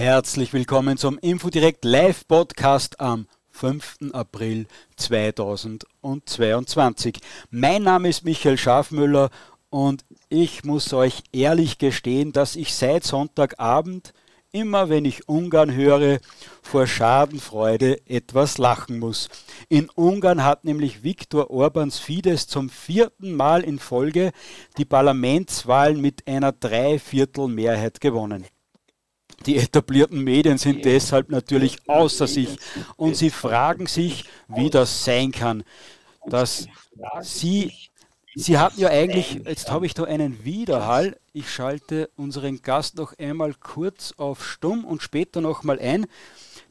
Herzlich willkommen zum Infodirect Live Podcast am 5. April 2022. Mein Name ist Michael Schafmüller und ich muss euch ehrlich gestehen, dass ich seit Sonntagabend immer wenn ich Ungarn höre, vor Schadenfreude etwas lachen muss. In Ungarn hat nämlich Viktor Orbans Fidesz zum vierten Mal in Folge die Parlamentswahlen mit einer Dreiviertelmehrheit gewonnen. Die etablierten Medien sind deshalb natürlich außer sich und sie fragen sich, wie das sein kann, dass sie Sie hatten ja eigentlich, jetzt habe ich da einen Widerhall. Ich schalte unseren Gast noch einmal kurz auf Stumm und später nochmal ein.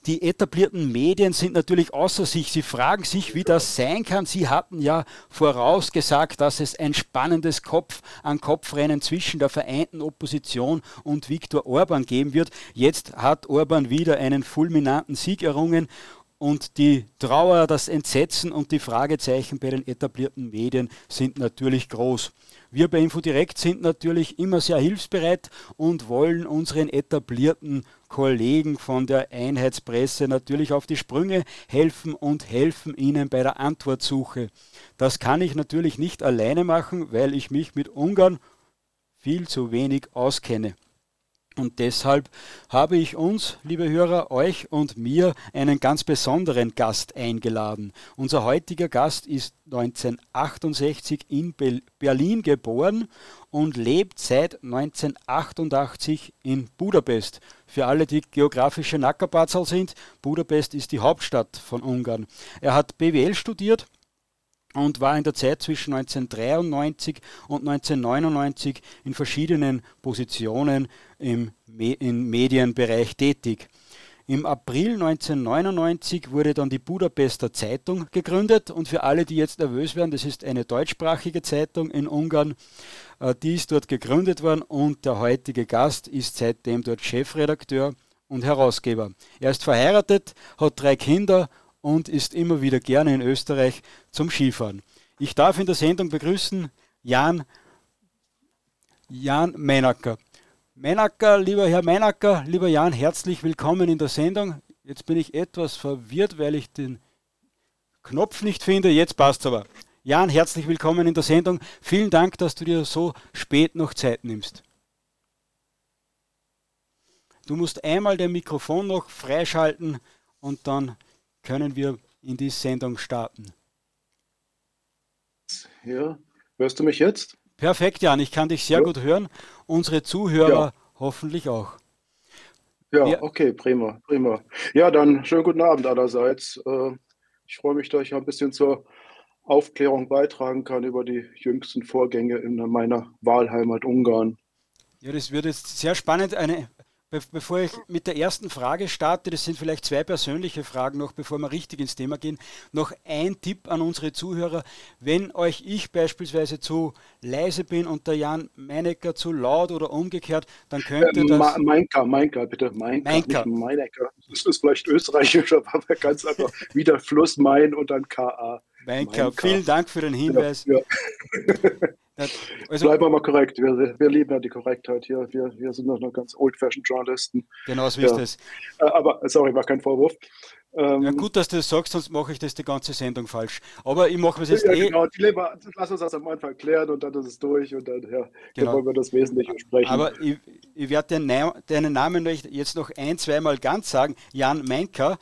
Die etablierten Medien sind natürlich außer sich. Sie fragen sich, wie das sein kann. Sie hatten ja vorausgesagt, dass es ein spannendes Kopf-an-Kopf-Rennen zwischen der vereinten Opposition und Viktor Orban geben wird. Jetzt hat Orban wieder einen fulminanten Sieg errungen und die Trauer, das Entsetzen und die Fragezeichen bei den etablierten Medien sind natürlich groß. Wir bei InfoDirect sind natürlich immer sehr hilfsbereit und wollen unseren etablierten Kollegen von der Einheitspresse natürlich auf die Sprünge helfen und helfen ihnen bei der Antwortsuche. Das kann ich natürlich nicht alleine machen, weil ich mich mit Ungarn viel zu wenig auskenne. Und deshalb habe ich uns, liebe Hörer, euch und mir einen ganz besonderen Gast eingeladen. Unser heutiger Gast ist 1968 in Berlin geboren und lebt seit 1988 in Budapest. Für alle, die geografische Nackerbatzel sind, Budapest ist die Hauptstadt von Ungarn. Er hat BWL studiert und war in der Zeit zwischen 1993 und 1999 in verschiedenen Positionen im Me im Medienbereich tätig. Im April 1999 wurde dann die Budapester Zeitung gegründet und für alle, die jetzt nervös werden, das ist eine deutschsprachige Zeitung in Ungarn. Äh, die ist dort gegründet worden und der heutige Gast ist seitdem dort Chefredakteur und Herausgeber. Er ist verheiratet, hat drei Kinder und ist immer wieder gerne in Österreich zum Skifahren. Ich darf in der Sendung begrüßen Jan, Jan Meinacker. Meinacker, lieber Herr Meinacker, lieber Jan, herzlich willkommen in der Sendung. Jetzt bin ich etwas verwirrt, weil ich den Knopf nicht finde. Jetzt passt aber. Jan, herzlich willkommen in der Sendung. Vielen Dank, dass du dir so spät noch Zeit nimmst. Du musst einmal dein Mikrofon noch freischalten und dann können wir in die Sendung starten. Ja, hörst du mich jetzt? Perfekt, Jan, ich kann dich sehr ja. gut hören. Unsere Zuhörer ja. hoffentlich auch. Ja, ja, okay, prima, prima. Ja, dann schönen guten Abend allerseits. Äh, ich freue mich, dass ich ein bisschen zur Aufklärung beitragen kann über die jüngsten Vorgänge in meiner Wahlheimat Ungarn. Ja, das wird jetzt sehr spannend. Eine Be bevor ich mit der ersten Frage starte, das sind vielleicht zwei persönliche Fragen noch, bevor wir richtig ins Thema gehen, noch ein Tipp an unsere Zuhörer. Wenn euch ich beispielsweise zu leise bin und der Jan Meinecker zu laut oder umgekehrt, dann könnte äh, das... Meinka, Meinka, bitte. Meinka, Meinka. nicht Meinecker. Das ist vielleicht österreichisch, aber ganz einfach wie der Fluss Main und dann KA. Meinka. Vielen Dank für den Hinweis. Ja, ja. Also, Bleiben wir mal korrekt. Wir, wir lieben ja die Korrektheit hier. Wir, wir sind noch ganz old-fashioned Journalisten. Genau so ist es. Äh, aber, sorry, war kein Vorwurf. Ähm, ja, gut, dass du das sagst, sonst mache ich das die ganze Sendung falsch. Aber ich mache es jetzt ja, eh. Genau, die Leber, lass uns das am Anfang klären und dann ist es durch und dann, ja, genau. wollen wir das Wesentliche sprechen. Aber ich, ich werde deinen, deinen Namen jetzt noch ein, zweimal ganz sagen. Jan Meinker,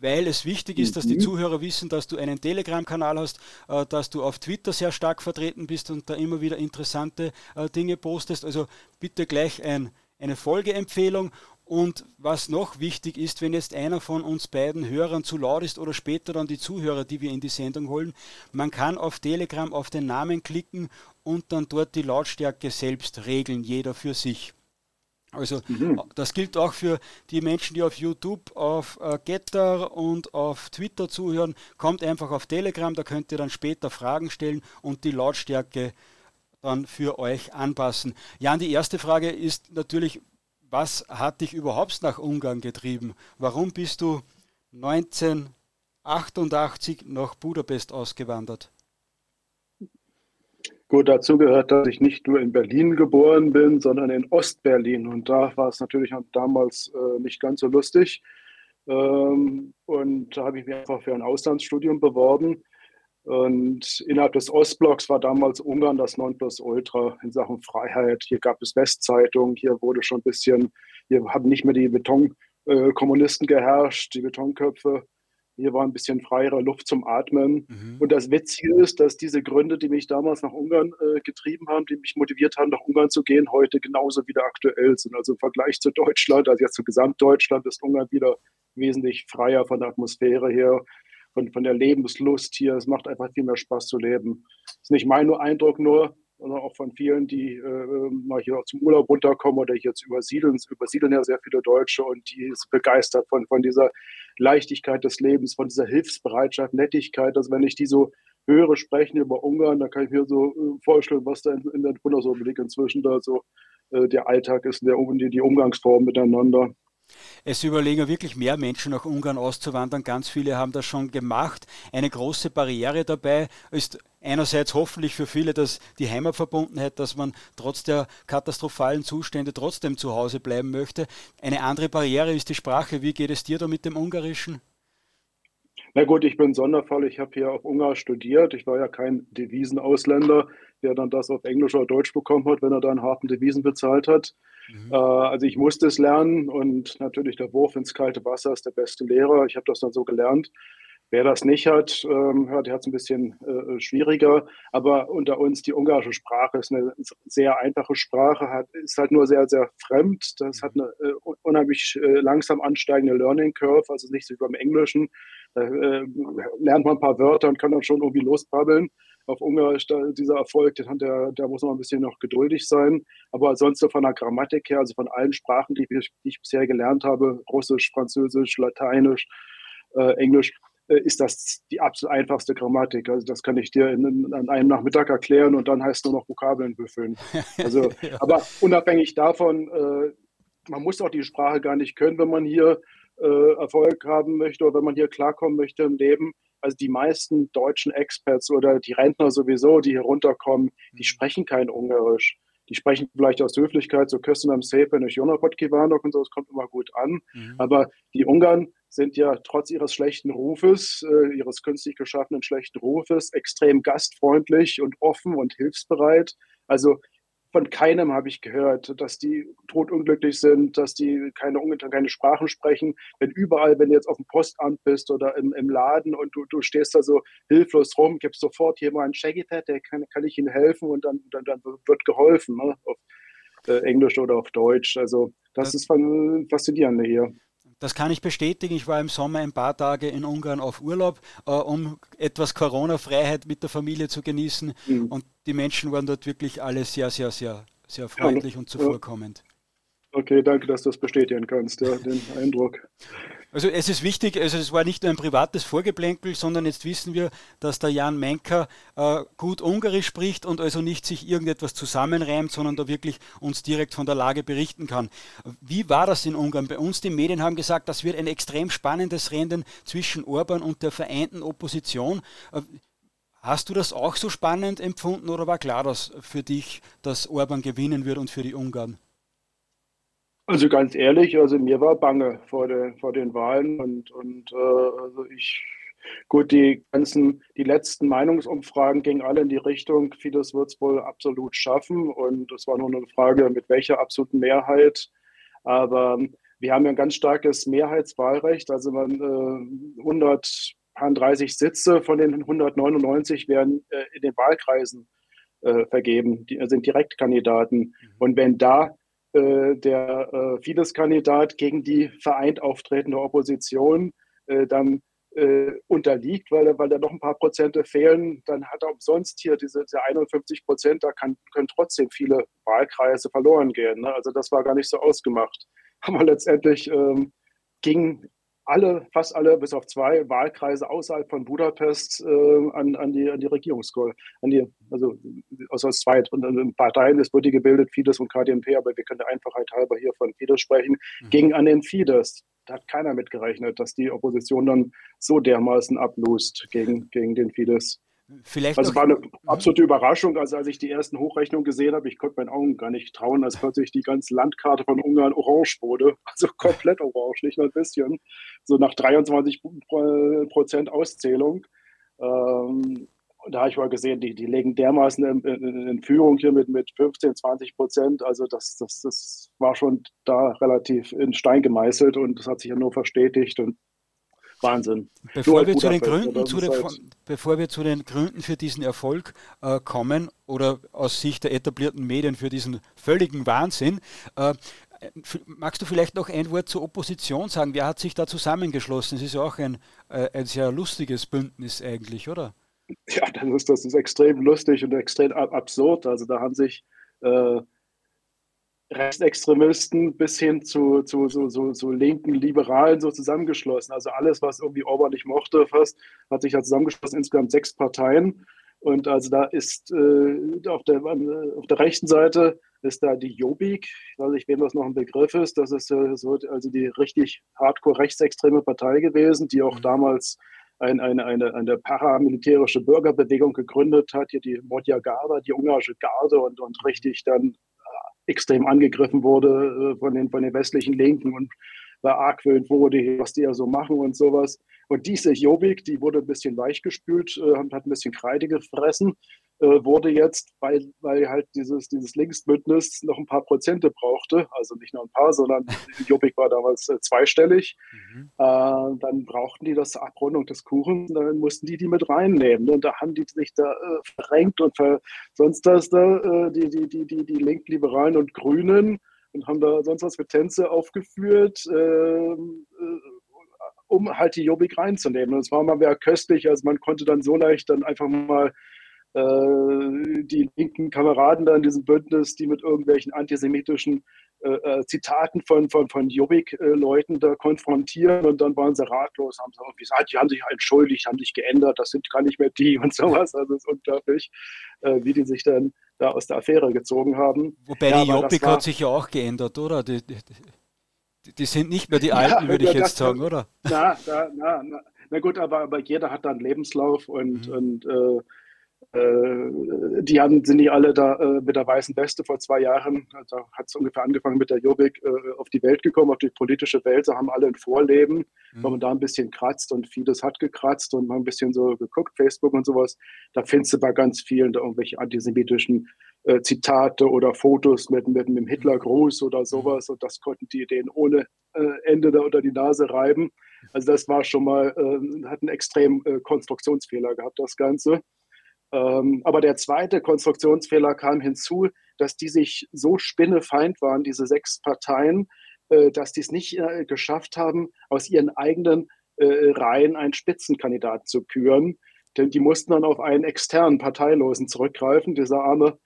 weil es wichtig ist, dass die mhm. Zuhörer wissen, dass du einen Telegram-Kanal hast, äh, dass du auf Twitter sehr stark vertreten bist und da immer wieder interessante äh, Dinge postest. Also bitte gleich ein, eine Folgeempfehlung und was noch wichtig ist, wenn jetzt einer von uns beiden Hörern zu laut ist oder später dann die Zuhörer, die wir in die Sendung holen, man kann auf Telegram auf den Namen klicken und dann dort die Lautstärke selbst regeln, jeder für sich. Also mhm. das gilt auch für die Menschen, die auf YouTube, auf äh, Getter und auf Twitter zuhören. Kommt einfach auf Telegram, da könnt ihr dann später Fragen stellen und die Lautstärke dann für euch anpassen. Jan, die erste Frage ist natürlich, was hat dich überhaupt nach Ungarn getrieben? Warum bist du 1988 nach Budapest ausgewandert? Gut, dazu gehört, dass ich nicht nur in Berlin geboren bin, sondern in Ostberlin. Und da war es natürlich damals äh, nicht ganz so lustig. Ähm, und da habe ich mich einfach für ein Auslandsstudium beworben. Und innerhalb des Ostblocks war damals Ungarn das Nonplusultra in Sachen Freiheit. Hier gab es Westzeitungen, hier wurde schon ein bisschen, hier haben nicht mehr die Betonkommunisten äh, geherrscht, die Betonköpfe. Hier war ein bisschen freiere Luft zum Atmen. Mhm. Und das Witzige ist, dass diese Gründe, die mich damals nach Ungarn äh, getrieben haben, die mich motiviert haben, nach Ungarn zu gehen, heute genauso wieder aktuell sind. Also im Vergleich zu Deutschland, also jetzt zu Gesamtdeutschland, ist Ungarn wieder wesentlich freier von der Atmosphäre her, von, von der Lebenslust hier. Es macht einfach viel mehr Spaß zu leben. Ist nicht mein Eindruck nur, sondern auch von vielen, die äh, mal hier zum Urlaub runterkommen oder hier jetzt übersiedeln. Es übersiedeln ja sehr viele Deutsche und die sind begeistert von, von dieser Leichtigkeit des Lebens, von dieser Hilfsbereitschaft, Nettigkeit. Also wenn ich die so höre sprechen über Ungarn, da kann ich mir so äh, vorstellen, was da in, in der Bundesrepublik inzwischen da so äh, der Alltag ist, der, die, die Umgangsform miteinander. Es überlegen wirklich mehr Menschen nach Ungarn auszuwandern. Ganz viele haben das schon gemacht. Eine große Barriere dabei ist einerseits hoffentlich für viele dass die Heimatverbundenheit, dass man trotz der katastrophalen Zustände trotzdem zu Hause bleiben möchte. Eine andere Barriere ist die Sprache. Wie geht es dir da mit dem Ungarischen? Na gut, ich bin Sonderfall. Ich habe hier auf Ungar studiert. Ich war ja kein Devisenausländer, der dann das auf Englisch oder Deutsch bekommen hat, wenn er da einen harten Devisen bezahlt hat. Mhm. Äh, also ich musste es lernen und natürlich der Wurf ins kalte Wasser ist der beste Lehrer. Ich habe das dann so gelernt. Wer das nicht hat, ähm, ja, der hat es ein bisschen äh, schwieriger. Aber unter uns, die ungarische Sprache ist eine sehr einfache Sprache, hat, ist halt nur sehr, sehr fremd. Das hat eine äh, unheimlich äh, langsam ansteigende Learning Curve, also nicht so wie beim Englischen. Da äh, lernt man ein paar Wörter und kann dann schon irgendwie losbrabbeln auf Ungarisch da, dieser Erfolg, den der, der muss noch ein bisschen noch geduldig sein. Aber sonst von der Grammatik her, also von allen Sprachen, die ich, die ich bisher gelernt habe, Russisch, Französisch, Lateinisch, äh, Englisch, äh, ist das die absolut einfachste Grammatik. Also das kann ich dir in, in, an einem Nachmittag erklären und dann heißt nur noch Vokabeln büffeln. Also, ja. aber unabhängig davon, äh, man muss auch die Sprache gar nicht können, wenn man hier äh, Erfolg haben möchte oder wenn man hier klarkommen möchte im Leben also die meisten deutschen Experts oder die Rentner sowieso, die hier runterkommen, die mhm. sprechen kein Ungarisch. Die sprechen vielleicht aus Höflichkeit, so Köszönöm szépen és Jonapot kívánok und so, das kommt immer gut an. Mhm. Aber die Ungarn sind ja trotz ihres schlechten Rufes, äh, ihres künstlich geschaffenen schlechten Rufes, extrem gastfreundlich und offen und hilfsbereit. Also von keinem habe ich gehört, dass die totunglücklich sind, dass die keine, keine Sprachen sprechen. Wenn überall, wenn du jetzt auf dem Postamt bist oder im, im Laden und du, du stehst da so hilflos rum, gibst sofort jemanden Shaggypad, der kann, kann ich Ihnen helfen und dann, dann, dann wird geholfen, ne? auf äh, Englisch oder auf Deutsch. Also das, das ist faszinierend hier. Das kann ich bestätigen. Ich war im Sommer ein paar Tage in Ungarn auf Urlaub, äh, um etwas Corona-Freiheit mit der Familie zu genießen. Mhm. Und die Menschen waren dort wirklich alle sehr, sehr, sehr, sehr freundlich ja, und zuvorkommend. Okay, danke, dass du das bestätigen kannst, ja, den Eindruck. Also es ist wichtig, also es war nicht nur ein privates Vorgeplänkel, sondern jetzt wissen wir, dass der Jan Menker äh, gut Ungarisch spricht und also nicht sich irgendetwas zusammenreimt, sondern da wirklich uns direkt von der Lage berichten kann. Wie war das in Ungarn? Bei uns, die Medien haben gesagt, das wird ein extrem spannendes Rennen zwischen Orban und der vereinten Opposition. Äh, hast du das auch so spannend empfunden oder war klar, dass für dich, dass Orban gewinnen wird und für die Ungarn? Also ganz ehrlich, also mir war bange vor, de, vor den Wahlen und, und äh, also ich, gut, die ganzen, die letzten Meinungsumfragen gingen alle in die Richtung, Fidesz wird es wohl absolut schaffen und es war nur eine Frage, mit welcher absoluten Mehrheit. Aber wir haben ja ein ganz starkes Mehrheitswahlrecht, also man, äh, 130 Sitze von den 199 werden äh, in den Wahlkreisen äh, vergeben, die sind Direktkandidaten. Mhm. Und wenn da der äh, Fidesz-Kandidat gegen die vereint auftretende Opposition äh, dann äh, unterliegt, weil, weil da noch ein paar Prozente fehlen, dann hat er umsonst hier diese, diese 51 Prozent, da kann, können trotzdem viele Wahlkreise verloren gehen. Ne? Also das war gar nicht so ausgemacht. Aber letztendlich ähm, ging alle, fast alle, bis auf zwei Wahlkreise außerhalb von Budapest äh, an, an, die, an die Regierungskoalition, an die, also aus zwei Parteien, es wurde gebildet, Fidesz und KDNP, aber wir können der Einfachheit halber hier von Fidesz sprechen, mhm. ging an den Fidesz. Da hat keiner mitgerechnet, dass die Opposition dann so dermaßen ablust gegen, gegen den Fidesz. Vielleicht also war eine absolute Überraschung, also als ich die ersten Hochrechnungen gesehen habe, ich konnte meinen Augen gar nicht trauen, als plötzlich die ganze Landkarte von Ungarn orange wurde, also komplett orange, nicht nur ein bisschen, so nach 23 Prozent Auszählung. Ähm, da habe ich mal gesehen, die, die legen dermaßen in, in, in, Führung hier mit, mit 15, 20 Prozent. Also das, das, das war schon da relativ in Stein gemeißelt und das hat sich ja nur verstetigt. Und Wahnsinn. Bevor wir, zu den Gründen, zu den, bevor wir zu den Gründen für diesen Erfolg äh, kommen oder aus Sicht der etablierten Medien für diesen völligen Wahnsinn, äh, magst du vielleicht noch ein Wort zur Opposition sagen? Wer hat sich da zusammengeschlossen? Es ist ja auch ein, äh, ein sehr lustiges Bündnis eigentlich, oder? Ja, das ist, das ist extrem lustig und extrem absurd. Also da haben sich äh, Rechtsextremisten bis hin zu, zu so, so, so, linken Liberalen so zusammengeschlossen. Also alles, was irgendwie Orban nicht mochte, fast, hat sich da zusammengeschlossen, insgesamt sechs Parteien. Und also da ist äh, auf, der, auf der rechten Seite ist da die Jobbik, ich weiß nicht, wem das noch ein Begriff ist. Das ist äh, so, also die richtig hardcore rechtsextreme Partei gewesen, die auch mhm. damals ein, eine, eine, eine paramilitärische Bürgerbewegung gegründet hat, hier die Modja Garda, die ungarische Garde und, und richtig dann extrem angegriffen wurde äh, von, den, von den westlichen Linken und beargwöhnt wurde, was die ja so machen und sowas. Und diese Jobbik, die wurde ein bisschen weichgespült, äh, hat ein bisschen Kreide gefressen, wurde jetzt, weil, weil halt dieses, dieses Linksbündnis noch ein paar Prozente brauchte, also nicht nur ein paar, sondern Jobbik war damals äh, zweistellig, mhm. äh, dann brauchten die das Abrundung des Kuchens, dann mussten die die mit reinnehmen. Und da haben die sich da äh, verrenkt und ver, sonst das da, äh, die, die, die, die, die Linkliberalen und Grünen und haben da sonst was für Tänze aufgeführt. Ähm, äh, um halt die Jobbik reinzunehmen. Und es war mal wieder köstlich, also man konnte dann so leicht dann einfach mal äh, die linken Kameraden da in diesem Bündnis, die mit irgendwelchen antisemitischen äh, äh Zitaten von, von, von Jobbik-Leuten da konfrontieren und dann waren sie ratlos, haben sie irgendwie gesagt, die haben sich entschuldigt, haben sich geändert, das sind gar nicht mehr die und sowas. Also es ist unglaublich, äh, wie die sich dann da aus der Affäre gezogen haben. Wobei ja, die Jobbik hat sich ja auch geändert, oder? Die, die, die sind nicht mehr die Alten, ja, würde ich jetzt sagen, oder? Na, na, na, na, na gut, aber, aber jeder hat da einen Lebenslauf und, mhm. und äh, äh, die haben, sind nicht alle da äh, mit der weißen Weste vor zwei Jahren, da hat es ungefähr angefangen mit der Jobbik, äh, auf die Welt gekommen, auf die politische Welt. So haben alle ein Vorleben, mhm. weil man da ein bisschen kratzt und vieles hat gekratzt und mal ein bisschen so geguckt, Facebook und sowas. Da findest du bei ganz vielen da irgendwelche antisemitischen äh, Zitate oder Fotos mit, mit, dem Hitlergruß oder sowas und das konnten die denen ohne äh, Ende da unter die Nase reiben. Also das war schon mal, äh, hat einen extremen äh, Konstruktionsfehler gehabt, das Ganze. Ähm, aber der zweite Konstruktionsfehler kam hinzu, dass die sich so spinnefeind waren, diese sechs Parteien, äh, dass die es nicht äh, geschafft haben, aus ihren eigenen äh, Reihen einen Spitzenkandidaten zu küren. Denn die mussten dann auf einen externen Parteilosen zurückgreifen. Dieser arme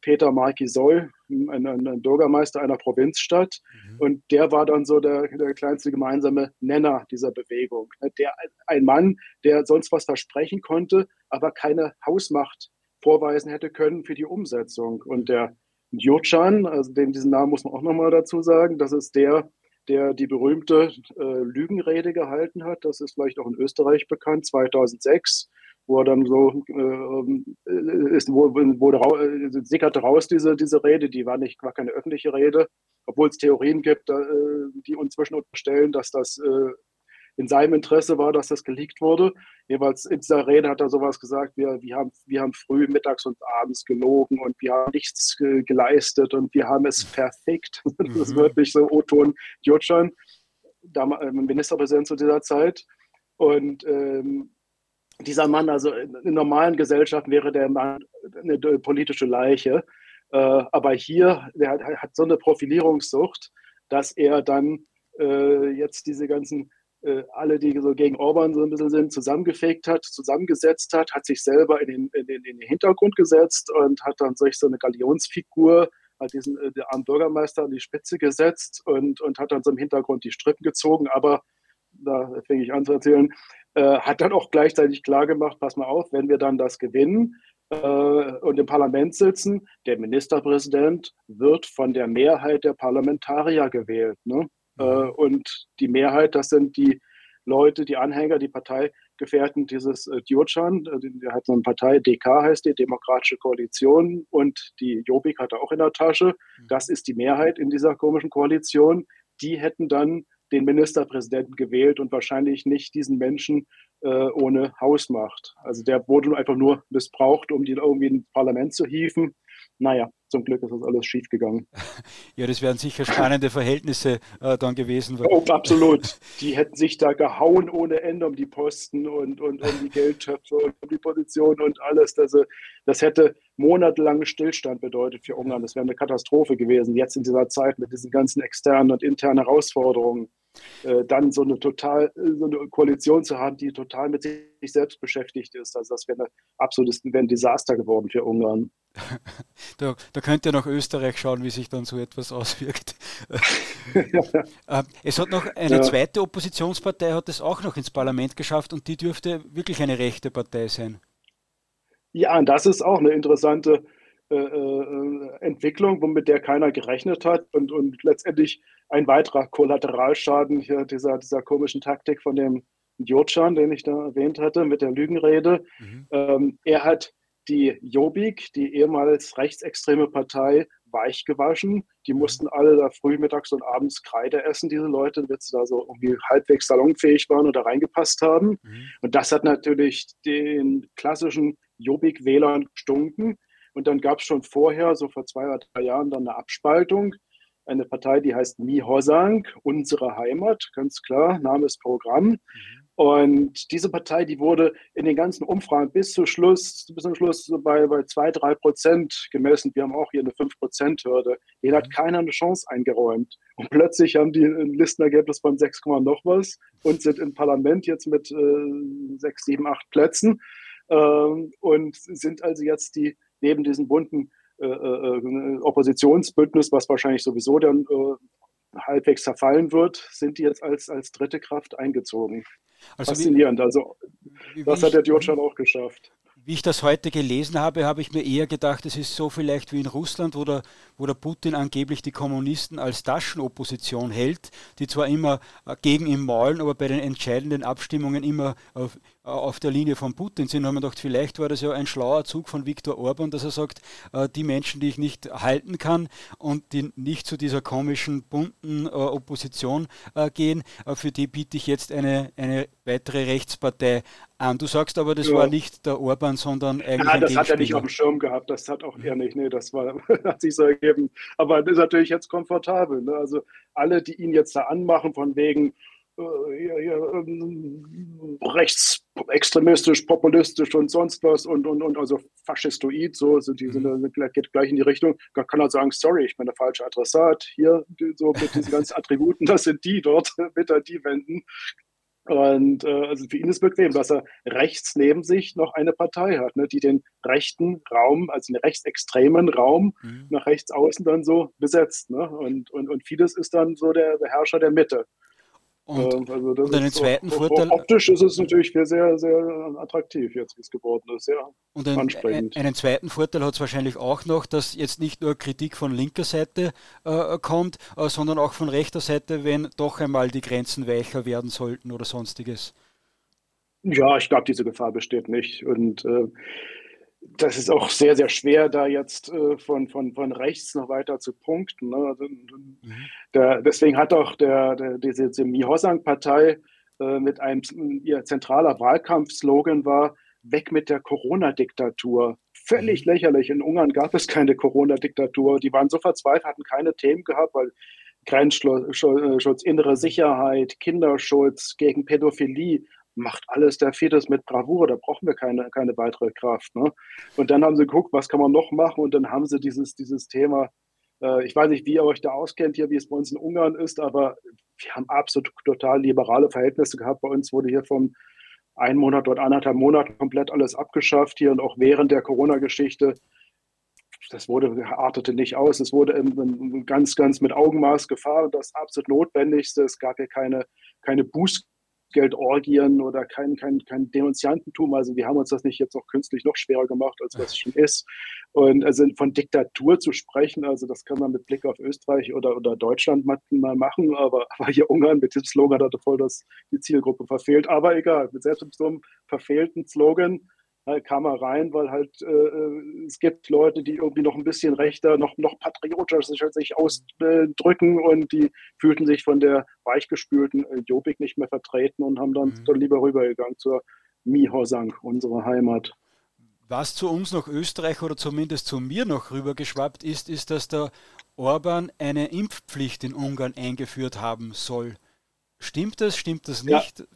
Peter Markisoy, ein, ein, Bürgermeister einer Provinzstadt. Mhm. Und der war dann so der, der kleinste gemeinsame Nenner dieser Bewegung. Der, ein Mann, der sonst was versprechen konnte, aber keine Hausmacht vorweisen hätte können für die Umsetzung. Und der Jurcan, also den, diesen Namen muss man auch nochmal dazu sagen, das ist der, der die berühmte äh, Lügenrede gehalten hat. Das ist vielleicht auch in Österreich bekannt, 2006 wo er dann so äh, ist, wo, wurde äh, sickerte raus diese, diese Rede, die war nicht war keine öffentliche Rede, obwohl es Theorien gibt, äh, die uns zwischen unterstellen, dass das äh, in seinem Interesse war, dass das geleakt wurde. Jeweils in dieser Rede hat er sowas gesagt, wir, wir, haben, wir haben früh, mittags und abends gelogen und wir haben nichts ge geleistet und wir haben es verfickt. Mhm. Das ist wirklich so O-Ton Jutschan, äh, Ministerpräsident zu dieser Zeit. Und ähm, dieser Mann, also in, normalen Gesellschaften wäre der Mann eine politische Leiche. Äh, aber hier, der hat, hat, so eine Profilierungssucht, dass er dann äh, jetzt diese ganzen, äh, alle, die so gegen Orban so ein bisschen sind, zusammengefegt hat, zusammengesetzt hat, hat sich selber in den, in den, in den Hintergrund gesetzt und hat dann solch so eine Galionsfigur, hat diesen äh, armen Bürgermeister an die Spitze gesetzt und, und hat dann so im Hintergrund die Strippen gezogen. Aber da fänge ich an zu erzählen, äh, hat dann auch gleichzeitig klar gemacht, pass mal auf, wenn wir dann das gewinnen äh, und im Parlament sitzen, der Ministerpräsident wird von der Mehrheit der Parlamentarier gewählt. Ne? Mhm. Äh, und die Mehrheit, das sind die Leute, die Anhänger, die Partei Gefährten dieses äh, Djurcan, äh, der hat so eine Partei, DK heißt die, Demokratische Koalition, und die Jobbik hat er auch in der Tasche. Mhm. Das ist die Mehrheit in dieser komischen Koalition. Die hätten dann den Ministerpräsidenten gewählt und wahrscheinlich nicht diesen Menschen äh, ohne Hausmacht. Also der wurde einfach nur missbraucht, um die irgendwie ins Parlament zu hieven. Naja, zum Glück ist das alles schiefgegangen. Ja, das wären sicher spannende Verhältnisse äh, dann gewesen. Oh, absolut. Die hätten sich da gehauen ohne Ende um die Posten und, und um die Geldtöpfe und um die Position und alles. Das, das hätte monatelangen Stillstand bedeutet für Ungarn. Das wäre eine Katastrophe gewesen, jetzt in dieser Zeit mit diesen ganzen externen und internen Herausforderungen. Äh, dann so eine total, so eine Koalition zu haben, die total mit sich selbst beschäftigt ist. Also das wäre ein absolutes wäre ein Desaster geworden für Ungarn. Da, da könnt ihr nach Österreich schauen, wie sich dann so etwas auswirkt. Ähm, es hat noch eine ja. zweite Oppositionspartei, hat es auch noch ins Parlament geschafft und die dürfte wirklich eine rechte Partei sein. Ja, und das ist auch eine interessante äh, äh, Entwicklung, womit der keiner gerechnet hat und, und letztendlich ein weiterer Kollateralschaden hier dieser, dieser komischen Taktik von dem Jotschan, den ich da erwähnt hatte, mit der Lügenrede. Mhm. Ähm, er hat die Jobbik, die ehemals rechtsextreme Partei, weich gewaschen. Die mhm. mussten alle da früh, mittags und abends Kreide essen, diese Leute, damit sie da so irgendwie halbwegs salonfähig waren oder reingepasst haben. Mhm. Und das hat natürlich den klassischen Jobbik-Wählern gestunken. Und dann gab es schon vorher, so vor zwei oder drei Jahren, dann eine Abspaltung. Eine Partei, die heißt Mi Hosang, unsere Heimat, ganz klar, Name ist Programm. Mhm. Und diese Partei, die wurde in den ganzen Umfragen bis zum Schluss, bis zum Schluss so bei, bei zwei, drei Prozent gemessen. Wir haben auch hier eine 5-Prozent-Hürde. Denen hat mhm. keiner eine Chance eingeräumt. Und plötzlich haben die ein Listenergebnis von 6, noch was und sind im Parlament jetzt mit äh, 6, 7, 8 Plätzen ähm, und sind also jetzt die neben diesem bunten äh, äh, äh, Oppositionsbündnis, was wahrscheinlich sowieso dann äh, halbwegs zerfallen wird, sind die jetzt als, als dritte Kraft eingezogen. Also Faszinierend. Wie, also, das hat der Djotschan auch geschafft. Wie ich das heute gelesen habe, habe ich mir eher gedacht, es ist so vielleicht wie in Russland, wo der, wo der Putin angeblich die Kommunisten als Taschenopposition hält, die zwar immer äh, gegen ihn maulen, aber bei den entscheidenden Abstimmungen immer auf, äh, auf der Linie von Putin sind, haben wir gedacht, vielleicht war das ja ein schlauer Zug von Viktor Orban, dass er sagt, äh, die Menschen, die ich nicht halten kann und die nicht zu dieser komischen, bunten Opposition gehen, für die biete ich jetzt eine, eine weitere Rechtspartei an. Du sagst aber, das ja. war nicht der Orban, sondern eigentlich. Ja, das hat er nicht auf dem Schirm gehabt, das hat auch er nicht. Nee, das war, hat sich so ergeben. Aber das ist natürlich jetzt komfortabel. Ne? Also alle, die ihn jetzt da anmachen, von wegen äh, ähm, rechtsextremistisch, populistisch und sonst was und, und, und also faschistoid, so sind die sind, mhm. geht gleich in die Richtung. Da kann er sagen, sorry, ich bin der falsche Adressat. Hier, so mit diesen ganzen Attributen, das sind die dort, bitte die wenden. Und äh, also für ihn ist bequem, dass er rechts neben sich noch eine Partei hat, ne, die den rechten Raum, also den rechtsextremen Raum mhm. nach rechts außen dann so besetzt. Ne? Und, und, und Fidesz ist dann so der Beherrscher der Mitte. Und, also und einen zweiten so, Vorteil. Optisch ist es natürlich sehr, sehr attraktiv, jetzt wie es geworden ist, sehr und ein, ansprechend. Einen zweiten Vorteil hat es wahrscheinlich auch noch, dass jetzt nicht nur Kritik von linker Seite äh, kommt, äh, sondern auch von rechter Seite, wenn doch einmal die Grenzen weicher werden sollten oder sonstiges. Ja, ich glaube, diese Gefahr besteht nicht. Und äh, das ist auch sehr, sehr schwer, da jetzt äh, von, von, von rechts noch weiter zu punkten. Ne? Also, mhm. der, deswegen hat auch der, der, diese, diese Mihosang-Partei äh, mit einem, ihr zentraler Wahlkampfslogan war, weg mit der Corona-Diktatur. Völlig mhm. lächerlich. In Ungarn gab es keine Corona-Diktatur. Die waren so verzweifelt, hatten keine Themen gehabt, weil Grenzschutz, innere Sicherheit, Kinderschutz, gegen Pädophilie, macht alles der Fidesz mit Bravour, da brauchen wir keine, keine weitere Kraft. Ne? Und dann haben sie geguckt, was kann man noch machen und dann haben sie dieses, dieses Thema, äh, ich weiß nicht, wie ihr euch da auskennt hier, wie es bei uns in Ungarn ist, aber wir haben absolut total liberale Verhältnisse gehabt. Bei uns wurde hier vom einen Monat oder anderthalb Monaten komplett alles abgeschafft hier und auch während der Corona-Geschichte das wurde, artete nicht aus. Es wurde im, im ganz, ganz mit Augenmaß gefahren. Das absolut Notwendigste. Es gab hier keine, keine Buß Bußgeldorgien oder kein, kein, kein Denunziantentum. Also wir haben uns das nicht jetzt auch künstlich noch schwerer gemacht, als was es schon ist. Und also von Diktatur zu sprechen, also das kann man mit Blick auf Österreich oder, oder Deutschland mal machen, aber, aber hier Ungarn mit dem Slogan hat er voll das, die Zielgruppe verfehlt. Aber egal, mit selbst so einem verfehlten Slogan kam er rein, weil halt äh, äh, es gibt Leute, die irgendwie noch ein bisschen rechter, noch, noch patriotischer sich ausdrücken und die fühlten sich von der weichgespülten äh, Jobbik nicht mehr vertreten und haben dann, mhm. dann lieber rübergegangen zur Mihosang, unsere Heimat. Was zu uns nach Österreich oder zumindest zu mir noch rübergeschwappt ist, ist, dass der Orban eine Impfpflicht in Ungarn eingeführt haben soll. Stimmt das? Stimmt das nicht? Ja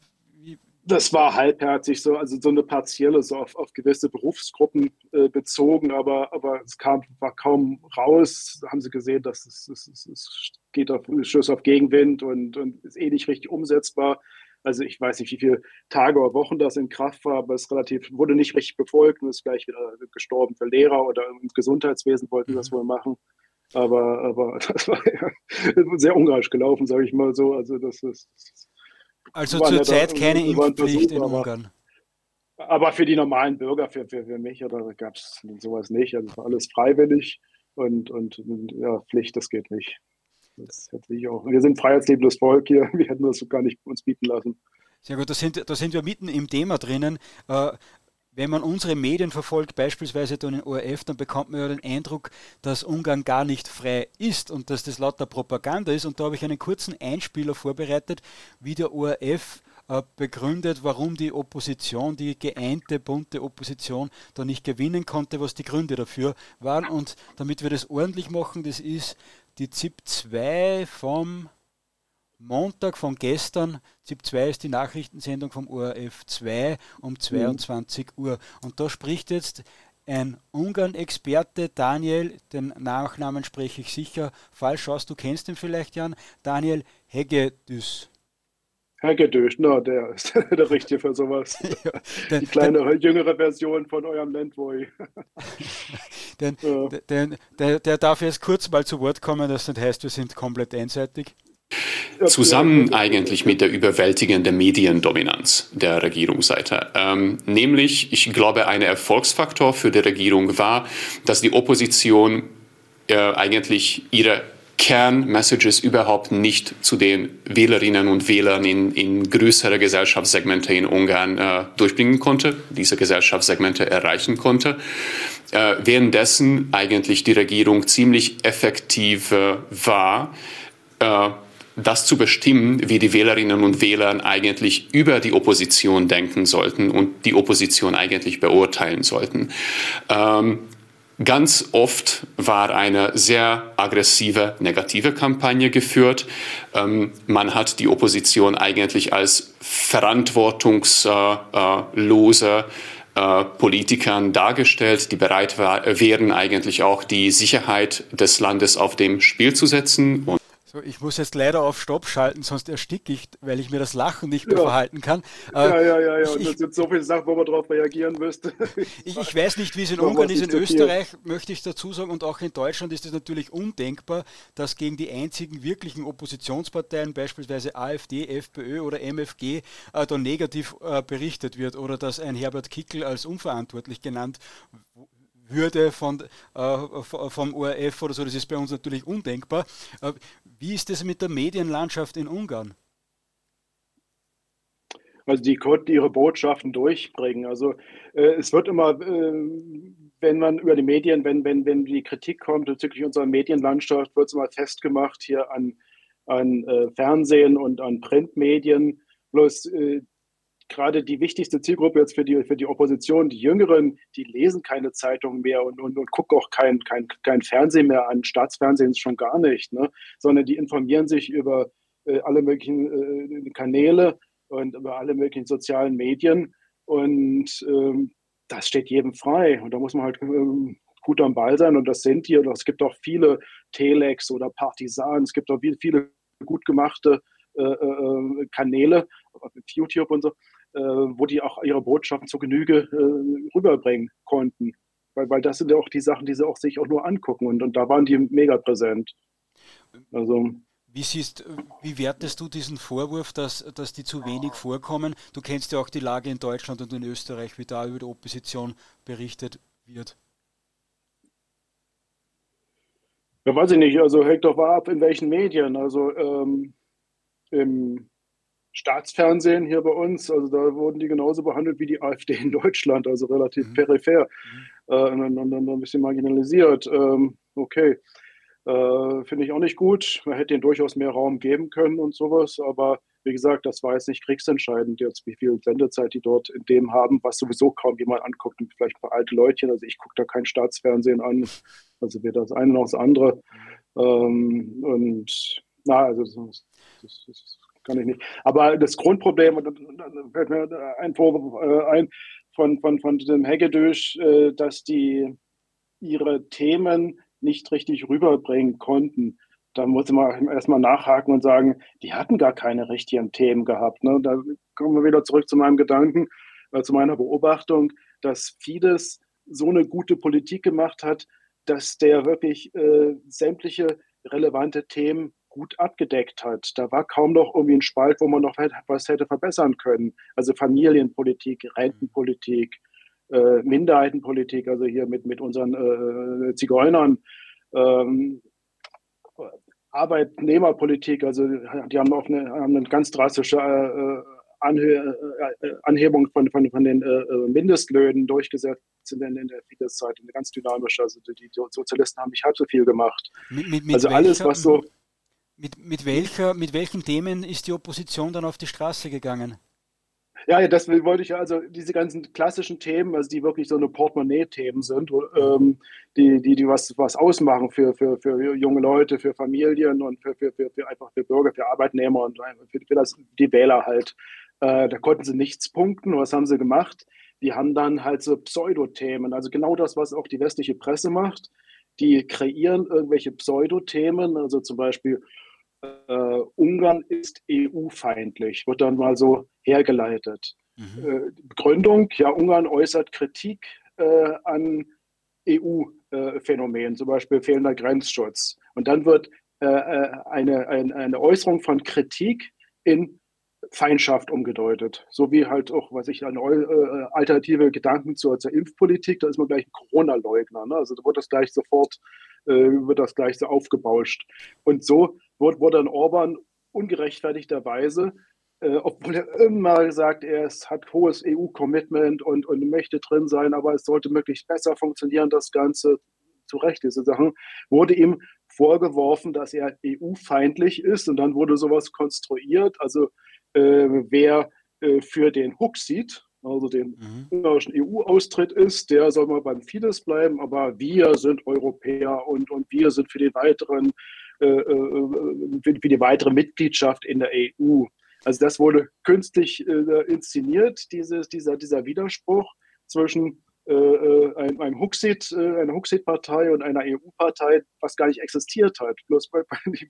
das war halbherzig so, also so eine partielle, so auf, auf gewisse Berufsgruppen äh, bezogen, aber, aber es kam, war kaum raus. Da haben sie gesehen, dass es, es, es, es geht auf Schuss auf Gegenwind und, und ist eh nicht richtig umsetzbar. Also ich weiß nicht, wie viele Tage oder Wochen das in Kraft war, aber es relativ, wurde nicht richtig befolgt und ist gleich wieder gestorben für Lehrer oder im Gesundheitswesen wollten mhm. das wohl machen. Aber, aber das war ja sehr ungarisch gelaufen, sage ich mal so. Also das ist also zurzeit keine Impfpflicht in Ungarn. Aber für die normalen Bürger, für, für, für mich, oder gab es sowas nicht. Also alles freiwillig und, und, und, ja, Pflicht, das geht nicht. Das hätte ich auch. Wir sind freiheitsliebendes Volk hier, wir hätten das gar nicht uns bieten lassen. Sehr gut, da sind, da sind wir mitten im Thema drinnen. Wenn man unsere Medien verfolgt, beispielsweise den ORF, dann bekommt man ja den Eindruck, dass Ungarn gar nicht frei ist und dass das lauter Propaganda ist. Und da habe ich einen kurzen Einspieler vorbereitet, wie der ORF äh, begründet, warum die Opposition, die geeinte, bunte Opposition, da nicht gewinnen konnte, was die Gründe dafür waren. Und damit wir das ordentlich machen, das ist die ZIP 2 vom Montag von gestern, ZIP 2 ist die Nachrichtensendung vom ORF 2 um 22 mhm. Uhr. Und da spricht jetzt ein Ungarn-Experte, Daniel, den Nachnamen spreche ich sicher falsch aus, du kennst ihn vielleicht, Jan, Daniel Hegedüs. Hegedüs, na, der ist der Richtige für sowas. ja, den, die kleine, den, jüngere Version von eurem Landboy. den, ja. den, der, der darf jetzt kurz mal zu Wort kommen, das nicht heißt, wir sind komplett einseitig zusammen eigentlich mit der überwältigenden Mediendominanz der Regierungsseite. Ähm, nämlich, ich glaube, ein Erfolgsfaktor für die Regierung war, dass die Opposition äh, eigentlich ihre Kernmessages überhaupt nicht zu den Wählerinnen und Wählern in, in größere Gesellschaftssegmente in Ungarn äh, durchbringen konnte, diese Gesellschaftssegmente erreichen konnte, äh, währenddessen eigentlich die Regierung ziemlich effektiv äh, war, äh, das zu bestimmen, wie die Wählerinnen und Wähler eigentlich über die Opposition denken sollten und die Opposition eigentlich beurteilen sollten. Ähm, Ganz oft war eine sehr aggressive, negative Kampagne geführt. Ähm, man hat die Opposition eigentlich als verantwortungslose äh, Politikern dargestellt, die bereit war, wären eigentlich auch die Sicherheit des Landes auf dem Spiel zu setzen. Und so, ich muss jetzt leider auf Stopp schalten, sonst ersticke ich, weil ich mir das Lachen nicht mehr ja. verhalten kann. Ja, äh, ja, ja, ja. Und das sind so viele Sachen, wo man darauf reagieren müsste. ich, ich, weiß nicht, wie es in Ungarn ist. In Österreich möchte ich dazu sagen und auch in Deutschland ist es natürlich undenkbar, dass gegen die einzigen wirklichen Oppositionsparteien, beispielsweise AfD, FPÖ oder MFG, äh, da negativ äh, berichtet wird oder dass ein Herbert Kickel als unverantwortlich genannt würde von, äh, vom ORF oder so, das ist bei uns natürlich undenkbar. Äh, wie ist es mit der Medienlandschaft in Ungarn? Also die konnten ihre Botschaften durchbringen. Also äh, es wird immer, äh, wenn man über die Medien, wenn, wenn, wenn die Kritik kommt bezüglich unserer Medienlandschaft, wird es immer festgemacht hier an, an äh, Fernsehen und an Printmedien. Bloß äh, gerade die wichtigste Zielgruppe jetzt für die, für die Opposition, die Jüngeren, die lesen keine Zeitung mehr und, und, und gucken auch kein, kein, kein Fernsehen mehr an, Staatsfernsehen schon gar nicht, ne? sondern die informieren sich über äh, alle möglichen äh, Kanäle und über alle möglichen sozialen Medien. Und ähm, das steht jedem frei. Und da muss man halt ähm, gut am Ball sein. Und das sind die. Und es gibt auch viele Telex oder Partisan, es gibt auch viele gut gemachte äh, äh Kanäle auf YouTube und so, äh, wo die auch ihre Botschaften zur Genüge äh, rüberbringen konnten. Weil, weil das sind ja auch die Sachen, die sie auch sich auch nur angucken und, und da waren die mega präsent. Also, Wie siehst, wie wertest du diesen Vorwurf, dass, dass die zu wenig vorkommen? Du kennst ja auch die Lage in Deutschland und in Österreich, wie da über die Opposition berichtet wird. Ja, weiß ich nicht. Also hängt doch ab, in welchen Medien. Also ähm, im Staatsfernsehen hier bei uns, also da wurden die genauso behandelt wie die AfD in Deutschland, also relativ mhm. peripher mhm. äh, und, und, und, ein bisschen marginalisiert. Ähm, okay, äh, finde ich auch nicht gut. Man hätte ihnen durchaus mehr Raum geben können und sowas, aber wie gesagt, das war jetzt nicht kriegsentscheidend, jetzt wie viel Sendezeit die dort in dem haben, was sowieso kaum jemand anguckt und vielleicht ein paar alte Leutchen. Also ich gucke da kein Staatsfernsehen an, also weder das eine noch das andere. Ähm, und na, also das, das, das, kann ich nicht. Aber das Grundproblem, und dann fällt mir ein Vorwurf äh, ein von, von, von dem Hegedüsch, äh, dass die ihre Themen nicht richtig rüberbringen konnten. Da muss man erstmal nachhaken und sagen, die hatten gar keine richtigen Themen gehabt. Ne? Da kommen wir wieder zurück zu meinem Gedanken, äh, zu meiner Beobachtung, dass Fidesz so eine gute Politik gemacht hat, dass der wirklich äh, sämtliche relevante Themen gut abgedeckt hat. Da war kaum noch irgendwie ein Spalt, wo man noch was hätte verbessern können. Also Familienpolitik, Rentenpolitik, äh, Minderheitenpolitik, also hier mit, mit unseren äh, Zigeunern, ähm, Arbeitnehmerpolitik, also die haben auch eine, haben eine ganz drastische äh, Anhe äh, Anhebung von, von, von den äh, Mindestlöhnen durchgesetzt in, in der Fidesz-Zeit, eine ganz dynamische. Also die, Sozialisten haben nicht halb so viel gemacht. Mit, mit, mit also welcher, alles, was so. Mit, mit, welcher, mit welchen Themen ist die Opposition dann auf die Straße gegangen? Ja, das wollte ich also diese ganzen klassischen Themen, also die wirklich so eine Portemonnaie-Themen sind, ähm, die, die, die was, was ausmachen für, für, für junge Leute, für Familien und für, für, für, für einfach für Bürger, für Arbeitnehmer und für, für das, die Wähler halt. Äh, da konnten sie nichts punkten. Was haben sie gemacht? Die haben dann halt so Pseudothemen, also genau das, was auch die westliche Presse macht. Die kreieren irgendwelche Pseudothemen, also zum Beispiel äh, Ungarn ist EU-feindlich, wird dann mal so hergeleitet. Mhm. Äh, Begründung, ja, Ungarn äußert Kritik äh, an EU-Phänomenen, zum Beispiel fehlender Grenzschutz. Und dann wird äh, äh, eine, eine, eine Äußerung von Kritik in Feindschaft umgedeutet. So wie halt auch, was ich, eine äh, alternative Gedanken zur, zur, Impfpolitik, da ist man gleich ein Corona-Leugner. Ne? Also da wird das gleich sofort, äh, wird das gleich so aufgebauscht. Und so wurde, dann Orban ungerechtfertigterweise, äh, obwohl er immer gesagt, er ist, hat hohes EU-Commitment und, und möchte drin sein, aber es sollte möglichst besser funktionieren, das Ganze. Zu Recht, diese Sachen, wurde ihm vorgeworfen, dass er EU-feindlich ist und dann wurde sowas konstruiert. Also äh, wer äh, für den Huxit, also den mhm. ungarischen EU-Austritt ist, der soll mal beim Fidesz bleiben, aber wir sind Europäer und, und wir sind für den weiteren für, die weitere Mitgliedschaft in der EU. Also das wurde künstlich äh, inszeniert, dieses, dieser, dieser Widerspruch zwischen äh, einem, einem Huxit, äh, einer Huxit-Partei und einer EU-Partei, was gar nicht existiert hat. Bloß weil,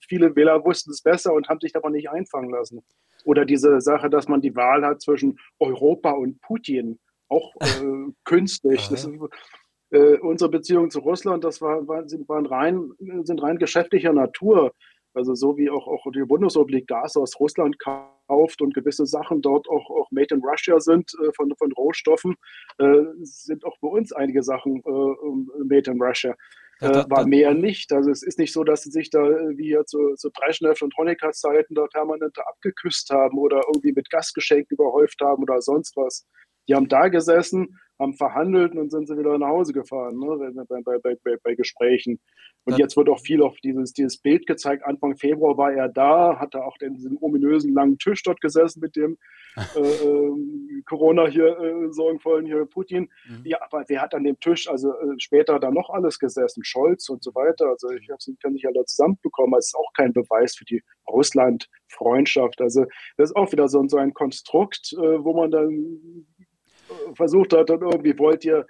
viele Wähler wussten es besser und haben sich davon nicht einfangen lassen. Oder diese Sache, dass man die Wahl hat zwischen Europa und Putin, auch äh, künstlich. Das ist, äh, unsere Beziehungen zu Russland, das war, war, sind, waren rein, sind rein geschäftlicher Natur. Also so wie auch, auch die Bundesrepublik Gas aus Russland kauft und gewisse Sachen dort auch, auch made in Russia sind äh, von, von Rohstoffen, äh, sind auch bei uns einige Sachen äh, made in Russia. Ja, da, äh, war da, mehr nicht. Also es ist nicht so, dass sie sich da äh, wie hier zu, zu Brezhnev und Honecker's Zeiten da permanent abgeküsst haben oder irgendwie mit Gastgeschenken überhäuft haben oder sonst was. Die haben da gesessen, haben verhandelt und sind sie wieder nach Hause gefahren, ne, bei, bei, bei, bei Gesprächen. Und jetzt wird auch viel auf dieses, dieses Bild gezeigt. Anfang Februar war er da, hatte auch den, diesen ominösen langen Tisch dort gesessen mit dem äh, äh, Corona hier äh, sorgenvollen hier Putin. Mhm. Ja, aber wer hat an dem Tisch, also äh, später da noch alles gesessen? Scholz und so weiter. Also ich kann nicht alle zusammenbekommen. Das ist auch kein Beweis für die Russland-Freundschaft. Also das ist auch wieder so, so ein Konstrukt, äh, wo man dann versucht hat, dann irgendwie wollt ihr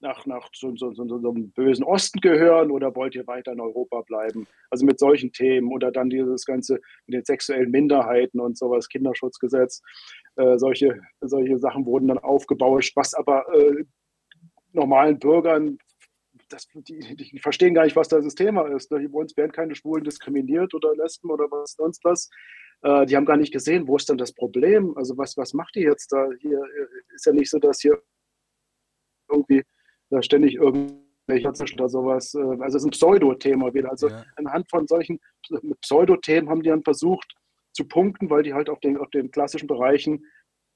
nach, nach so, so, so, so, einem bösen Osten gehören oder wollt ihr weiter in Europa bleiben? Also mit solchen Themen oder dann dieses Ganze mit den sexuellen Minderheiten und sowas, Kinderschutzgesetz, äh, solche, solche Sachen wurden dann aufgebauscht, was aber äh, normalen Bürgern das, die, die, verstehen gar nicht, was das Thema ist. Ne? Bei uns werden keine Schwulen diskriminiert oder Lesben oder was sonst was. Äh, die haben gar nicht gesehen, wo ist denn das Problem? Also was, was macht die jetzt da? Hier äh, ist ja nicht so, dass hier irgendwie da ständig irgendwelche oder sowas. Äh, also es ist ein Pseudo-Thema wieder. Also ja. anhand von solchen Pseudo-Themen haben die dann versucht zu punkten, weil die halt auf den, auf den klassischen Bereichen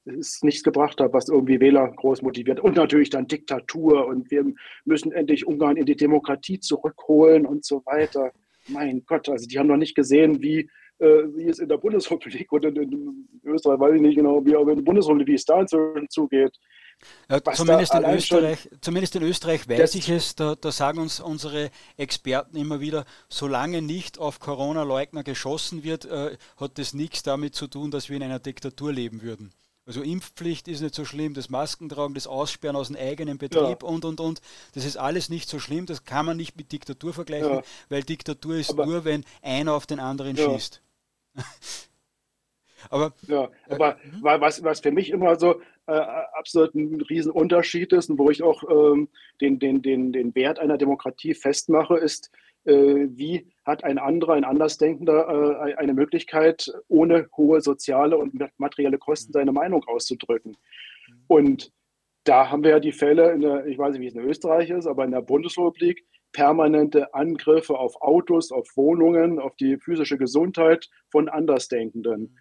es nichts gebracht hat, was irgendwie Wähler groß motiviert. Und natürlich dann Diktatur und wir müssen endlich Ungarn in die Demokratie zurückholen und so weiter. Mein Gott, also die haben noch nicht gesehen, wie, äh, wie es in der Bundesrepublik oder in, Österreich, weiß ich nicht genau, wie aber in der Bundesrepublik, wie es da inzwischen zugeht. Ja, zumindest, in Österreich, zumindest in Österreich weiß ich es, da, da, sagen uns unsere Experten immer wieder, solange nicht auf Corona-Leugner geschossen wird, äh, hat das nichts damit zu tun, dass wir in einer Diktatur leben würden. Also Impfpflicht ist nicht so schlimm, das Maskentragen, das Aussperren aus dem eigenen Betrieb ja. und, und, und. Das ist alles nicht so schlimm, das kann man nicht mit Diktatur vergleichen, ja. weil Diktatur ist aber, nur, wenn einer auf den anderen ja. schießt. aber ja, aber äh, was, was für mich immer so äh, absolut ein Riesenunterschied ist und wo ich auch ähm, den, den, den, den Wert einer Demokratie festmache, ist, äh, wie hat ein anderer, ein Andersdenkender äh, eine Möglichkeit, ohne hohe soziale und materielle Kosten seine Meinung auszudrücken. Und da haben wir ja die Fälle, in der, ich weiß nicht, wie es in Österreich ist, aber in der Bundesrepublik, permanente Angriffe auf Autos, auf Wohnungen, auf die physische Gesundheit von Andersdenkenden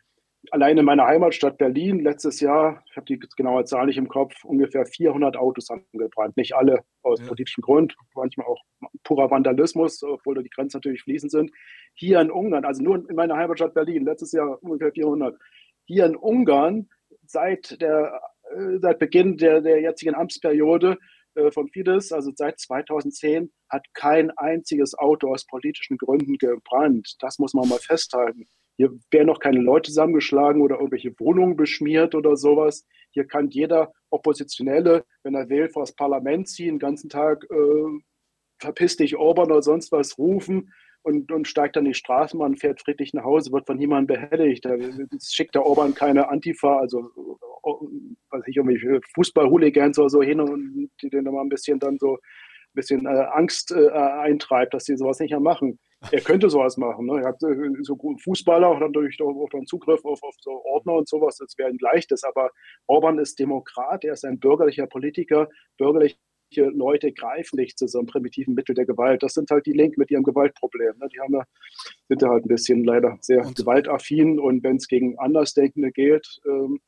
allein in meiner Heimatstadt Berlin letztes Jahr, ich habe die genaue Zahl nicht im Kopf, ungefähr 400 Autos angebrannt. Nicht alle aus ja. politischem Grund, manchmal auch purer Vandalismus, obwohl die Grenzen natürlich fließend sind. Hier in Ungarn, also nur in meiner Heimatstadt Berlin, letztes Jahr ungefähr 400. Hier in Ungarn seit, der, äh, seit Beginn der, der jetzigen Amtsperiode von Fidesz, also seit 2010, hat kein einziges Auto aus politischen Gründen gebrannt. Das muss man mal festhalten. Hier werden noch keine Leute zusammengeschlagen oder irgendwelche Wohnungen beschmiert oder sowas. Hier kann jeder Oppositionelle, wenn er will, vor das Parlament ziehen, den ganzen Tag äh, verpiss dich Orban oder sonst was rufen und, und steigt dann die Straßenbahn, fährt friedlich nach Hause, wird von niemandem behelligt. Da schickt der Orban keine Antifa, also was ich irgendwie Fußball-Hooligans oder so hin und die den mal ein bisschen dann so ein bisschen äh, Angst äh, eintreibt, dass sie sowas nicht mehr machen. Er könnte sowas machen. Ne? Er hat äh, so guten Fußballer und natürlich auch dann Zugriff auf, auf so Ordner und sowas. Das wäre ein leichtes. Aber Orban ist Demokrat, er ist ein bürgerlicher Politiker. Bürgerliche Leute greifen nicht zu so einem primitiven Mittel der Gewalt. Das sind halt die Linken mit ihrem Gewaltproblem. Ne? Die haben ja, sind ja halt ein bisschen leider sehr und gewaltaffin und wenn es gegen Andersdenkende geht, ähm,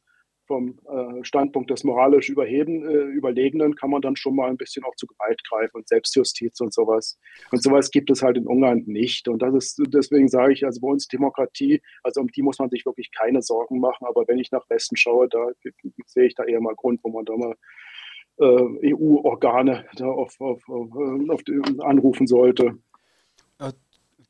vom äh, Standpunkt des moralisch Überheben, äh, Überlegenen kann man dann schon mal ein bisschen auch zu Gewalt greifen und Selbstjustiz und sowas. Und sowas gibt es halt in Ungarn nicht. Und das ist, deswegen sage ich, also bei uns Demokratie, also um die muss man sich wirklich keine Sorgen machen. Aber wenn ich nach Westen schaue, da sehe ich da eher mal Grund, wo man da mal äh, EU-Organe da auf, auf, auf, äh, auf anrufen sollte.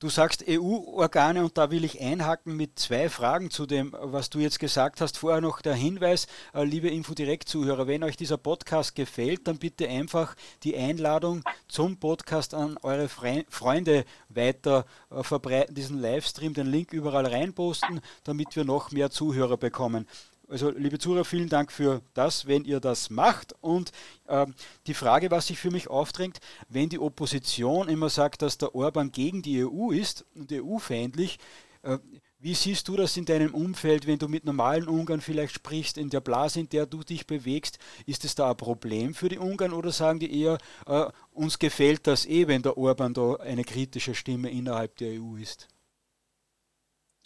Du sagst EU-Organe und da will ich einhaken mit zwei Fragen zu dem, was du jetzt gesagt hast. Vorher noch der Hinweis, äh, liebe Infodirekt-Zuhörer, wenn euch dieser Podcast gefällt, dann bitte einfach die Einladung zum Podcast an eure Freunde weiter äh, verbreiten, diesen Livestream, den Link überall reinposten, damit wir noch mehr Zuhörer bekommen. Also, liebe Zuhörer, vielen Dank für das, wenn ihr das macht. Und äh, die Frage, was sich für mich aufdrängt, wenn die Opposition immer sagt, dass der Orban gegen die EU ist und EU-feindlich, äh, wie siehst du das in deinem Umfeld, wenn du mit normalen Ungarn vielleicht sprichst, in der Blase, in der du dich bewegst? Ist es da ein Problem für die Ungarn oder sagen die eher, äh, uns gefällt das eh, wenn der Orban da eine kritische Stimme innerhalb der EU ist?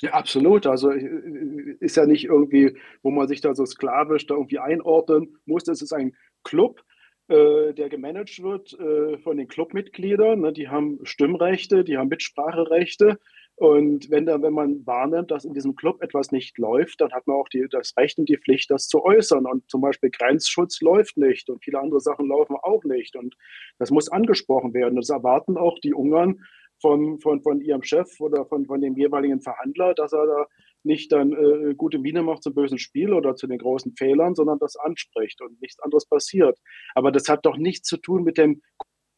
Ja, absolut. Also ist ja nicht irgendwie, wo man sich da so sklavisch da irgendwie einordnen muss. Es ist ein Club, äh, der gemanagt wird äh, von den Clubmitgliedern. Ne? Die haben Stimmrechte, die haben Mitspracherechte. Und wenn, da, wenn man wahrnimmt, dass in diesem Club etwas nicht läuft, dann hat man auch die, das Recht und die Pflicht, das zu äußern. Und zum Beispiel Grenzschutz läuft nicht und viele andere Sachen laufen auch nicht. Und das muss angesprochen werden. Das erwarten auch die Ungarn von, von, von ihrem Chef oder von, von dem jeweiligen Verhandler, dass er da nicht dann äh, gute Miene macht zum bösen Spiel oder zu den großen Fehlern, sondern das anspricht und nichts anderes passiert. Aber das hat doch nichts zu tun mit dem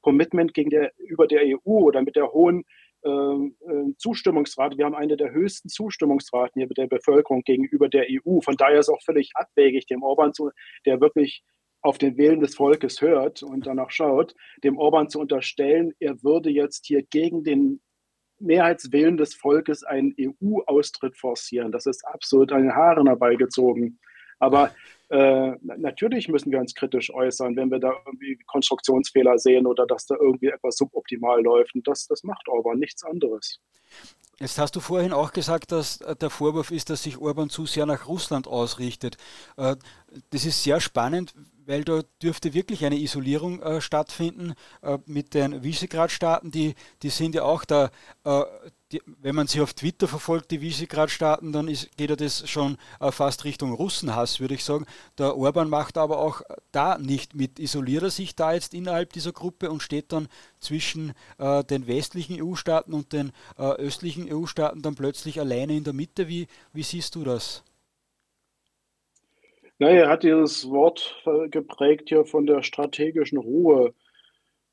Commitment gegen der, über der EU oder mit der hohen äh, äh, Zustimmungsrate. Wir haben eine der höchsten Zustimmungsraten hier mit der Bevölkerung gegenüber der EU. Von daher ist auch völlig abwegig, dem Orban zu, der wirklich auf den Willen des Volkes hört und danach schaut, dem Orban zu unterstellen, er würde jetzt hier gegen den Mehrheitswillen des Volkes einen EU-Austritt forcieren. Das ist absolut an den Haaren herbeigezogen. Aber äh, natürlich müssen wir uns kritisch äußern, wenn wir da irgendwie Konstruktionsfehler sehen oder dass da irgendwie etwas suboptimal läuft. Und das, das macht Orban, nichts anderes. Jetzt hast du vorhin auch gesagt, dass äh, der Vorwurf ist, dass sich Orban zu sehr nach Russland ausrichtet. Äh, das ist sehr spannend, weil da dürfte wirklich eine Isolierung äh, stattfinden äh, mit den Visegrad-Staaten. Die, die sind ja auch da, äh, die, wenn man sie auf Twitter verfolgt, die Visegrad-Staaten, dann ist, geht ja das schon äh, fast Richtung Russenhass, würde ich sagen. Der Orban macht aber auch da nicht mit. Isoliert er sich da jetzt innerhalb dieser Gruppe und steht dann zwischen äh, den westlichen EU-Staaten und den äh, östlichen EU-Staaten dann plötzlich alleine in der Mitte? Wie, wie siehst du das? Naja, er hat dieses Wort geprägt hier von der strategischen Ruhe,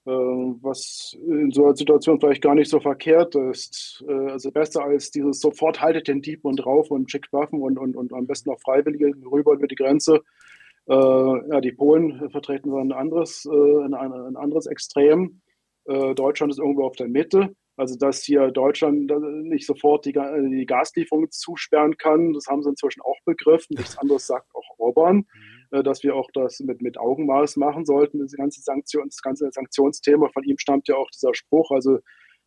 äh, was in so einer Situation vielleicht gar nicht so verkehrt ist. Äh, also besser als dieses sofort haltet den Dieb und rauf und schickt Waffen und, und, und am besten auch Freiwillige rüber über die Grenze. Äh, ja, die Polen vertreten so ein anderes, ein anderes Extrem. Deutschland ist irgendwo auf der Mitte. Also, dass hier Deutschland nicht sofort die, die Gaslieferungen zusperren kann, das haben sie inzwischen auch begriffen. Nichts anderes sagt auch Orban, mhm. dass wir auch das mit, mit Augenmaß machen sollten. Das ganze, Sanktions, das ganze Sanktionsthema, von ihm stammt ja auch dieser Spruch, also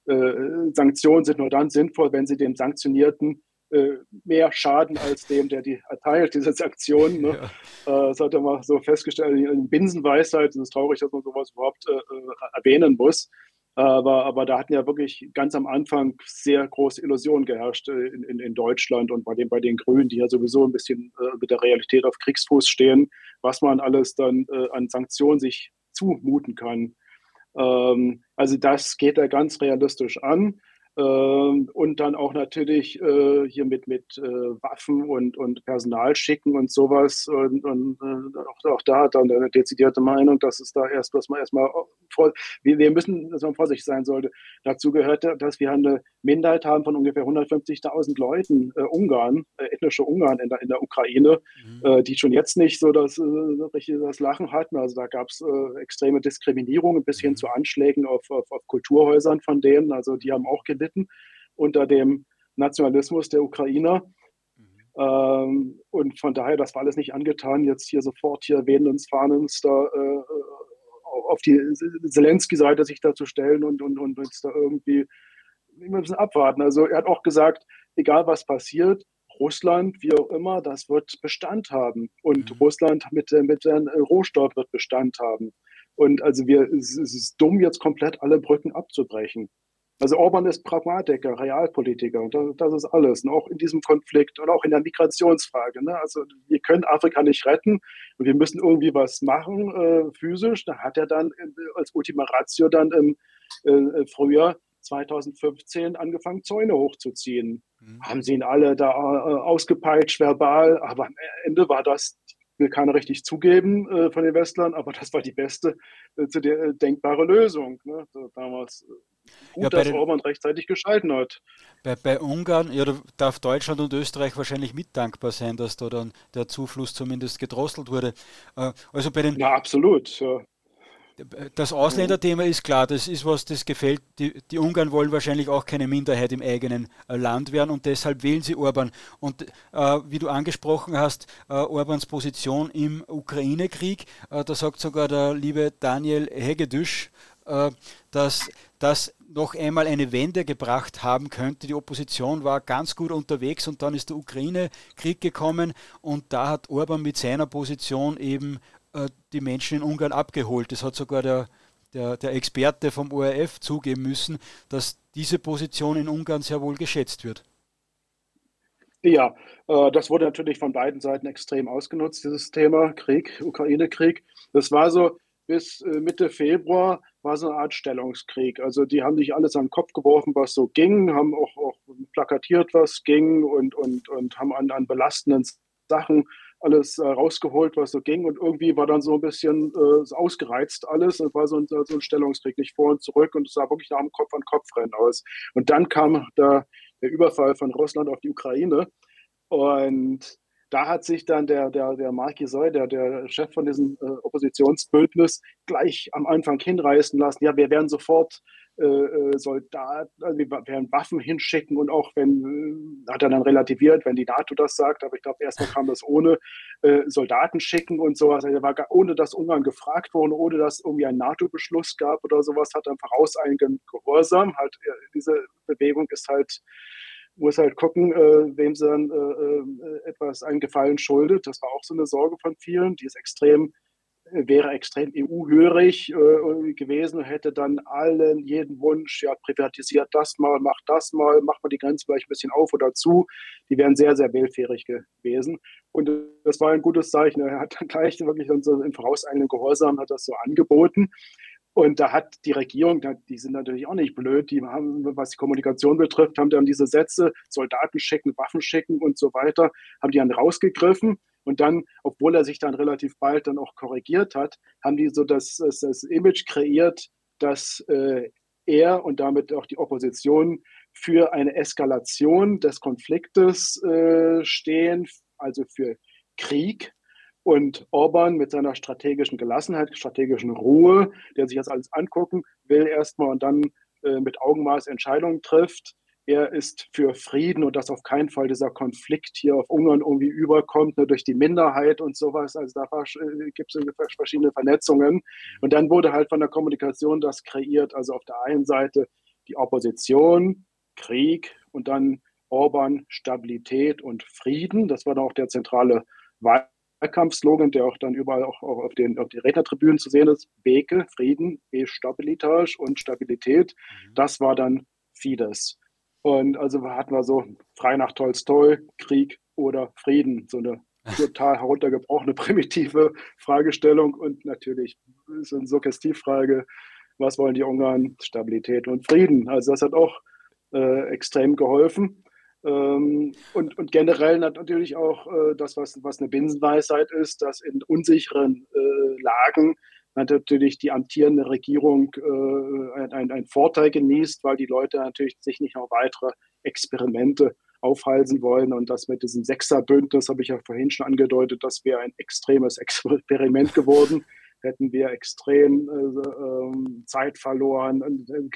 äh, Sanktionen sind nur dann sinnvoll, wenn sie dem Sanktionierten äh, mehr schaden als dem, der die erteilt, diese Sanktionen. Ne? Ja. Äh, das hat er mal so festgestellt, in Binsenweisheit. Es ist traurig, dass man sowas überhaupt äh, äh erwähnen muss. Aber, aber da hatten ja wirklich ganz am Anfang sehr große Illusionen geherrscht äh, in, in, in Deutschland und bei den, bei den Grünen, die ja sowieso ein bisschen äh, mit der Realität auf Kriegsfuß stehen, was man alles dann äh, an Sanktionen sich zumuten kann. Ähm, also das geht er ganz realistisch an. Ähm, und dann auch natürlich äh, hier mit, mit äh, Waffen und, und Personal schicken und sowas. Und, und äh, auch, auch, da hat er eine dezidierte Meinung, dass es da erst, dass man erstmal vor, wir, wir müssen, dass man vorsichtig sein sollte. Dazu gehört, dass wir eine Minderheit haben von ungefähr 150.000 Leuten, äh, Ungarn, äh, ethnische Ungarn in der, in der Ukraine, mhm. Äh, die schon jetzt nicht so das, das Lachen hatten. Also da gab es extreme Diskriminierung bis hin mhm. zu Anschlägen auf, auf, auf Kulturhäusern von denen. Also die haben auch gelitten gelitten unter dem Nationalismus der Ukrainer. Mhm. Ähm, und von daher, das war alles nicht angetan, jetzt hier sofort hier wehend uns, fahnens da äh, auf die Zelensky-Seite sich da zu stellen und, und, und jetzt da irgendwie, wir müssen abwarten. Also er hat auch gesagt, egal was passiert, Russland, wie auch immer, das wird Bestand haben. Und mhm. Russland mit, mit dem Rohstoff wird Bestand haben. Und also wir, es ist dumm, jetzt komplett alle Brücken abzubrechen. Also Orban ist Pragmatiker, Realpolitiker und das, das, ist alles. Und auch in diesem Konflikt und auch in der Migrationsfrage. Ne? Also wir können Afrika nicht retten und wir müssen irgendwie was machen äh, physisch. Da hat er dann äh, als Ultima Ratio dann im äh, Frühjahr 2015 angefangen, Zäune hochzuziehen. Mhm. Haben sie ihn alle da äh, ausgepeitscht verbal, aber am Ende war das will keiner richtig zugeben äh, von den Westlern, aber das war die beste äh, zu der, äh, denkbare Lösung. Ne? Damals gut, ja, dass Orban rechtzeitig geschalten hat. Bei, bei Ungarn, ja, da darf Deutschland und Österreich wahrscheinlich mit dankbar sein, dass da dann der Zufluss zumindest gedrosselt wurde. Äh, also bei den. Ja, absolut. Ja. Das Ausländerthema ist klar, das ist was, das gefällt. Die, die, Ungarn wollen wahrscheinlich auch keine Minderheit im eigenen äh, Land werden und deshalb wählen sie Orban. Und äh, wie du angesprochen hast, äh, Orbans Position im Ukraine-Krieg, äh, da sagt sogar der liebe Daniel Hegedüsch, dass das noch einmal eine Wende gebracht haben könnte. Die Opposition war ganz gut unterwegs und dann ist der Ukraine-Krieg gekommen und da hat Orban mit seiner Position eben äh, die Menschen in Ungarn abgeholt. Das hat sogar der, der, der Experte vom ORF zugeben müssen, dass diese Position in Ungarn sehr wohl geschätzt wird. Ja, äh, das wurde natürlich von beiden Seiten extrem ausgenutzt, dieses Thema Krieg, Ukraine-Krieg. Das war so bis äh, Mitte Februar war so eine Art Stellungskrieg. Also die haben sich alles den Kopf geworfen, was so ging, haben auch, auch plakatiert, was ging und, und, und haben an, an belastenden Sachen alles äh, rausgeholt, was so ging. Und irgendwie war dann so ein bisschen äh, ausgereizt alles. Es war so ein, so ein Stellungskrieg, nicht vor und zurück. Und es sah wirklich nach einem Kopf-an-Kopf-Rennen aus. Und dann kam der, der Überfall von Russland auf die Ukraine. Und da hat sich dann der, der, der Marc Gesoy, der, der Chef von diesem äh, Oppositionsbündnis, gleich am Anfang hinreißen lassen. Ja, wir werden sofort äh, äh, Soldaten, also wir werden Waffen hinschicken und auch wenn, äh, hat er dann relativiert, wenn die NATO das sagt, aber ich glaube, erstmal kam das ohne äh, Soldaten schicken und sowas. Also war gar, ohne dass Ungarn gefragt wurde, ohne dass irgendwie ein NATO-Beschluss gab oder sowas, hat er vorauseilenden Gehorsam. Halt, äh, diese Bewegung ist halt muss halt gucken, äh, wem sie dann äh, etwas einen Gefallen schuldet. Das war auch so eine Sorge von vielen. Die ist extrem wäre extrem EU-hörig äh, gewesen und hätte dann allen jeden Wunsch, ja, privatisiert das mal, macht das mal, macht mal die Grenze vielleicht ein bisschen auf oder zu. Die wären sehr, sehr wählfähig gewesen. Und das war ein gutes Zeichen. Er hat dann gleich wirklich so im vorauseilenden Gehorsam hat das so angeboten. Und da hat die Regierung, die sind natürlich auch nicht blöd, die haben, was die Kommunikation betrifft, haben dann diese Sätze, Soldaten schicken, Waffen schicken und so weiter, haben die dann rausgegriffen und dann, obwohl er sich dann relativ bald dann auch korrigiert hat, haben die so das, das, das Image kreiert, dass äh, er und damit auch die Opposition für eine Eskalation des Konfliktes äh, stehen, also für Krieg. Und Orban mit seiner strategischen Gelassenheit, strategischen Ruhe, der sich das alles angucken will erstmal und dann äh, mit Augenmaß Entscheidungen trifft, er ist für Frieden und dass auf keinen Fall dieser Konflikt hier auf Ungarn irgendwie überkommt, nur durch die Minderheit und sowas. Also da äh, gibt es verschiedene Vernetzungen. Und dann wurde halt von der Kommunikation das kreiert. Also auf der einen Seite die Opposition, Krieg und dann Orban, Stabilität und Frieden. Das war dann auch der zentrale Wahlkampfslogan, der auch dann überall auch, auch auf, den, auf den Rednertribünen zu sehen ist. Beke, Frieden, E-Stabilitas und Stabilität. Mhm. Das war dann Fidesz. Und also hatten wir so frei nach Tolstoi, Krieg oder Frieden, so eine total heruntergebrochene, primitive Fragestellung und natürlich ist eine Suggestivfrage, was wollen die Ungarn? Stabilität und Frieden. Also das hat auch äh, extrem geholfen. Ähm, und, und generell natürlich auch äh, das, was, was eine Binsenweisheit ist, dass in unsicheren äh, Lagen natürlich die amtierende Regierung äh, einen, Vorteil genießt, weil die Leute natürlich sich nicht noch weitere Experimente aufhalsen wollen. Und das mit diesem Sechserbündnis, habe ich ja vorhin schon angedeutet, das wäre ein extremes Experiment geworden. Hätten wir extrem äh, äh, Zeit verloren,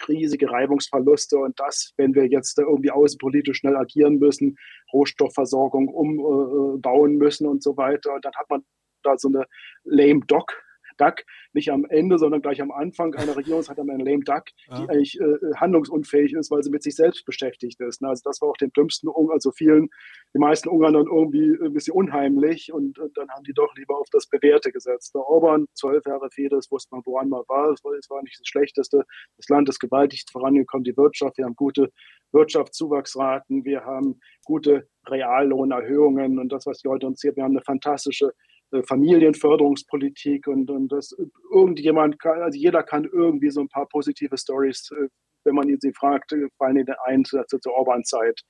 riesige Reibungsverluste. Und das, wenn wir jetzt irgendwie außenpolitisch schnell agieren müssen, Rohstoffversorgung umbauen müssen und so weiter, dann hat man da so eine lame Dock Duck nicht am Ende, sondern gleich am Anfang einer Regierungszeit haben wir eine lame Duck, die ja. eigentlich äh, handlungsunfähig ist, weil sie mit sich selbst beschäftigt ist. Ne? Also das war auch den dümmsten, also vielen, die meisten Ungarn dann irgendwie ein bisschen unheimlich und, und, dann haben die doch lieber auf das Bewährte gesetzt. Der Orban, zwölf Jahre Fidesz, wusste man, woran man war. Es war, es war nicht das Schlechteste. Das Land ist gewaltig vorangekommen, die Wirtschaft, wir haben gute Wirtschaftszuwachsraten, wir haben gute Reallohnerhöhungen und das, was die Leute uns hier, wir haben eine fantastische äh, Familienförderungspolitik und, und das irgendjemand kann, also jeder kann irgendwie so ein paar positive Stories, äh, wenn man ihn sie fragt, äh, fallen in ein zur, zur Orban-Zeit.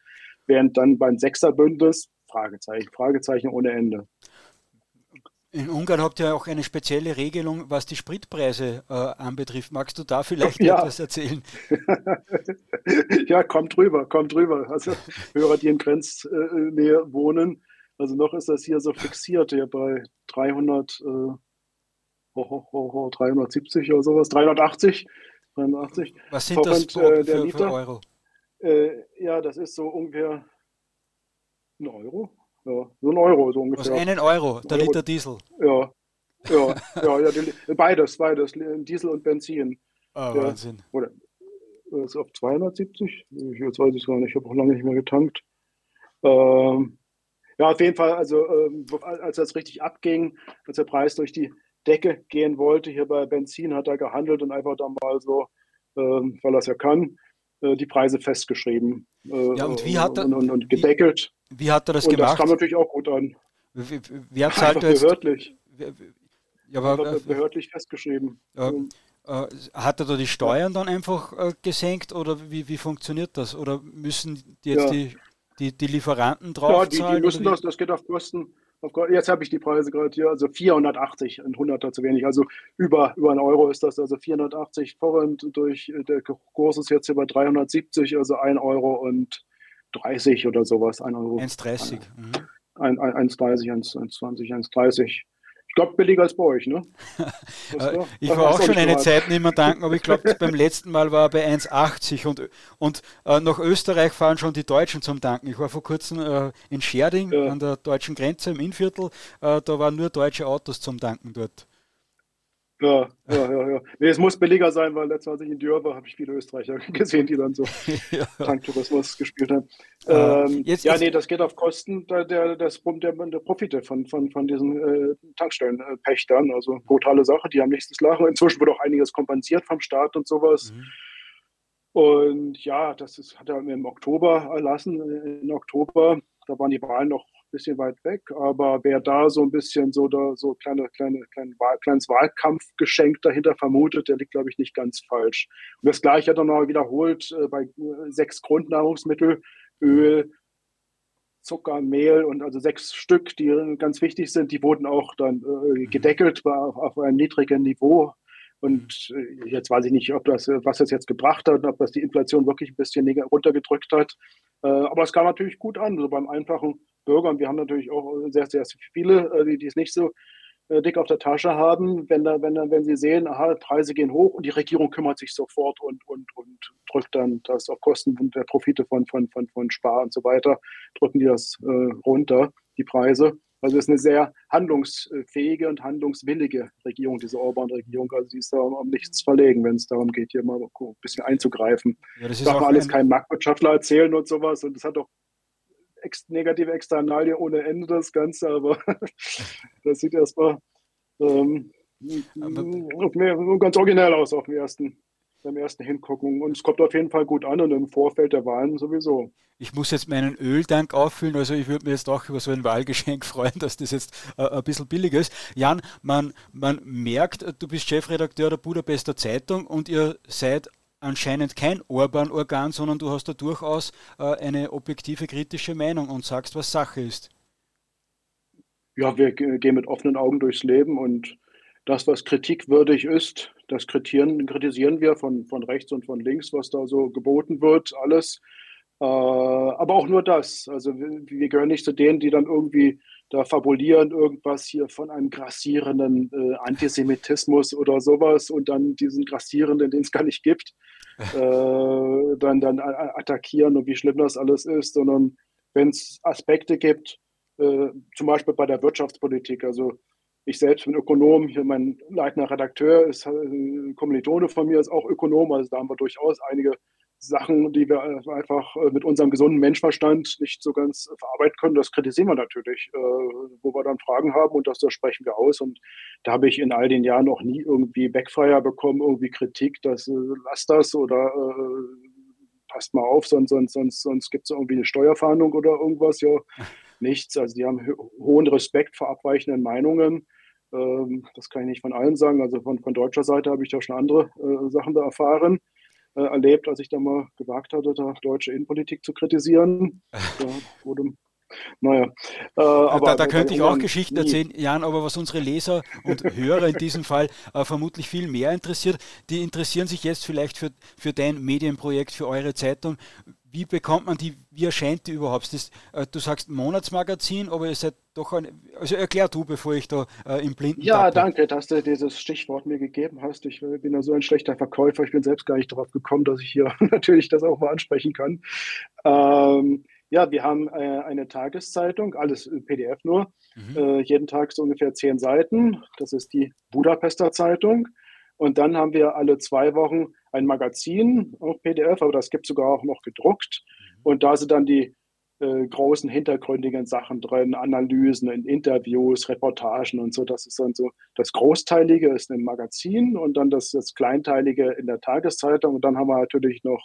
Während dann beim Sechserbündnis, Fragezeichen, Fragezeichen ohne Ende. In Ungarn habt ihr auch eine spezielle Regelung, was die Spritpreise äh, anbetrifft. Magst du da vielleicht ja. etwas erzählen? ja, kommt rüber, kommt rüber. Also Hörer, die in Grenznähe wohnen, also noch ist das hier so fixiert, hier bei 300, äh, ho, ho, ho, 370 oder sowas, 380. 380. Was sind das für, äh, der für, Liter, für Euro? Äh, ja, das ist so ungefähr ein Euro. Ja, so ein Euro so ungefähr. Was einen Euro, der Euro. Liter Diesel. Ja, ja, ja, ja die, beides, beides, Diesel und Benzin. Ah, ja, Wahnsinn. Oder ist auf 270? Jetzt weiß ich es gar nicht, ich habe auch lange nicht mehr getankt. Ähm, ja, auf jeden Fall, also ähm, als das richtig abging, als der Preis durch die Decke gehen wollte, hier bei Benzin hat er gehandelt und einfach dann mal so, ähm, weil er es ja kann, äh, die Preise festgeschrieben. Äh, ja, und wie hat er, und, und, und gedeckelt. Wie, wie, hat er das und gemacht? Das kam natürlich auch gut an. Wie, wie hat halt jetzt, behördlich. Ja, aber, behördlich festgeschrieben. Ja, äh, hat er da die Steuern dann einfach äh, gesenkt oder wie, wie funktioniert das? Oder müssen jetzt ja. die die, die Lieferanten drauf Ja, die, die müssen das, das geht auf Kosten. Auf, jetzt habe ich die Preise gerade hier, also 480, ein Hunderter zu wenig, also über, über einen Euro ist das, also 480 Forint durch, der Kurs ist jetzt über 370, also 1 Euro und 30 oder sowas, 1 Euro. 1,30. Mhm. 1,30, 1,20, 1,30. Ich glaube, billiger als bei euch, ne? Äh, ich war auch schon eine Zeit nicht mehr tanken, aber ich glaube, beim letzten Mal war er bei 1,80 und, und äh, nach Österreich fahren schon die Deutschen zum Tanken. Ich war vor kurzem äh, in Scherding ja. an der deutschen Grenze im Innviertel, äh, da waren nur deutsche Autos zum Tanken dort. Ja, ja, ja, ja. Nee, es muss billiger sein, weil letztes Mal, als ich in Dürr war, habe ich viele Österreicher gesehen, die dann so ja. Tanktourismus gespielt haben. Ah, ähm, jetzt, ja, nee, das geht auf Kosten der, der, der, der Profite von, von, von diesen äh, Tankstellenpächtern. Also brutale Sache, die haben nichts zu lachen. Inzwischen wird auch einiges kompensiert vom Staat und sowas. Mhm. Und ja, das ist, hat er im Oktober erlassen. In Oktober, da waren die Wahlen noch bisschen weit weg, aber wer da so ein bisschen so da so kleine, kleine, Wahl, kleines Wahlkampfgeschenk dahinter vermutet, der liegt, glaube ich, nicht ganz falsch. Und das gleiche hat er noch wiederholt äh, bei äh, sechs Grundnahrungsmittel, Öl, Zucker, Mehl und also sechs Stück, die ganz wichtig sind, die wurden auch dann äh, gedeckelt auf, auf einem niedrigen Niveau. Und äh, jetzt weiß ich nicht, ob das, was das jetzt gebracht hat, ob das die Inflation wirklich ein bisschen runtergedrückt hat. Äh, aber es kam natürlich gut an. So beim einfachen Bürger, und wir haben natürlich auch sehr, sehr viele, äh, die, die es nicht so äh, dick auf der Tasche haben, wenn, da, wenn, da, wenn sie sehen, aha, Preise gehen hoch und die Regierung kümmert sich sofort und, und, und drückt dann das auf Kosten der Profite von, von, von, von Spar und so weiter, drücken die das äh, runter, die Preise. Also es ist eine sehr handlungsfähige und handlungswillige Regierung, diese Orban-Regierung. Also sie ist da um nichts verlegen, wenn es darum geht, hier mal ein bisschen einzugreifen. Ja, das darf man alles kein Marktwirtschaftler erzählen und sowas. Und es hat auch ex negative Externalien ohne Ende, das Ganze, aber das sieht erstmal ähm, ganz originell aus auf dem ersten, beim ersten Hingucken. Und es kommt auf jeden Fall gut an und im Vorfeld der Wahlen sowieso. Ich muss jetzt meinen Öltank auffüllen, also ich würde mir jetzt auch über so ein Wahlgeschenk freuen, dass das jetzt äh, ein bisschen billiger ist. Jan, man, man merkt, du bist Chefredakteur der Budapester Zeitung und ihr seid anscheinend kein Orban-Organ, sondern du hast da durchaus äh, eine objektive, kritische Meinung und sagst, was Sache ist. Ja, wir gehen mit offenen Augen durchs Leben und das, was kritikwürdig ist, das kritisieren, kritisieren wir von, von rechts und von links, was da so geboten wird, alles. Äh, aber auch nur das. Also wir, wir, gehören nicht zu denen, die dann irgendwie da fabulieren, irgendwas hier von einem grassierenden äh, Antisemitismus oder sowas und dann diesen grassierenden, den es gar nicht gibt, äh, dann, dann attackieren und wie schlimm das alles ist, sondern wenn es Aspekte gibt, äh, zum Beispiel bei der Wirtschaftspolitik, also ich selbst bin Ökonom, hier mein leitender Redakteur ist ein äh, Kommilitone von mir, ist auch Ökonom, also da haben wir durchaus einige Sachen, die wir einfach äh, mit unserem gesunden Menschverstand nicht so ganz verarbeiten können, das kritisieren wir natürlich, äh, wo wir dann Fragen haben und das, das sprechen wir aus. Und da habe ich in all den Jahren noch nie irgendwie Backfire bekommen, irgendwie Kritik, dass äh, lass das oder passt mal auf, sonst, sonst, sonst, sonst gibt es irgendwie eine Steuerfahndung oder irgendwas. Ja, nichts. Also die haben hohen Respekt vor abweichenden Meinungen. Ähm, das kann ich nicht von allen sagen. Also von, von deutscher Seite habe ich da schon andere Sachen da erfahren äh, erlebt, als ich da mal gewagt hatte, da deutsche Innenpolitik zu kritisieren. Da wurde naja. Äh, aber da, da könnte ich auch Geschichten nie. erzählen, Jan, aber was unsere Leser und Hörer in diesem Fall äh, vermutlich viel mehr interessiert, die interessieren sich jetzt vielleicht für, für dein Medienprojekt, für eure Zeitung. Wie bekommt man die, wie erscheint die überhaupt? Das, äh, du sagst Monatsmagazin, aber ihr seid doch ein, also erklär du, bevor ich da äh, im Blinden Ja, tappe. danke, dass du dieses Stichwort mir gegeben hast. Ich äh, bin ja so ein schlechter Verkäufer, ich bin selbst gar nicht darauf gekommen, dass ich hier natürlich das auch mal ansprechen kann. Ähm, ja, wir haben äh, eine Tageszeitung, alles PDF nur, mhm. äh, jeden Tag so ungefähr zehn Seiten. Das ist die Budapester Zeitung. Und dann haben wir alle zwei Wochen ein Magazin auf PDF, aber das gibt es sogar auch noch gedruckt. Mhm. Und da sind dann die äh, großen hintergründigen Sachen drin, Analysen, Interviews, Reportagen und so. Das ist dann so, das Großteilige ist im Magazin und dann das, das Kleinteilige in der Tageszeitung. Und dann haben wir natürlich noch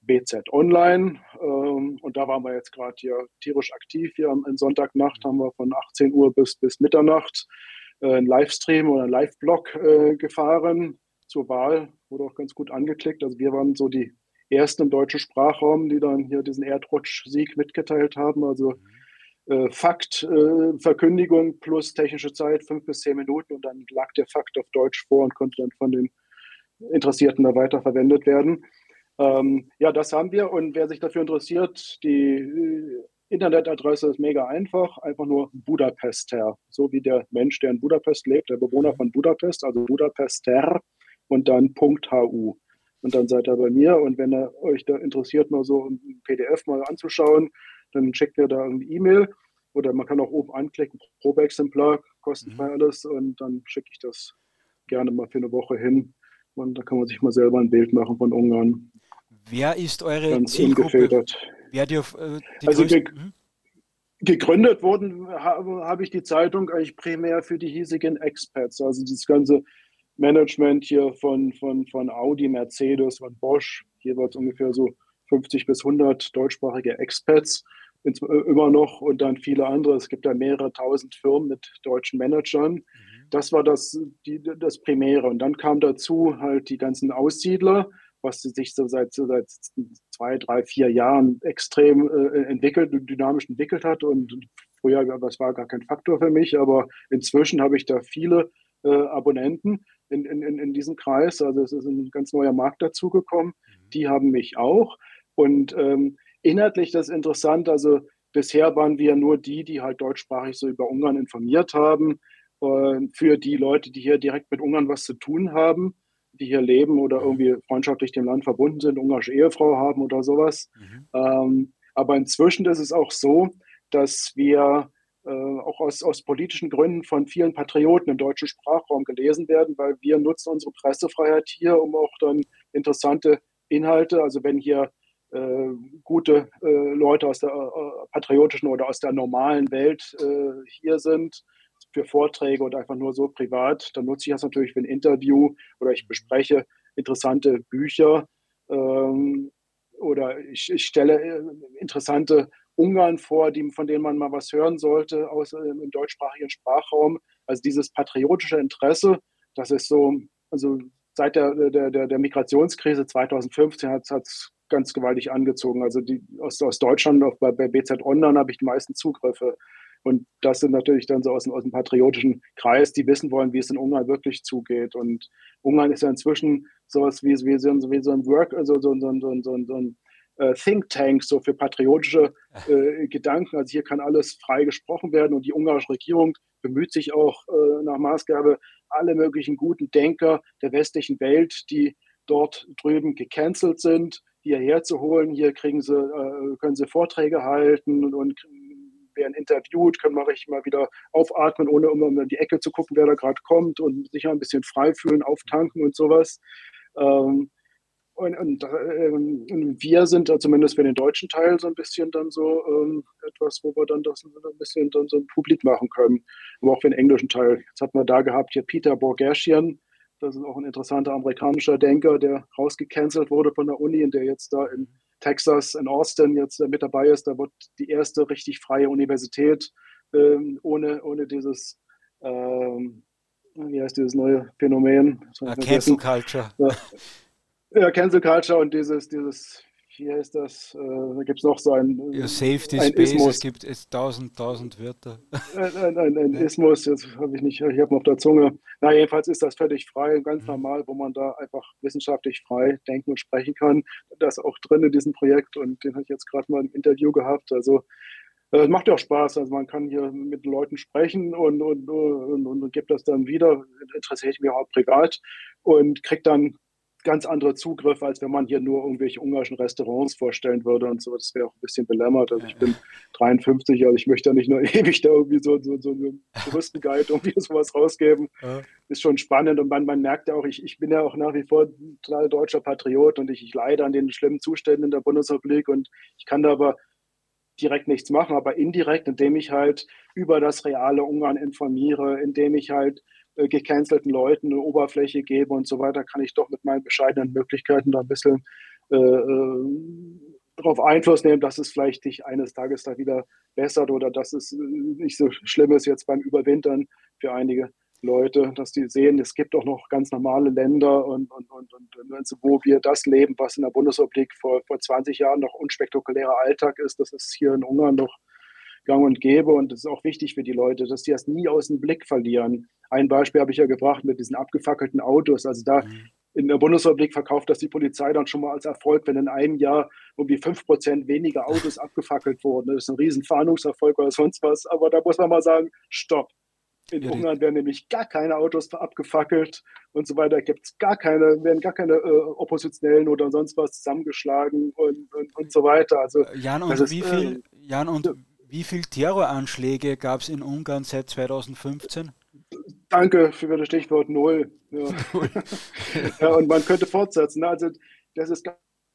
BZ Online. Ähm, und da waren wir jetzt gerade hier tierisch aktiv. Hier am Sonntagnacht haben wir von 18 Uhr bis, bis Mitternacht einen Livestream oder einen Live-Blog äh, gefahren zur Wahl. Wurde auch ganz gut angeklickt. Also wir waren so die ersten im deutschen Sprachraum, die dann hier diesen Erdrutsch-Sieg mitgeteilt haben. Also äh, Fakt, äh, Verkündigung plus technische Zeit, fünf bis zehn Minuten und dann lag der Fakt auf Deutsch vor und konnte dann von den Interessierten da weiterverwendet werden. Ähm, ja, das haben wir und wer sich dafür interessiert, die Internetadresse ist mega einfach, einfach nur Budapester, so wie der Mensch, der in Budapest lebt, der Bewohner von Budapest, also Budapester und dann .hu. Und dann seid ihr bei mir und wenn ihr euch da interessiert, mal so ein PDF mal anzuschauen, dann checkt ihr da eine E-Mail oder man kann auch oben anklicken, Probeexemplar, kostenfrei mhm. alles und dann schicke ich das gerne mal für eine Woche hin und da kann man sich mal selber ein Bild machen von Ungarn. Wer ist eure Ganz Zielgruppe? Wer die, äh, die also ge mhm. gegründet wurden habe, habe ich die Zeitung eigentlich primär für die hiesigen Expats, also das ganze Management hier von, von, von Audi, Mercedes und Bosch. Es ungefähr so 50 bis 100 deutschsprachige Expats äh, immer noch und dann viele andere. Es gibt da mehrere tausend Firmen mit deutschen Managern. Mhm. Das war das, die, das Primäre. Und dann kam dazu halt die ganzen Aussiedler, was sich so seit, so seit zwei, drei, vier Jahren extrem äh, entwickelt, dynamisch entwickelt hat. Und früher, das war gar kein Faktor für mich, aber inzwischen habe ich da viele äh, Abonnenten in, in, in diesem Kreis. Also es ist ein ganz neuer Markt dazugekommen. Mhm. Die haben mich auch. Und ähm, inhaltlich das ist interessant. Also bisher waren wir nur die, die halt deutschsprachig so über Ungarn informiert haben. Äh, für die Leute, die hier direkt mit Ungarn was zu tun haben, die hier leben oder irgendwie freundschaftlich dem Land verbunden sind, ungarische Ehefrau haben oder sowas. Mhm. Ähm, aber inzwischen ist es auch so, dass wir äh, auch aus, aus politischen Gründen von vielen Patrioten im deutschen Sprachraum gelesen werden, weil wir nutzen unsere Pressefreiheit hier, um auch dann interessante Inhalte, also wenn hier äh, gute äh, Leute aus der äh, patriotischen oder aus der normalen Welt äh, hier sind, für Vorträge oder einfach nur so privat, dann nutze ich das natürlich für ein Interview oder ich bespreche interessante Bücher ähm, oder ich, ich stelle äh, interessante Ungarn vor, die, von denen man mal was hören sollte aus, äh, im deutschsprachigen Sprachraum. Also dieses patriotische Interesse, das ist so, also seit der, der, der, der Migrationskrise 2015 hat es ganz gewaltig angezogen. Also die, aus, aus Deutschland, auch bei, bei BZ Online habe ich die meisten Zugriffe. Und das sind natürlich dann so aus, aus dem patriotischen Kreis, die wissen wollen, wie es in Ungarn wirklich zugeht. Und Ungarn ist ja inzwischen sowas wie, wie, so, wie so ein Work, also so, so, so, so, so ein äh, Think Tank so für patriotische äh, Gedanken. Also hier kann alles frei gesprochen werden und die ungarische Regierung bemüht sich auch äh, nach Maßgabe, alle möglichen guten Denker der westlichen Welt, die dort drüben gecancelt sind, hierher zu holen. Hier kriegen sie, äh, können sie Vorträge halten und, und werden interviewt, können mal richtig mal wieder aufatmen, ohne immer um die Ecke zu gucken, wer da gerade kommt und sich ein bisschen frei fühlen, auftanken und sowas. Ähm, und, und, äh, und, wir sind da zumindest für den deutschen Teil so ein bisschen dann so ähm, etwas, wo wir dann das ein bisschen dann so publik machen können. Aber auch für den englischen Teil. Jetzt hat man da gehabt hier Peter Borgerschian, das ist auch ein interessanter amerikanischer Denker, der rausgecancelt wurde von der Uni und der jetzt da in Texas, in Austin jetzt mit dabei ist. Da wird die erste richtig freie Universität ähm, ohne, ohne dieses ähm, wie heißt dieses neue Phänomen? Cancel Culture. Ja, ja, Cancel Culture und dieses, dieses, wie heißt das? Äh, da gibt es noch so ein. Ja, Safety ein Space, Ismus. es gibt es tausend, tausend Wörter. Ein, ein, ein, ein Ismus, jetzt habe ich nicht, ich habe noch der Zunge. Na, jedenfalls ist das völlig frei und ganz mhm. normal, wo man da einfach wissenschaftlich frei denken und sprechen kann. Das ist auch drin in diesem Projekt und den habe ich jetzt gerade mal im Interview gehabt. Also, äh, es macht ja auch Spaß. Also man kann hier mit Leuten sprechen und, und, und, und, und gibt das dann wieder. Interessiert mich auch privat und kriegt dann ganz andere Zugriffe, als wenn man hier nur irgendwelche ungarischen Restaurants vorstellen würde und so. Das wäre auch ein bisschen belämmert. Also ich bin 53, also ich möchte da nicht nur ewig da irgendwie so, so, so einen Touristenguide irgendwie sowas rausgeben. Ja. Ist schon spannend und man, man merkt ja auch, ich, ich bin ja auch nach wie vor total deutscher Patriot und ich, ich leide an den schlimmen Zuständen in der Bundesrepublik und ich kann da aber direkt nichts machen, aber indirekt, indem ich halt über das reale Ungarn informiere, indem ich halt äh, gecancelten Leuten eine Oberfläche gebe und so weiter, kann ich doch mit meinen bescheidenen Möglichkeiten da ein bisschen äh, äh, darauf Einfluss nehmen, dass es vielleicht sich eines Tages da wieder bessert oder dass es äh, nicht so schlimm ist jetzt beim Überwintern für einige Leute, dass die sehen, es gibt auch noch ganz normale Länder und, und, und, und wo wir das leben, was in der Bundesrepublik vor, vor 20 Jahren noch unspektakulärer Alltag ist, das ist hier in Ungarn noch gang und gäbe und das ist auch wichtig für die Leute, dass die das nie aus dem Blick verlieren. Ein Beispiel habe ich ja gebracht mit diesen abgefackelten Autos. Also da, mhm. in der Bundesrepublik verkauft das die Polizei dann schon mal als Erfolg, wenn in einem Jahr irgendwie fünf Prozent weniger Autos abgefackelt wurden. Das ist ein riesen Fahndungserfolg oder sonst was. Aber da muss man mal sagen, stopp. In ja, Ungarn werden nämlich gar keine Autos abgefackelt und so weiter. Gibt es gar keine, werden gar keine äh, Oppositionellen oder sonst was zusammengeschlagen und, und, und so weiter. Also, Jan, und ist, wie viel, äh, Jan, und wie viele Terroranschläge gab es in Ungarn seit 2015? Danke für das Stichwort Null. Ja. ja, und man könnte fortsetzen. Also das ist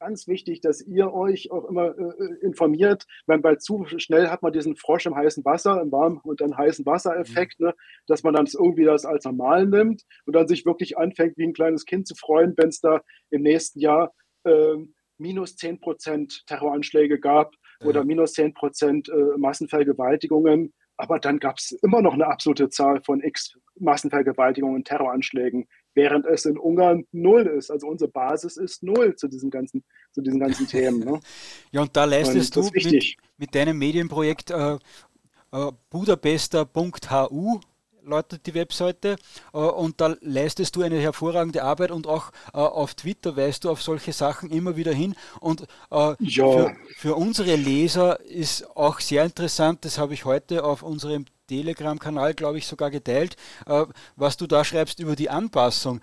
ganz wichtig, dass ihr euch auch immer äh, informiert. Weil bei zu schnell hat man diesen Frosch im heißen Wasser, im warmen und dann heißen Wassereffekt, mhm. ne, dass man dann irgendwie das als normal nimmt und dann sich wirklich anfängt, wie ein kleines Kind zu freuen, wenn es da im nächsten Jahr äh, minus 10 Prozent Terroranschläge gab. Oder minus 10 Prozent äh, Massenvergewaltigungen aber dann gab es immer noch eine absolute Zahl von x Massenvergewaltigungen und Terroranschlägen, während es in Ungarn null ist. Also unsere Basis ist null zu diesen ganzen, zu diesen ganzen Themen. Ne? Ja, und da leistest und du mit, mit, deinem Medienprojekt äh, äh, budapester.hu lautet die Webseite. Äh, und da leistest du eine hervorragende Arbeit und auch äh, auf Twitter weist du auf solche Sachen immer wieder hin. Und äh, ja. für, für unsere Leser ist auch sehr interessant, das habe ich heute auf unserem Telegram-Kanal, glaube ich, sogar geteilt, was du da schreibst über die Anpassung.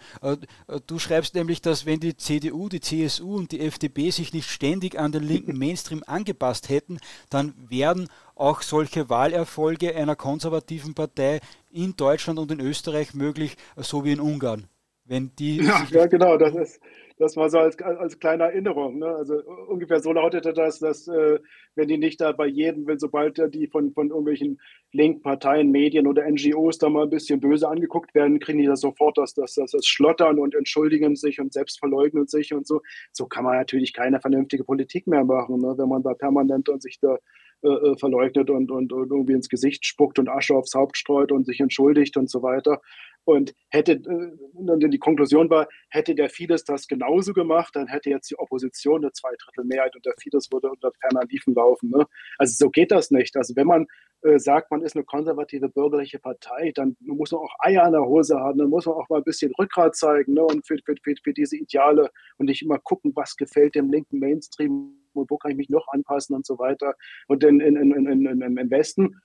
du schreibst nämlich, dass wenn die CDU, die CSU und die FDP sich nicht ständig an den linken Mainstream angepasst hätten, dann wären auch solche Wahlerfolge einer konservativen Partei in Deutschland und in Österreich möglich, so wie in Ungarn. Wenn die ja, ja genau, das ist das war so als, als kleine Erinnerung. Ne? Also ungefähr so lautete das, dass äh, wenn die nicht da bei jedem, wenn sobald die von, von irgendwelchen Linkparteien, Medien oder NGOs da mal ein bisschen böse angeguckt werden, kriegen die da sofort das, das, das, das Schlottern und entschuldigen sich und selbst verleugnen sich und so. So kann man natürlich keine vernünftige Politik mehr machen, ne? wenn man da permanent und sich da äh, äh, verleugnet und, und, und, irgendwie ins Gesicht spuckt und Asche aufs Haupt streut und sich entschuldigt und so weiter. Und hätte, äh, die Konklusion war, hätte der Fidesz das genauso gemacht, dann hätte jetzt die Opposition eine Zweidrittelmehrheit und der Fidesz würde unter ferner Liefen laufen. Ne? Also so geht das nicht. Also wenn man äh, sagt, man ist eine konservative bürgerliche Partei, dann muss man auch Eier an der Hose haben, dann muss man auch mal ein bisschen Rückgrat zeigen ne? und für, für, für, für diese Ideale und nicht immer gucken, was gefällt dem linken Mainstream und wo kann ich mich noch anpassen und so weiter. Und in, in, in, in, im Westen,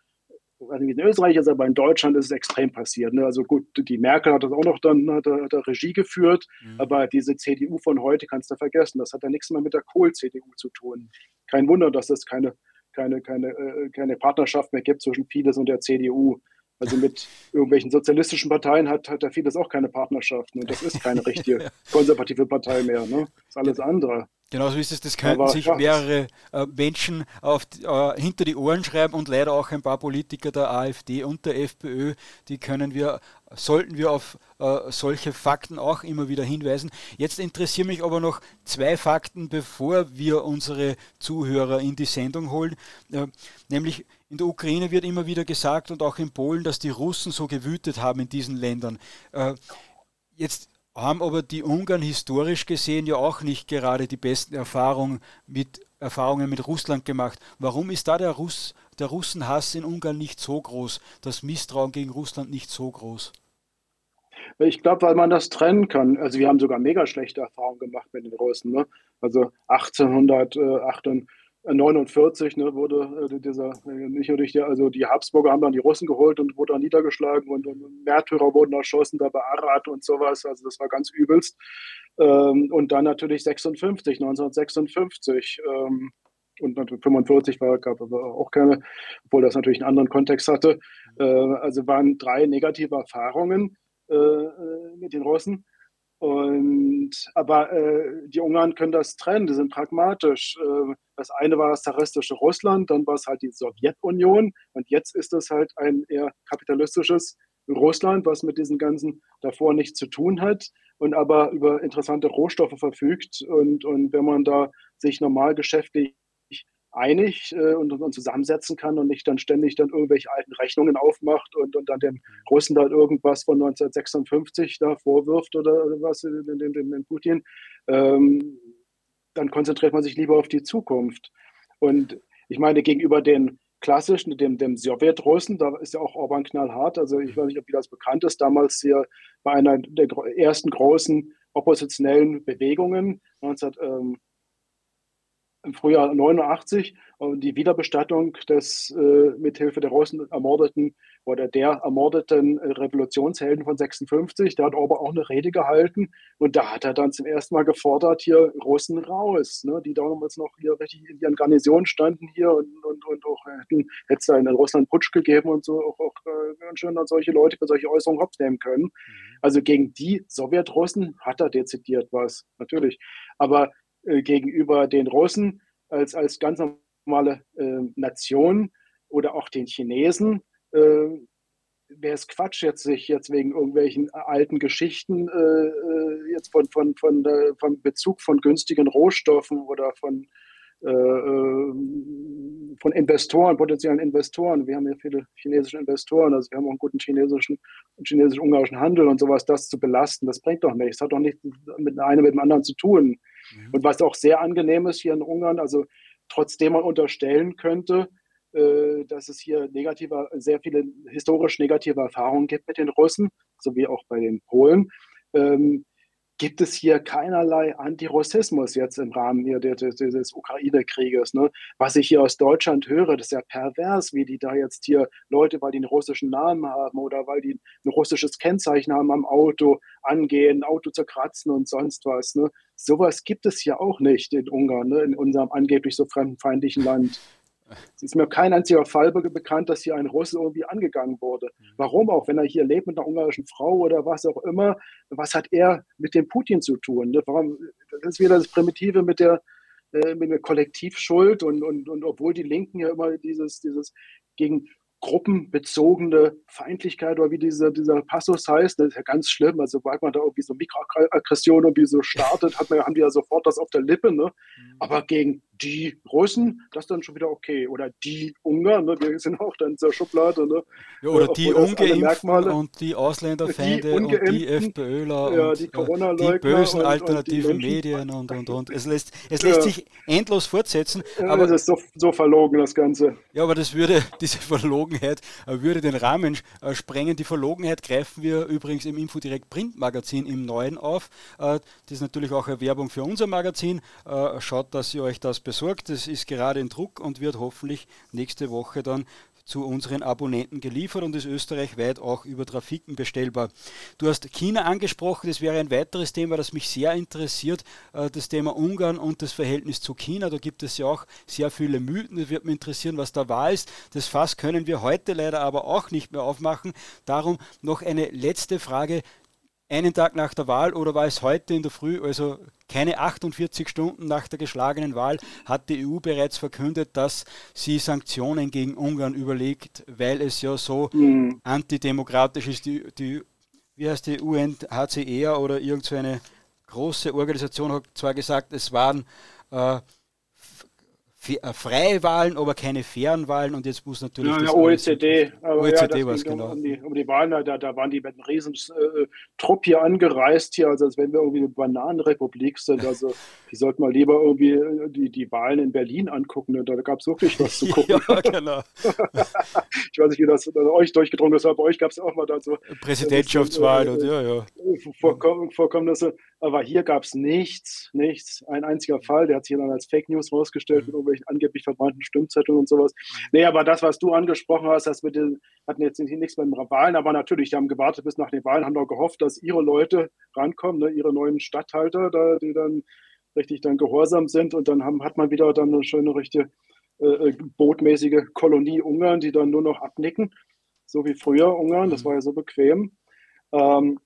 also in Österreich ist aber in Deutschland ist es extrem passiert. Ne? Also gut, die Merkel hat das auch noch dann hat, hat Regie geführt, mhm. aber diese CDU von heute kannst du vergessen. Das hat ja nichts mehr mit der Kohl-CDU zu tun. Kein Wunder, dass es keine, keine, keine, äh, keine Partnerschaft mehr gibt zwischen Fidesz und der CDU. Also mit irgendwelchen sozialistischen Parteien hat, hat der Fidesz auch keine Partnerschaften. Und das ist keine richtige konservative Partei mehr. Ne? Das ist alles andere. Genauso ist es, das könnten Aber, sich mehrere äh, Menschen auf, äh, hinter die Ohren schreiben und leider auch ein paar Politiker der AfD und der FPÖ, die können wir, sollten wir auf äh, solche Fakten auch immer wieder hinweisen. Jetzt interessieren mich aber noch zwei Fakten, bevor wir unsere Zuhörer in die Sendung holen. Äh, nämlich in der Ukraine wird immer wieder gesagt und auch in Polen, dass die Russen so gewütet haben in diesen Ländern. Äh, jetzt haben aber die Ungarn historisch gesehen ja auch nicht gerade die besten Erfahrungen mit, Erfahrungen mit Russland gemacht. Warum ist da der, Russ, der Russenhass in Ungarn nicht so groß, das Misstrauen gegen Russland nicht so groß? Ich glaube, weil man das trennen kann. Also wir haben sogar mega schlechte Erfahrungen gemacht mit den Russen. Ne? Also 1848 49 ne, wurde äh, dieser, äh, nicht nur durch die, also die Habsburger haben dann die Russen geholt und wurde dann niedergeschlagen und, und Märtyrer wurden erschossen, da bei Arad und sowas, also das war ganz übelst. Ähm, und dann natürlich 56, 1956 ähm, und 45 war, gab aber auch keine, obwohl das natürlich einen anderen Kontext hatte. Äh, also waren drei negative Erfahrungen äh, äh mit den Russen. Und, aber äh, die Ungarn können das trennen, die sind pragmatisch. Äh, das eine war das zaristische Russland, dann war es halt die Sowjetunion und jetzt ist es halt ein eher kapitalistisches Russland, was mit diesen ganzen davor nichts zu tun hat und aber über interessante Rohstoffe verfügt. Und, und wenn man da sich normal geschäftlich einig äh, und, und, zusammensetzen kann und nicht dann ständig dann irgendwelche alten Rechnungen aufmacht und, und dann den Russen da irgendwas von 1956 da vorwirft oder, was, den, den, den Putin, ähm, dann konzentriert man sich lieber auf die Zukunft. Und ich meine, gegenüber den klassischen, dem, dem Sowjetrussen, da ist ja auch Orban knallhart. Also ich weiß nicht, ob das bekannt ist, damals hier bei einer der ersten großen oppositionellen Bewegungen 19, ähm, im Frühjahr 89 und die Wiederbestattung des äh, mithilfe der Russen ermordeten oder der ermordeten äh, Revolutionshelden von 56. Der hat aber auch eine Rede gehalten und da hat er dann zum ersten Mal gefordert, hier Russen raus, ne, die damals noch hier richtig in ihren Garnisonen standen hier und, und, und auch hätten, hätte es da in Russland Putsch gegeben und so auch, auch äh, ganz schön dann solche Leute für solche Äußerungen Kopf nehmen können. Mhm. Also gegen die Sowjetrussen hat er dezidiert was, natürlich. Aber äh, gegenüber den Russen als, als ganz normale äh, Nation oder auch den Chinesen, äh, wäre es Quatsch, jetzt sich jetzt wegen irgendwelchen alten Geschichten äh, äh jetzt von, von, von, der, vom Bezug von günstigen Rohstoffen oder von, äh, von Investoren, potenziellen Investoren. Wir haben ja viele chinesische Investoren, also wir haben auch einen guten chinesischen, chinesisch-ungarischen Handel und sowas, das zu belasten, das bringt doch nichts. Das hat doch nichts mit einem mit dem anderen zu tun. Und was auch sehr angenehm ist hier in Ungarn, also trotzdem man unterstellen könnte, äh, dass es hier negative, sehr viele historisch negative Erfahrungen gibt mit den Russen, sowie auch bei den Polen. Ähm, gibt es hier keinerlei Antirussismus jetzt im Rahmen hier des, des Ukraine-Krieges. Ne? Was ich hier aus Deutschland höre, das ist ja pervers, wie die da jetzt hier Leute, weil die einen russischen Namen haben oder weil die ein russisches Kennzeichen haben am Auto, angehen, Auto zerkratzen und sonst was. Ne? Sowas gibt es hier auch nicht in Ungarn, ne? in unserem angeblich so fremdenfeindlichen Land. Es ist mir kein einziger Fall bekannt, dass hier ein Russe irgendwie angegangen wurde. Mhm. Warum auch, wenn er hier lebt mit einer ungarischen Frau oder was auch immer, was hat er mit dem Putin zu tun? Ne? Warum, das ist wieder das Primitive mit der, äh, mit der Kollektivschuld und, und, und obwohl die Linken ja immer dieses, dieses gegen gruppenbezogene Feindlichkeit oder wie dieser, dieser Passus heißt, das ist ja ganz schlimm. Also sobald man da irgendwie so Mikroaggression irgendwie so startet, hat man, haben die ja sofort das auf der Lippe. Ne? Mhm. Aber gegen die Russen, das ist dann schon wieder okay. Oder die Ungarn, ne? die sind auch dann in der Schublade. Ne? Ja, oder die Ungeimpften und die Ausländerfeinde die und die FPÖler ja, und die, die bösen und, alternativen und die Medien und, und, und. Es lässt, es lässt ja. sich endlos fortsetzen. Aber es ist so, so verlogen, das Ganze. Ja, aber das würde, diese Verlogenheit äh, würde den Rahmen äh, sprengen. Die Verlogenheit greifen wir übrigens im Infodirekt Printmagazin im Neuen auf. Äh, das ist natürlich auch eine Werbung für unser Magazin. Schaut, dass ihr euch das besorgt. Es ist gerade in Druck und wird hoffentlich nächste Woche dann zu unseren Abonnenten geliefert und ist österreichweit auch über Trafiken bestellbar. Du hast China angesprochen, das wäre ein weiteres Thema, das mich sehr interessiert, äh, das Thema Ungarn und das Verhältnis zu China. Da gibt es ja auch sehr viele Mythen, das wird mich interessieren, was da wahr ist. Das Fass können wir heute leider aber auch nicht mehr aufmachen. Darum noch eine letzte Frage einen Tag nach der Wahl oder war es heute in der Früh, also keine 48 Stunden nach der geschlagenen Wahl, hat die EU bereits verkündet, dass sie Sanktionen gegen Ungarn überlegt, weil es ja so mhm. antidemokratisch ist. Die, die, wie heißt die UNHCR oder irgendeine große Organisation hat zwar gesagt, es waren äh, freie Wahlen, aber keine fairen Wahlen und jetzt muss natürlich. Ja, ja OECD. Aber OECD ja, war es genau. Um die, um die Wahlen, da, da waren die mit einem riesen äh, Trupp hier angereist, hier, also als wenn wir irgendwie eine Bananenrepublik sind. Also die sollten mal lieber irgendwie äh, die, die Wahlen in Berlin angucken. Da gab es wirklich was zu gucken. ja, genau. ich weiß nicht, wie das bei euch durchgedrungen ist, aber bei euch gab es auch mal da so. Präsidentschaftswahlen und ja, ja. Vorkommnisse. Aber hier gab es nichts, nichts. Ein einziger Fall, der hat sich dann als Fake News rausgestellt mit irgendwelchen angeblich verbrannten Stimmzetteln und sowas. Nee, aber das, was du angesprochen hast, das mit den, hatten jetzt nichts mit den Wahlen, aber natürlich, die haben gewartet bis nach den Wahlen, haben doch gehofft, dass ihre Leute rankommen, ne, ihre neuen Stadthalter, da, die dann richtig dann gehorsam sind und dann haben, hat man wieder dann eine schöne, richtige äh, äh, bootmäßige Kolonie Ungarn, die dann nur noch abnicken, so wie früher Ungarn, das mhm. war ja so bequem. Ähm,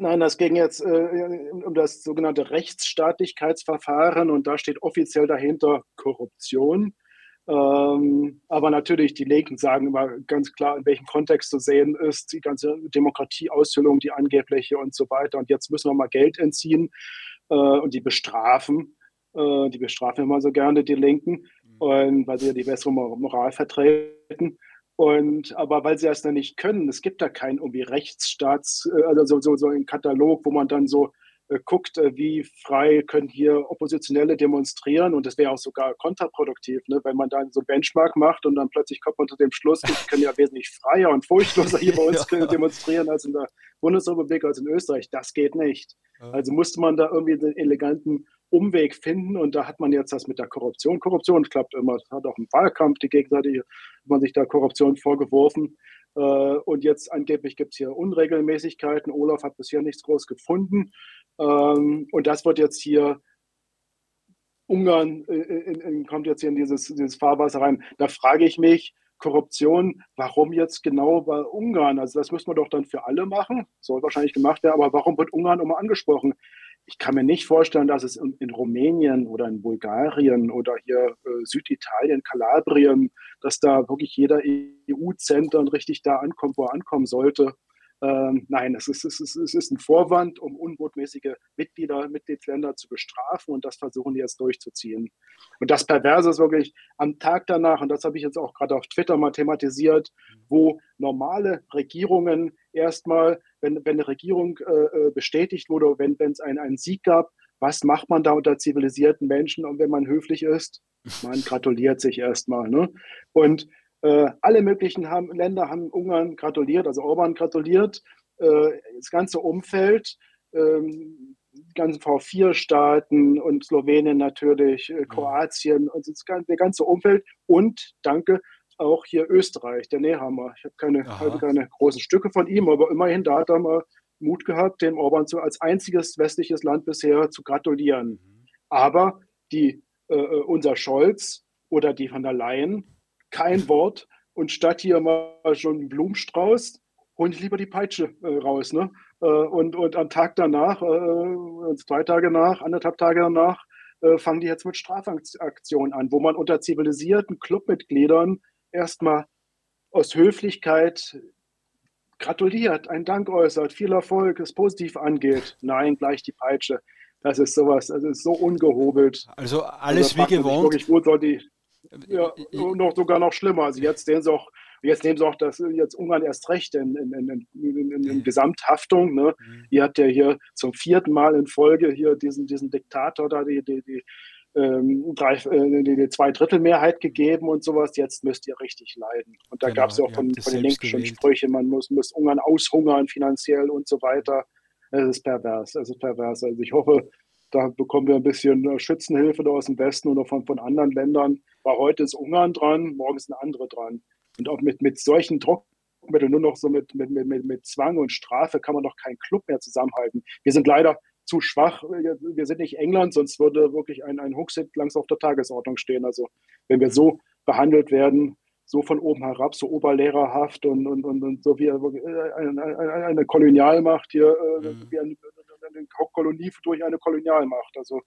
Nein, das ging jetzt äh, um das sogenannte Rechtsstaatlichkeitsverfahren und da steht offiziell dahinter Korruption. Ähm, aber natürlich, die Linken sagen immer ganz klar, in welchem Kontext zu sehen ist, die ganze Demokratieaushöhlung, die angebliche und so weiter. Und jetzt müssen wir mal Geld entziehen äh, und die bestrafen. Äh, die bestrafen immer so gerne, die Linken, mhm. und, weil sie ja die bessere Moral vertreten. Und aber weil sie das dann nicht können, es gibt da keinen irgendwie Rechtsstaats, äh, also so, so, so einen Katalog, wo man dann so äh, guckt, äh, wie frei können hier Oppositionelle demonstrieren und das wäre auch sogar kontraproduktiv, ne? wenn man dann so Benchmark macht und dann plötzlich kommt man zu dem Schluss, wir können ja wesentlich freier und furchtloser hier bei uns ja. demonstrieren als in der Bundesrepublik, als in Österreich. Das geht nicht. Also musste man da irgendwie einen eleganten Umweg finden und da hat man jetzt das mit der Korruption. Korruption klappt immer. Das hat auch im Wahlkampf die Gegenseite, man sich da Korruption vorgeworfen. Äh, und jetzt angeblich gibt es hier Unregelmäßigkeiten. Olaf hat bisher nichts groß gefunden. Ähm, und das wird jetzt hier Ungarn äh, in, in, kommt jetzt hier in dieses, dieses Fahrwasser rein. Da frage ich mich, Korruption, warum jetzt genau bei Ungarn? Also das müssen wir doch dann für alle machen, soll wahrscheinlich gemacht werden, aber warum wird Ungarn immer angesprochen? Ich kann mir nicht vorstellen, dass es in, in Rumänien oder in Bulgarien oder hier äh, Süditalien, Kalabrien, dass da wirklich jeder EU-Cent dann richtig da ankommt, wo er ankommen sollte. Ähm, nein, es ist, es, ist, es ist ein Vorwand, um unbotmäßige Mitglieder, Mitgliedsländer zu bestrafen und das versuchen die jetzt durchzuziehen. Und das Perverse ist wirklich am Tag danach, und das habe ich jetzt auch gerade auf Twitter mal thematisiert, wo normale Regierungen erstmal, wenn, wenn eine Regierung äh, äh bestätigt wurde, wenn es einen, einen Sieg gab, was macht man da unter zivilisierten Menschen und wenn man höflich ist? Man gratuliert sich erstmal. Ne? Und äh, alle möglichen haben, Länder haben Ungarn gratuliert, also Orban gratuliert. Äh, das ganze Umfeld, ähm, die ganzen V4-Staaten und Slowenien natürlich, äh, mhm. Kroatien und das, der ganze Umfeld und danke auch hier Österreich, der Nehammer. Ich habe keine, heute keine großen Stücke von ihm, aber immerhin da hat er mal Mut gehabt, dem Orban zu, als einziges westliches Land bisher zu gratulieren. Mhm. Aber die, äh, äh, unser Scholz oder die von der Leyen kein Wort. Und statt hier mal schon einen Blumenstrauß, holen die lieber die Peitsche äh, raus. Ne? Äh, und, und am Tag danach, äh, zwei Tage nach, anderthalb Tage danach, äh, fangen die jetzt mit Strafaktionen an, wo man unter zivilisierten Clubmitgliedern erstmal aus Höflichkeit gratuliert, einen Dank äußert, viel Erfolg, es positiv angeht. Nein, gleich die Peitsche. Das ist sowas, das ist so ungehobelt. Also alles also wie gewohnt. Wo soll die, ja, noch, sogar noch schlimmer. Also jetzt sehen sie auch, jetzt nehmen sie auch das jetzt Ungarn erst recht in, in, in, in, in Gesamthaftung. Ne? Mhm. Ihr habt ja hier zum vierten Mal in Folge hier diesen, diesen Diktator da die, die, die, ähm, drei, äh, die, die Zweidrittelmehrheit gegeben und sowas. Jetzt müsst ihr richtig leiden. Und da genau, gab es ja auch von, von den Linken schon Sprüche, man muss, muss Ungarn aushungern finanziell und so weiter. Es ist pervers, es ist pervers. Also ich hoffe, da bekommen wir ein bisschen äh, Schützenhilfe da aus dem Westen oder von, von anderen Ländern. Weil heute ist Ungarn dran, morgen ist ein andere dran. Und auch mit, mit solchen Druckmitteln, nur noch so mit, mit, mit, mit Zwang und Strafe, kann man doch keinen Club mehr zusammenhalten. Wir sind leider zu schwach. Wir sind nicht England, sonst würde wirklich ein, ein Huxit langsam auf der Tagesordnung stehen. Also wenn wir so behandelt werden, so von oben herab, so oberlehrerhaft und, und, und, und so wie eine, eine, eine Kolonialmacht hier, äh, mhm. wie eine, eine Kolonie durch eine Kolonialmacht. Also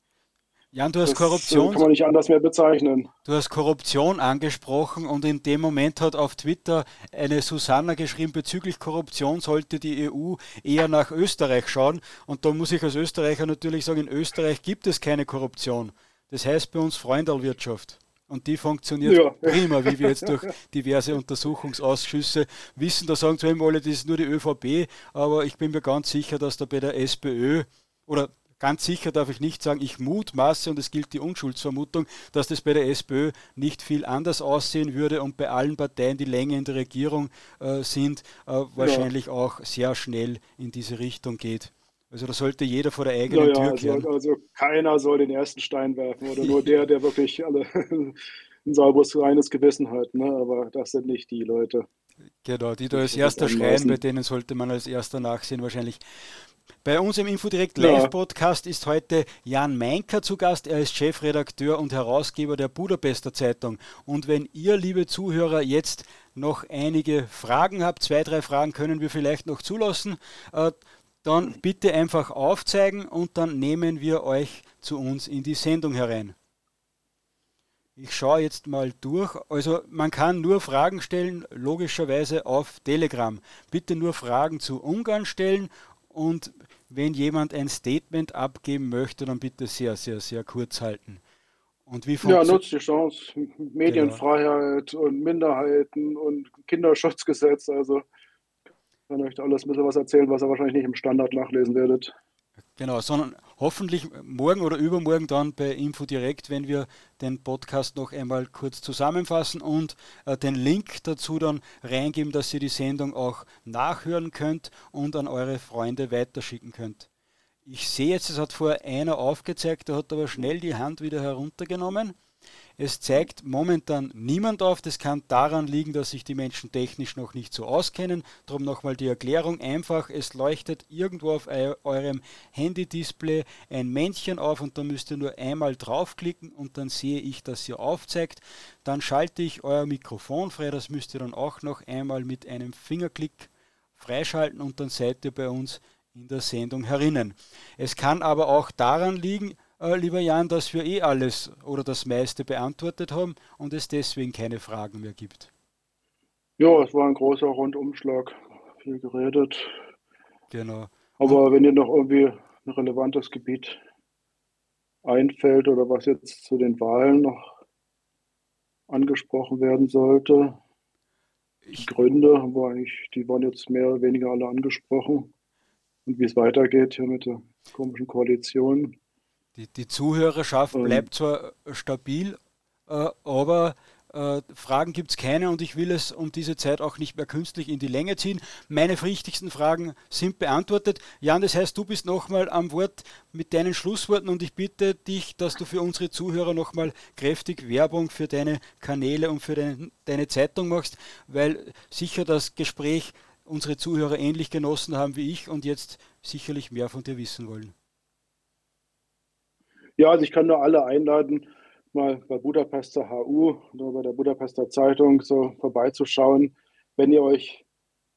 Jan, du hast das Korruption. Kann man nicht anders mehr bezeichnen. Du hast Korruption angesprochen und in dem Moment hat auf Twitter eine Susanna geschrieben, bezüglich Korruption sollte die EU eher nach Österreich schauen. Und da muss ich als Österreicher natürlich sagen, in Österreich gibt es keine Korruption. Das heißt bei uns Freundalwirtschaft. Und die funktioniert ja. prima, wie wir jetzt durch diverse Untersuchungsausschüsse wissen. Da sagen zwar immer alle, das ist nur die ÖVP, aber ich bin mir ganz sicher, dass da bei der SPÖ oder Ganz sicher darf ich nicht sagen, ich mutmaße, und es gilt die Unschuldsvermutung, dass das bei der SPÖ nicht viel anders aussehen würde und bei allen Parteien, die länger in der Regierung äh, sind, äh, wahrscheinlich ja. auch sehr schnell in diese Richtung geht. Also da sollte jeder vor der eigenen ja, Tür also, kehren. Also keiner soll den ersten Stein werfen oder nur der, der wirklich alle ein sauberes, reines Gewissen hat. Ne? Aber das sind nicht die Leute. Genau, die da als erster schreien, bei denen sollte man als erster nachsehen wahrscheinlich. Bei uns im Infodirect Live Podcast ist heute Jan Meinker zu Gast. Er ist Chefredakteur und Herausgeber der Budapester Zeitung. Und wenn ihr, liebe Zuhörer, jetzt noch einige Fragen habt, zwei, drei Fragen können wir vielleicht noch zulassen, äh, dann bitte einfach aufzeigen und dann nehmen wir euch zu uns in die Sendung herein. Ich schaue jetzt mal durch. Also man kann nur Fragen stellen, logischerweise auf Telegram. Bitte nur Fragen zu Ungarn stellen und wenn jemand ein Statement abgeben möchte, dann bitte sehr, sehr, sehr kurz halten. Und wie ja, nutzt die Chance. Medienfreiheit genau. und Minderheiten und Kinderschutzgesetz. Also kann euch alles ein bisschen was erzählen, was ihr wahrscheinlich nicht im Standard nachlesen werdet. Genau, sondern hoffentlich morgen oder übermorgen dann bei Info direkt, wenn wir den Podcast noch einmal kurz zusammenfassen und äh, den Link dazu dann reingeben, dass ihr die Sendung auch nachhören könnt und an eure Freunde weiterschicken könnt. Ich sehe jetzt, es hat vorher einer aufgezeigt, der hat aber schnell die Hand wieder heruntergenommen. Es zeigt momentan niemand auf. Das kann daran liegen, dass sich die Menschen technisch noch nicht so auskennen. Darum nochmal die Erklärung einfach. Es leuchtet irgendwo auf eurem Handy-Display ein Männchen auf und da müsst ihr nur einmal draufklicken und dann sehe ich, dass ihr aufzeigt. Dann schalte ich euer Mikrofon frei. Das müsst ihr dann auch noch einmal mit einem Fingerklick freischalten und dann seid ihr bei uns in der Sendung herinnen. Es kann aber auch daran liegen, äh, lieber Jan, dass wir eh alles oder das meiste beantwortet haben und es deswegen keine Fragen mehr gibt. Ja, es war ein großer Rundumschlag. Viel geredet. Genau. Aber wenn dir noch irgendwie ein relevantes Gebiet einfällt oder was jetzt zu den Wahlen noch angesprochen werden sollte, die Gründe haben wir eigentlich, die waren jetzt mehr oder weniger alle angesprochen. Und wie es weitergeht hier mit der komischen Koalition. Die, die Zuhörerschaft ähm, bleibt zwar stabil, äh, aber äh, Fragen gibt es keine und ich will es um diese Zeit auch nicht mehr künstlich in die Länge ziehen. Meine wichtigsten Fragen sind beantwortet. Jan, das heißt, du bist nochmal am Wort mit deinen Schlussworten und ich bitte dich, dass du für unsere Zuhörer nochmal kräftig Werbung für deine Kanäle und für deine, deine Zeitung machst, weil sicher das Gespräch unsere Zuhörer ähnlich genossen haben wie ich und jetzt sicherlich mehr von dir wissen wollen. Ja, also ich kann nur alle einladen, mal bei Budapester HU oder bei der Budapester Zeitung so vorbeizuschauen, wenn ihr euch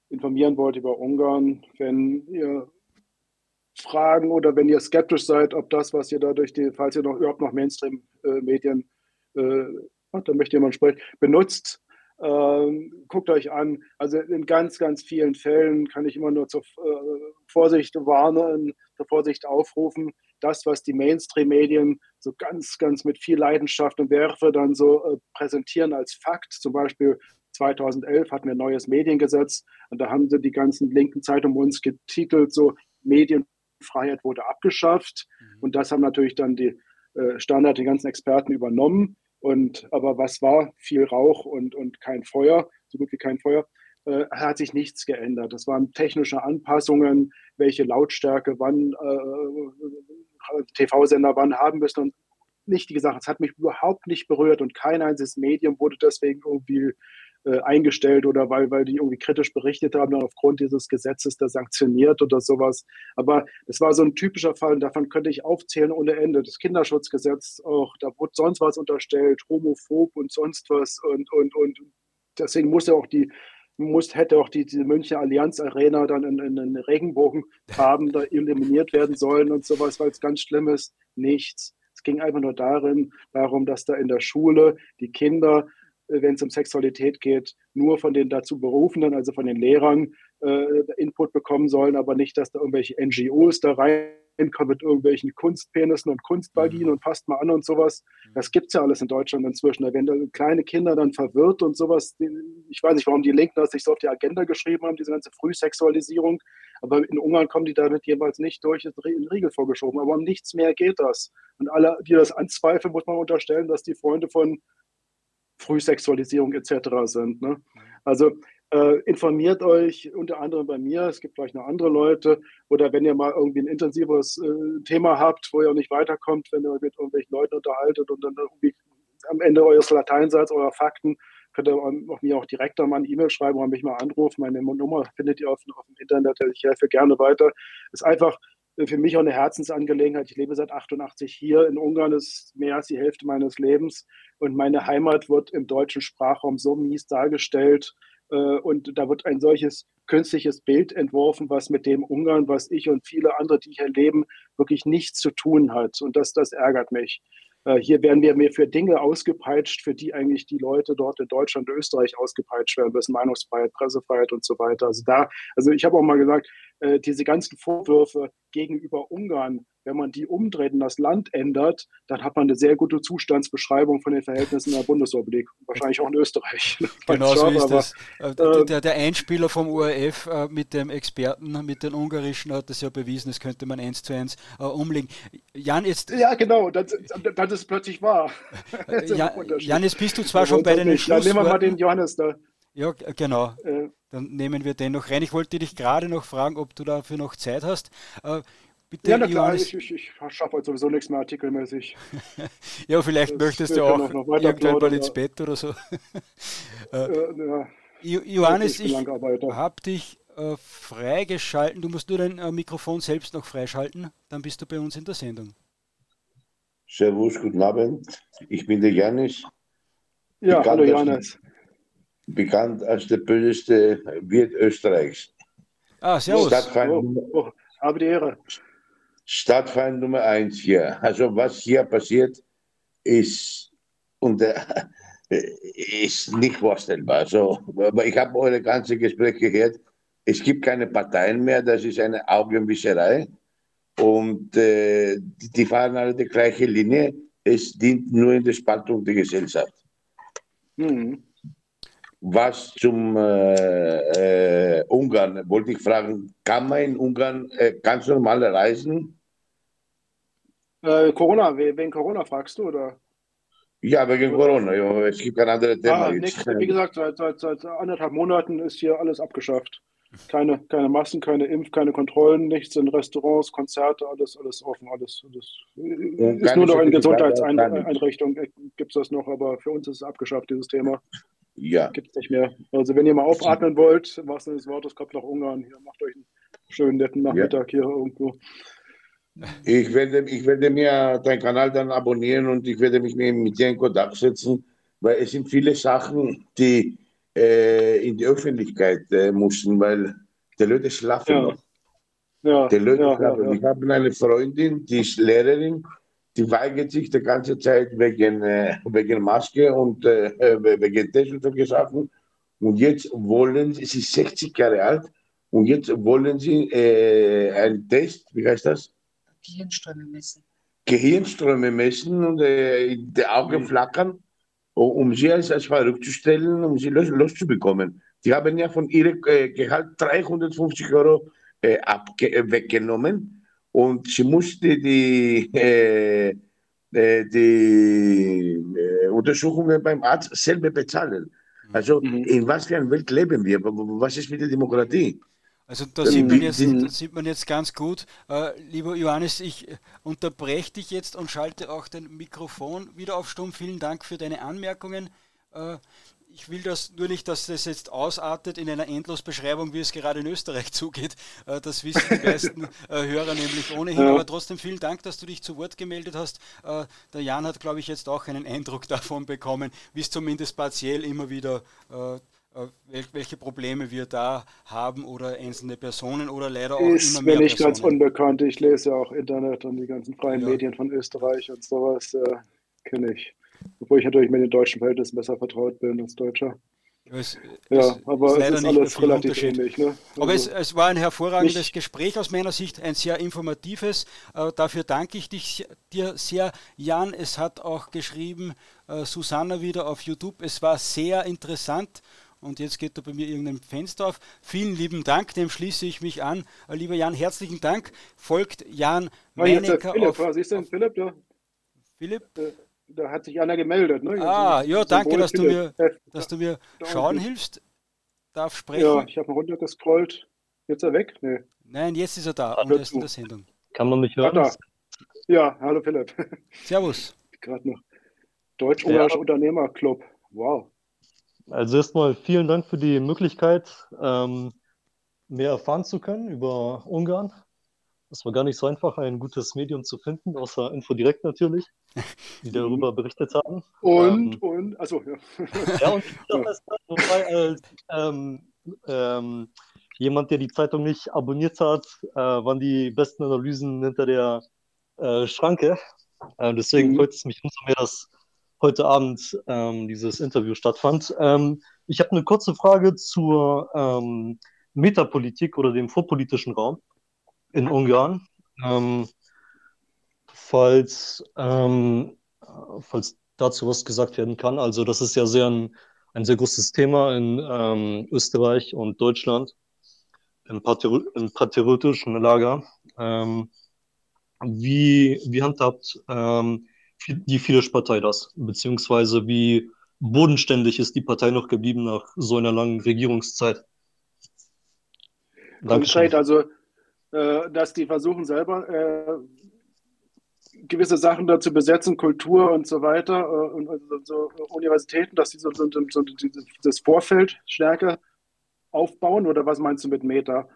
informieren wollt über Ungarn, wenn ihr Fragen oder wenn ihr skeptisch seid, ob das, was ihr da durch die, falls ihr noch überhaupt noch Mainstream-Medien, äh, äh, da möchte jemand sprechen, benutzt, ähm, guckt euch an. Also in ganz, ganz vielen Fällen kann ich immer nur zur äh, Vorsicht warnen, zur Vorsicht aufrufen. Das, was die Mainstream-Medien so ganz, ganz mit viel Leidenschaft und Werfe dann so äh, präsentieren als Fakt, zum Beispiel 2011 hatten wir ein neues Mediengesetz und da haben sie die ganzen linken Zeitungen uns getitelt, so Medienfreiheit wurde abgeschafft. Mhm. Und das haben natürlich dann die äh, Standard, die ganzen Experten übernommen. Und aber was war? Viel Rauch und, und kein Feuer, so gut wie kein Feuer. Äh, hat sich nichts geändert. Das waren technische Anpassungen, welche Lautstärke wann äh, TV-Sender wann haben müssen und nichtige Sachen. Es hat mich überhaupt nicht berührt und kein einziges Medium wurde deswegen irgendwie äh, eingestellt oder weil, weil die irgendwie kritisch berichtet haben, dann aufgrund dieses Gesetzes da sanktioniert oder sowas. Aber das war so ein typischer Fall und davon könnte ich aufzählen ohne Ende. Das Kinderschutzgesetz auch, da wurde sonst was unterstellt, homophob und sonst was und, und, und deswegen musste auch die muss, hätte auch die, diese Münchner Allianz Arena dann in, in, in Regenbogenfarben da eliminiert werden sollen und sowas, weil es ganz schlimm ist. Nichts. Es ging einfach nur darin, darum, dass da in der Schule die Kinder äh, wenn es um Sexualität geht, nur von den dazu Berufenen, also von den Lehrern, äh, Input bekommen sollen, aber nicht, dass da irgendwelche NGOs da reinkommen mit irgendwelchen Kunstpenissen und Kunstvaginen mhm. und passt mal an und sowas. Mhm. Das gibt es ja alles in Deutschland inzwischen. Wenn da kleine Kinder dann verwirrt und sowas, ich weiß nicht, warum die Linken das sich so auf die Agenda geschrieben haben, diese ganze Frühsexualisierung, aber in Ungarn kommen die damit jeweils nicht durch, ist in Riegel vorgeschoben. Aber um nichts mehr geht das. Und alle, die das anzweifeln, muss man unterstellen, dass die Freunde von Frühsexualisierung etc. sind. Ne? Also äh, informiert euch unter anderem bei mir, es gibt vielleicht noch andere Leute, oder wenn ihr mal irgendwie ein intensiveres äh, Thema habt, wo ihr auch nicht weiterkommt, wenn ihr mit irgendwelchen Leuten unterhaltet und dann irgendwie am Ende eures Lateinseits, eurer Fakten, könnt ihr auch mir auch direkt mal eine E-Mail schreiben oder mich mal anrufen. Meine Nummer findet ihr auf, auf dem Internet. Ich helfe gerne weiter. Ist einfach für mich auch eine Herzensangelegenheit. Ich lebe seit 88 hier in Ungarn, ist mehr als die Hälfte meines Lebens. Und meine Heimat wird im deutschen Sprachraum so mies dargestellt. Äh, und da wird ein solches künstliches Bild entworfen, was mit dem Ungarn, was ich und viele andere, die hier leben, wirklich nichts zu tun hat. Und das, das ärgert mich. Äh, hier werden wir mehr für Dinge ausgepeitscht, für die eigentlich die Leute dort in Deutschland und Österreich ausgepeitscht werden müssen, Meinungsfreiheit, Pressefreiheit und so weiter. Also da, also ich habe auch mal gesagt, äh, diese ganzen Vorwürfe gegenüber Ungarn wenn man die umdreht und das Land ändert, dann hat man eine sehr gute Zustandsbeschreibung von den Verhältnissen in der Bundesrepublik. Wahrscheinlich auch in Österreich. Genau so ist es. Äh, der, der, Einspieler vom ORF äh, mit dem Experten, mit den Ungarischen, hat das ja bewiesen, das könnte man eins zu eins äh, umlegen. Jan, jetzt. Ja, genau, das, das ist plötzlich wahr. Jan, Jan, jetzt bist du zwar schon bei den Schlussworten. Dann nehmen wir mal den Johannes da. Ja, genau. Dann nehmen wir den noch rein. Ich wollte dich gerade noch fragen, ob du dafür noch Zeit hast. Äh, bitte, ja, na klar, Johannes. ich, ich, ich schaffe heute sowieso nichts mehr artikelmäßig. ja, vielleicht das möchtest du auch irgendwann mal ins Bett oder so. äh, ja, Johannes, ich habe dich äh, freigeschalten. Du musst nur dein äh, Mikrofon selbst noch freischalten, dann bist du bei uns in der Sendung. Servus, guten Abend. Ich bin der Janis. Ja, hallo Janis bekannt als der böseste Wirt Österreichs. Ah, servus. Stadtfeind, oh, oh, habe die Ehre. Stadtfeind Nummer eins hier. Also was hier passiert, ist, und, äh, ist nicht vorstellbar. Also, ich habe eure ganze Gespräche gehört. Es gibt keine Parteien mehr, das ist eine Augenwischerei. Und äh, die, die fahren alle die gleiche Linie. Es dient nur in der Spaltung der Gesellschaft. Mhm. Was zum äh, äh, Ungarn wollte ich fragen, kann man in Ungarn äh, ganz normal reisen? Äh, Corona, wegen Corona fragst du, oder? Ja, wegen Corona. Ja, es gibt kein anderes Thema. Ah, nix, wie gesagt, seit, seit, seit anderthalb Monaten ist hier alles abgeschafft. Keine, keine Massen, keine Impf-, keine Kontrollen, nichts in Restaurants, Konzerte, alles, alles offen, alles. alles ist nur noch in Gesundheitseinrichtungen gibt es das noch, aber für uns ist es abgeschafft, dieses Thema. Ja. Gibt es nicht mehr. Also wenn ihr mal aufatmen wollt, was des Wortes, kommt nach Ungarn. Hier, macht euch einen schönen netten Nachmittag ja. hier irgendwo. Ich werde, ich werde mir deinen Kanal dann abonnieren und ich werde mich mit dir in Kontakt setzen, weil es sind viele Sachen, die äh, in die Öffentlichkeit äh, mussten, weil die Leute schlafen ja. noch. Ja, die Leute ja, schlafen. Ja, ich habe eine Freundin, die ist Lehrerin die weigert sich die ganze Zeit wegen, äh, wegen Maske und äh, wegen Test und solche Sachen. Und jetzt wollen sie, sie ist 60 Jahre alt, und jetzt wollen sie äh, einen Test, wie heißt das? Gehirnströme messen. Gehirnströme messen und äh, die Augen mhm. flackern, um sie als, als verrückt zu stellen, um sie los, loszubekommen. Die haben ja von ihrem äh, Gehalt 350 Euro äh, weggenommen und sie musste die, äh, äh, die äh, Untersuchungen beim Arzt selber bezahlen. Also mhm. in was für einer Welt leben wir? Was ist mit der Demokratie? Also da sieht man jetzt, sieht man jetzt ganz gut, äh, lieber Johannes, ich unterbreche dich jetzt und schalte auch dein Mikrofon wieder auf Stumm. Vielen Dank für deine Anmerkungen. Äh, ich will das nur nicht, dass das jetzt ausartet in einer Endlosbeschreibung, wie es gerade in Österreich zugeht. Äh, das wissen die meisten äh, Hörer nämlich ohnehin. Ja. Aber trotzdem vielen Dank, dass du dich zu Wort gemeldet hast. Äh, der Jan hat, glaube ich, jetzt auch einen Eindruck davon bekommen, wie es zumindest partiell immer wieder welche Probleme wir da haben oder einzelne Personen oder leider auch ist immer mehr mir nicht Personen. ganz unbekannt. Ich lese ja auch Internet und die ganzen freien ja. Medien von Österreich und sowas äh, kenne ich. Obwohl ich natürlich mit den deutschen Verhältnissen besser vertraut bin als Deutscher. Es, ja, es aber es ist alles relativ ähnlich. Ne? Also aber es, es, war ein hervorragendes nicht. Gespräch aus meiner Sicht, ein sehr informatives. Äh, dafür danke ich dich, dir sehr, Jan. Es hat auch geschrieben äh, Susanna wieder auf YouTube. Es war sehr interessant. Und jetzt geht da bei mir irgendein Fenster auf. Vielen lieben Dank, dem schließe ich mich an. Äh, lieber Jan, herzlichen Dank. Folgt Jan Meinecker Philipp, auf... Was ist denn Philipp da? Philipp? Äh, da hat sich einer gemeldet. Ne? Ah, also, ja, danke, dass du, mir, dass du mir schauen hilfst. Darf sprechen. Ja, ich habe runtergescrollt. Jetzt ist er weg? Nee. Nein, jetzt ist er da und er ist in der Sendung. Kann man mich hören? Ja, hallo Philipp. Servus. Gerade noch. Deutsch-Ungarischer ja. Unternehmerclub. Wow. Also erstmal vielen Dank für die Möglichkeit, ähm, mehr erfahren zu können über Ungarn. Es war gar nicht so einfach, ein gutes Medium zu finden, außer Infodirekt natürlich, die darüber berichtet haben. Und, ähm, und, also ja. ja, und das als ähm, ähm, jemand, der die Zeitung nicht abonniert hat, äh, waren die besten Analysen hinter der äh, Schranke. Äh, deswegen mhm. freut es mich umso mehr, dass heute Abend ähm, dieses Interview stattfand. Ähm, ich habe eine kurze Frage zur ähm, Metapolitik oder dem vorpolitischen Raum in Ungarn. Ähm, falls, ähm, falls dazu was gesagt werden kann. Also das ist ja sehr ein, ein sehr großes Thema in ähm, Österreich und Deutschland, im, Patri im patriotischen Lager. Ähm, wie, wie handhabt ähm, die Fidesz-Partei das? Beziehungsweise wie bodenständig ist die Partei noch geblieben nach so einer langen Regierungszeit? Konkret, also, äh, dass die versuchen selber äh, gewisse Sachen da zu besetzen, Kultur und so weiter, äh, und, und so Universitäten, dass sie so, so, so, das Vorfeld stärker aufbauen, oder was meinst du mit Meta?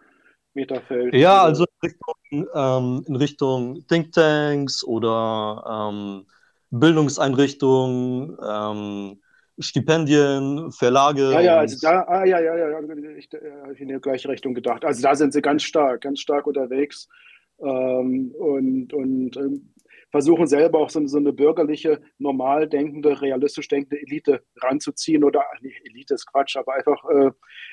Metafeld? Ja, also in Richtung, ähm, in Richtung Thinktanks oder ähm, Bildungseinrichtungen, ähm, Stipendien, Verlage. Ja, ja, also da, ah, ja, ja, ja, ich, äh, habe in die gleiche Richtung gedacht. Also da sind sie ganz stark, ganz stark unterwegs ähm, und, und ähm, versuchen selber auch so, so, eine bürgerliche, normal denkende, realistisch denkende Elite ranzuziehen oder nee, Elite ist Quatsch, aber einfach, äh,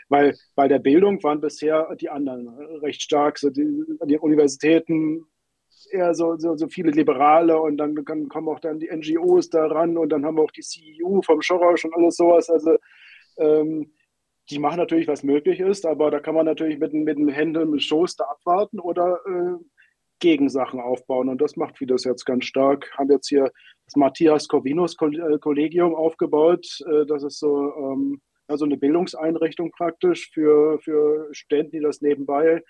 weil bei der Bildung waren bisher die anderen recht stark, so die, die Universitäten eher so, so, so, viele Liberale und dann kann, kommen auch dann die NGOs da ran und dann haben wir auch die CEU vom Soros und alles sowas. Also ähm, die machen natürlich, was möglich ist, aber da kann man natürlich mit, mit den Händen im Schoß da abwarten oder äh, Gegensachen aufbauen. Und das macht Fidesz jetzt ganz stark. Haben jetzt hier das Matthias Corvinus äh, Kollegium aufgebaut. Äh, das ist so ähm, also eine Bildungseinrichtung praktisch für, für Studenten, die das nebenbei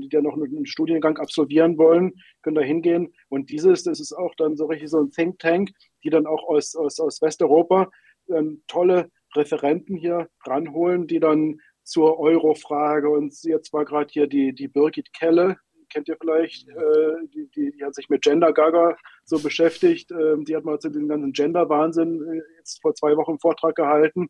die ja noch einen Studiengang absolvieren wollen, können da hingehen. Und dieses, das ist auch dann so richtig so ein Think Tank, die dann auch aus, aus, aus Westeuropa ähm, tolle Referenten hier ranholen, die dann zur Euro-Frage und jetzt war gerade hier die, die Birgit Kelle, kennt ihr vielleicht, äh, die, die, die, hat sich mit Gender Gaga so beschäftigt. Äh, die hat mal zu diesem ganzen Gender-Wahnsinn äh, jetzt vor zwei Wochen einen Vortrag gehalten.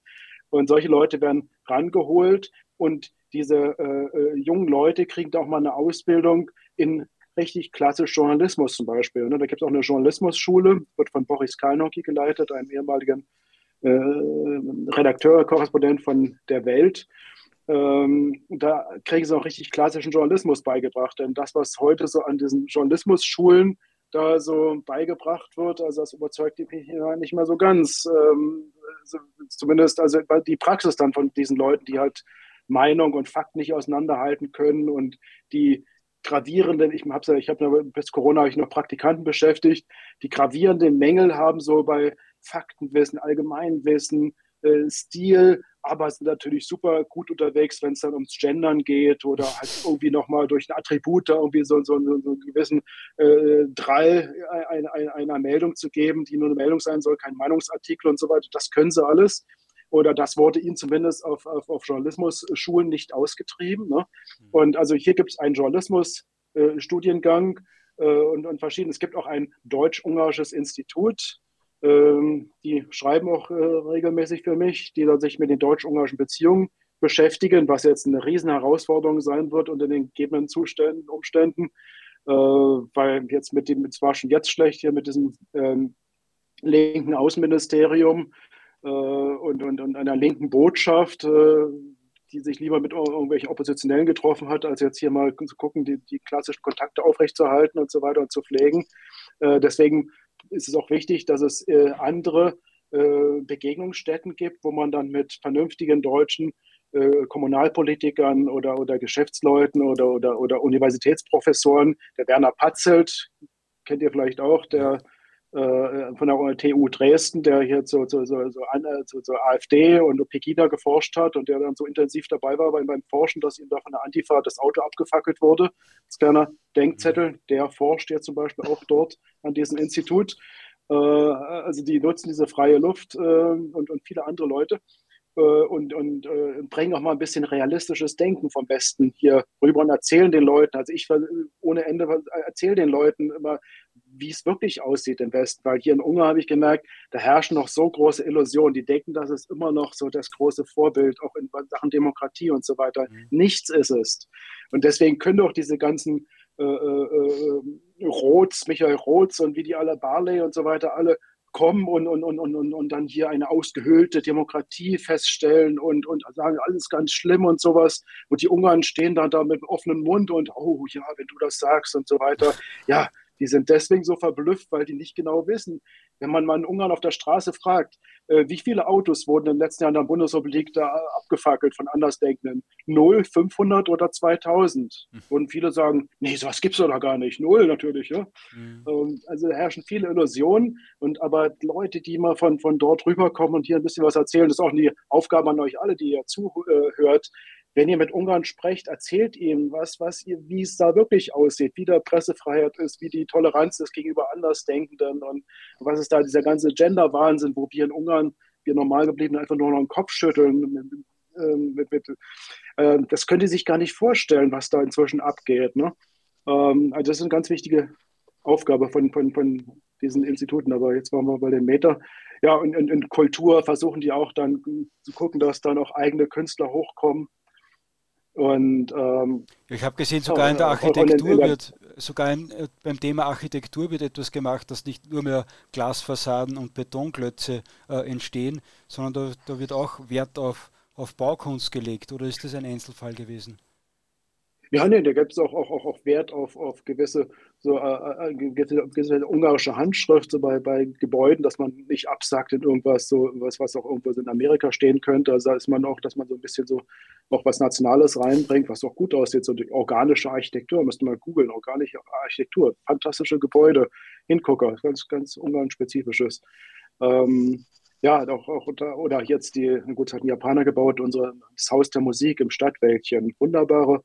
Und solche Leute werden rangeholt und diese äh, äh, jungen Leute kriegen auch mal eine Ausbildung in richtig klassisch Journalismus zum Beispiel. Ne? Da gibt es auch eine Journalismusschule, wird von Boris Kalnocki geleitet, einem ehemaligen äh, Redakteur, Korrespondent von der Welt. Ähm, da kriegen sie auch richtig klassischen Journalismus beigebracht. Denn das, was heute so an diesen Journalismusschulen da so beigebracht wird, also das überzeugt mich nicht mehr so ganz. Ähm, zumindest also die Praxis dann von diesen Leuten, die halt Meinung und Fakt nicht auseinanderhalten können und die gravierenden, ich habe ich habe bis Corona habe ich noch Praktikanten beschäftigt, die gravierenden Mängel haben so bei Faktenwissen, Allgemeinwissen, äh, Stil, aber sind natürlich super gut unterwegs, wenn es dann ums Gendern geht oder halt irgendwie nochmal durch ein Attribut da irgendwie so, so, so, so einen gewissen äh, Drall ein, ein, einer Meldung zu geben, die nur eine Meldung sein soll, kein Meinungsartikel und so weiter. Das können sie alles oder das wurde ihnen zumindest auf, auf, auf Journalismusschulen nicht ausgetrieben. Ne? Mhm. Und also hier gibt es einen Journalismusstudiengang äh, äh, und, und verschiedene. Es gibt auch ein deutsch-ungarisches Institut, ähm, die schreiben auch äh, regelmäßig für mich, die dann sich mit den deutsch-ungarischen Beziehungen beschäftigen, was jetzt eine riesen Herausforderung sein wird unter den gegebenen Zuständen, Umständen, äh, weil jetzt mit dem, es war schon jetzt schlecht hier mit diesem ähm, linken Außenministerium, und, und, und einer linken Botschaft, äh, die sich lieber mit irgendwelchen Oppositionellen getroffen hat, als jetzt hier mal zu gucken, die, die klassischen Kontakte aufrechtzuerhalten und so weiter und zu pflegen. Äh, deswegen ist es auch wichtig, dass es andere Begegnungsstätten gibt, wo man dann mit vernünftigen deutschen Kommunalpolitikern oder, oder Geschäftsleuten oder, oder, oder Universitätsprofessoren, der Werner Patzelt, kennt ihr vielleicht auch, der äh, von der TU Dresden, der hier zu, zu, zu, zu, zu AfD und Pegida geforscht hat und der dann so intensiv dabei war beim, Forschen, dass ihm da von der Antifa das Auto abgefackelt wurde. Als kleiner Denkzettel, der forscht jetzt zum Beispiel auch dort an diesem Institut. Äh, also die nutzen diese freie Luft äh, und, und viele andere Leute. Und, und äh, bringen auch mal ein bisschen realistisches Denken vom Besten hier rüber und erzählen den Leuten. Also ich ohne Ende erzähle den Leuten immer, wie es wirklich aussieht im Westen. Weil hier in Ungarn habe ich gemerkt, da herrschen noch so große Illusionen. Die denken, dass es immer noch so das große Vorbild, auch in Sachen Demokratie und so weiter. Mhm. Nichts ist es. Und deswegen können doch diese ganzen äh, äh, äh Roths, Michael Roths und wie die alle Barley und so weiter alle kommen und, und, und, und, und dann hier eine ausgehöhlte Demokratie feststellen und, und sagen, alles ganz schlimm und sowas. Und die Ungarn stehen dann da mit offenem Mund und, oh ja, wenn du das sagst und so weiter. Ja, Die sind deswegen so verblüfft, weil die nicht genau wissen. Wenn man mal in Ungarn auf der Straße fragt, äh, wie viele Autos wurden in den letzten Jahren in der Bundesrepublik da abgefackelt von Andersdenkenden? Null, 500 oder 2000? Mhm. Und viele sagen, nee, sowas gibt es doch gar nicht. Null natürlich. Ja? Mhm. Also herrschen viele Illusionen. Und aber Leute, die mal von, von dort rüberkommen und hier ein bisschen was erzählen, das ist auch die Aufgabe an euch alle, die ihr zuhört, wenn ihr mit Ungarn sprecht, erzählt ihm, was, was ihr, wie es da wirklich aussieht, wie da Pressefreiheit ist, wie die Toleranz ist gegenüber Andersdenkenden und was ist da dieser ganze Gender-Wahnsinn, wo wir in Ungarn, wir normal geblieben, einfach nur noch den Kopf schütteln. Mit, mit, äh, das könnt ihr sich gar nicht vorstellen, was da inzwischen abgeht. Ne? Ähm, also das ist eine ganz wichtige Aufgabe von, von, von diesen Instituten. Aber jetzt waren wir bei den Meter. Ja, und in Kultur versuchen die auch dann zu gucken, dass dann auch eigene Künstler hochkommen und, ähm, ich habe gesehen, sogar in der Architektur in, in der, wird, sogar in, äh, beim Thema Architektur wird etwas gemacht, dass nicht nur mehr Glasfassaden und Betonklötze äh, entstehen, sondern da, da, wird auch Wert auf, auf Baukunst gelegt. Oder ist das ein Einzelfall gewesen? Ja, nee, da gibt es auch, auch, auch Wert auf, auf gewisse, so, äh, äh gewisse ungarische Handschrift so bei, bei Gebäuden, dass man nicht absagt in irgendwas, so was, was auch irgendwo in Amerika stehen könnte. Also da ist man auch, dass man so ein bisschen so noch was Nationales reinbringt, was auch gut aussieht, so die organische Architektur, müsste man googeln, organische Architektur, fantastische Gebäude, Hingucker, ganz, ganz ungarn-spezifisches. Ähm, ja, auch, auch unter, oder jetzt die, gut, hat ein Japaner gebaut, unser, das Haus der Musik im Stadtwäldchen, wunderbare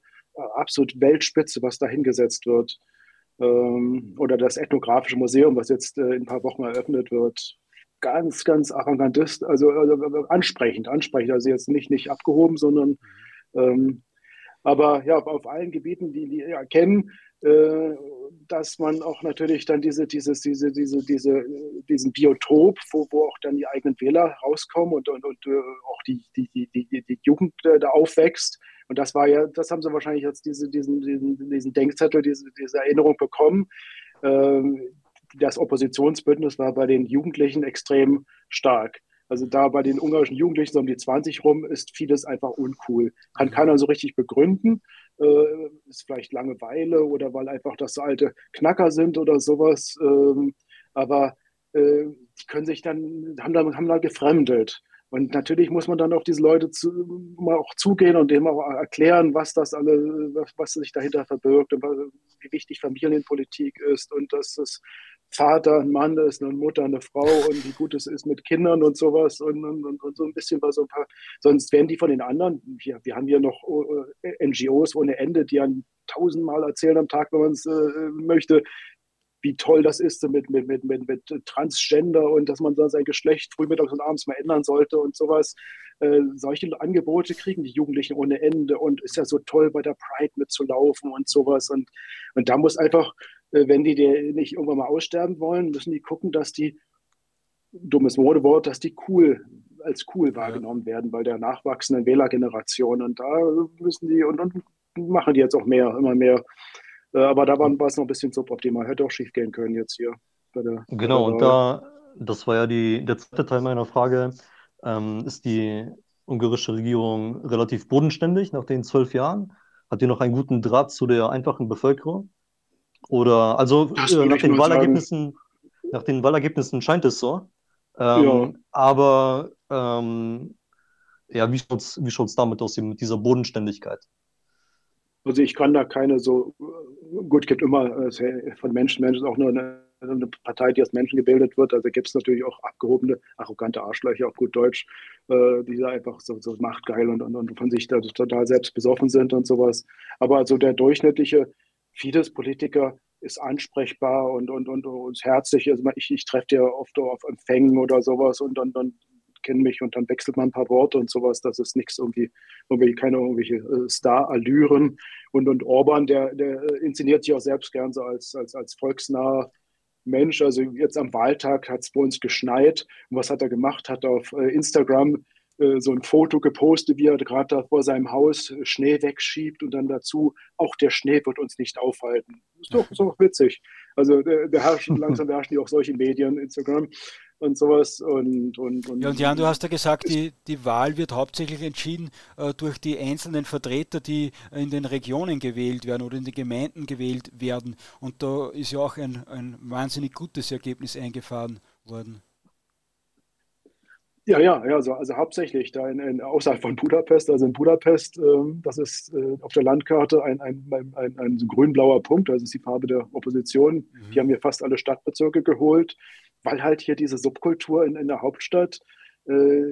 absolut Weltspitze, was da hingesetzt wird. Ähm, oder das Ethnographische Museum, was jetzt äh, in ein paar Wochen eröffnet wird. Ganz, ganz arrogantist, also, also ansprechend, ansprechend. Also jetzt nicht, nicht abgehoben, sondern ähm, aber ja, auf allen Gebieten, die die erkennen, äh, dass man auch natürlich dann diese, dieses, diese, diese, diese, diesen Biotop, wo, wo auch dann die eigenen Wähler rauskommen und, und, und äh, auch die, die, die, die, die Jugend äh, da aufwächst, und das war ja, das haben sie wahrscheinlich jetzt diese, diesen, diesen, diesen Denkzettel, diese, diese Erinnerung bekommen. Ähm, das Oppositionsbündnis war bei den Jugendlichen extrem stark. Also da bei den ungarischen Jugendlichen so um die 20 rum ist vieles einfach uncool. Kann keiner so richtig begründen. Äh, ist vielleicht Langeweile oder weil einfach das so alte Knacker sind oder sowas. Ähm, aber äh, die können sich dann, haben da, haben da gefremdelt. Und natürlich muss man dann auf diese Leute zu, mal auch zugehen und denen auch erklären, was das alle, was, sich dahinter verbirgt und wie wichtig Familienpolitik ist und dass das Vater ein Mann ist, eine Mutter eine Frau und wie gut es ist mit Kindern und sowas und, und, und so ein bisschen was so ein paar. Sonst werden die von den anderen, wir, wir haben hier noch äh, NGOs ohne Ende, die an tausendmal erzählen am Tag, wenn man es äh, möchte, wie toll das ist mit, mit, mit, mit, mit Transgender und dass man sein Geschlecht früh, mittags und abends mal ändern sollte und sowas. Äh, solche Angebote kriegen die Jugendlichen ohne Ende und ist ja so toll, bei der Pride mitzulaufen und sowas. Und, und da muss einfach, äh, wenn die, die nicht irgendwann mal aussterben wollen, müssen die gucken, dass die, dummes Modewort, dass die cool als cool wahrgenommen ja. werden bei der nachwachsenden Wählergeneration. Und da müssen die, und, und machen die jetzt auch mehr, immer mehr äh, aber da war, war es noch ein bisschen suboptimal. Hätte auch schief gehen können jetzt hier. Bei der, genau, bei der und da, das war ja die, der zweite Teil meiner Frage. Ähm, ist die ungarische Regierung relativ bodenständig nach den zwölf Jahren? Hat die noch einen guten Draht zu der einfachen Bevölkerung? Oder, also äh, nach, den Wahlergebnissen, nach den Wahlergebnissen scheint es so. Ähm, ja. Aber ähm, ja, wie schaut es wie damit aus, mit dieser Bodenständigkeit? Also ich kann da keine so, gut, gibt immer von Menschen, Menschen ist auch nur eine, eine, Partei, die aus Menschen gebildet wird. Also gibt es natürlich auch abgehobene, arrogante Arschlöcher auf gut Deutsch, äh, die da einfach so, so machtgeil und, und, und von sich da total selbst besoffen sind und sowas. Aber also der durchschnittliche Fidesz-Politiker ist ansprechbar und, und, und, und herzlich. Also ich, ich treffe ja oft auf Empfängen oder sowas und dann kennen mich und dann wechselt man ein paar Worte und sowas. Das ist nichts irgendwie, irgendwie keine irgendwelche äh, Star-Allüren. Und, und Orban, der, der inszeniert sich auch selbst gern so als, als, als volksnaher Mensch. Also jetzt am Wahltag hat es bei uns geschneit. Und was hat er gemacht? Hat auf äh, Instagram äh, so ein Foto gepostet, wie er gerade da vor seinem Haus Schnee wegschiebt und dann dazu, auch der Schnee wird uns nicht aufhalten. Ist doch, ist doch witzig. Also der, der herrschen, langsam herrschen die auch solche Medien, Instagram. Und sowas. Und, und, und, ja, und Jan, du hast ja gesagt, die, die Wahl wird hauptsächlich entschieden äh, durch die einzelnen Vertreter, die in den Regionen gewählt werden oder in den Gemeinden gewählt werden. Und da ist ja auch ein, ein wahnsinnig gutes Ergebnis eingefahren worden. Ja, ja, ja also, also hauptsächlich da in, in, außerhalb von Budapest, also in Budapest, ähm, das ist äh, auf der Landkarte ein, ein, ein, ein, ein so grün-blauer Punkt, das ist die Farbe der Opposition. Mhm. Die haben hier fast alle Stadtbezirke geholt weil halt hier diese Subkultur in, in der Hauptstadt äh,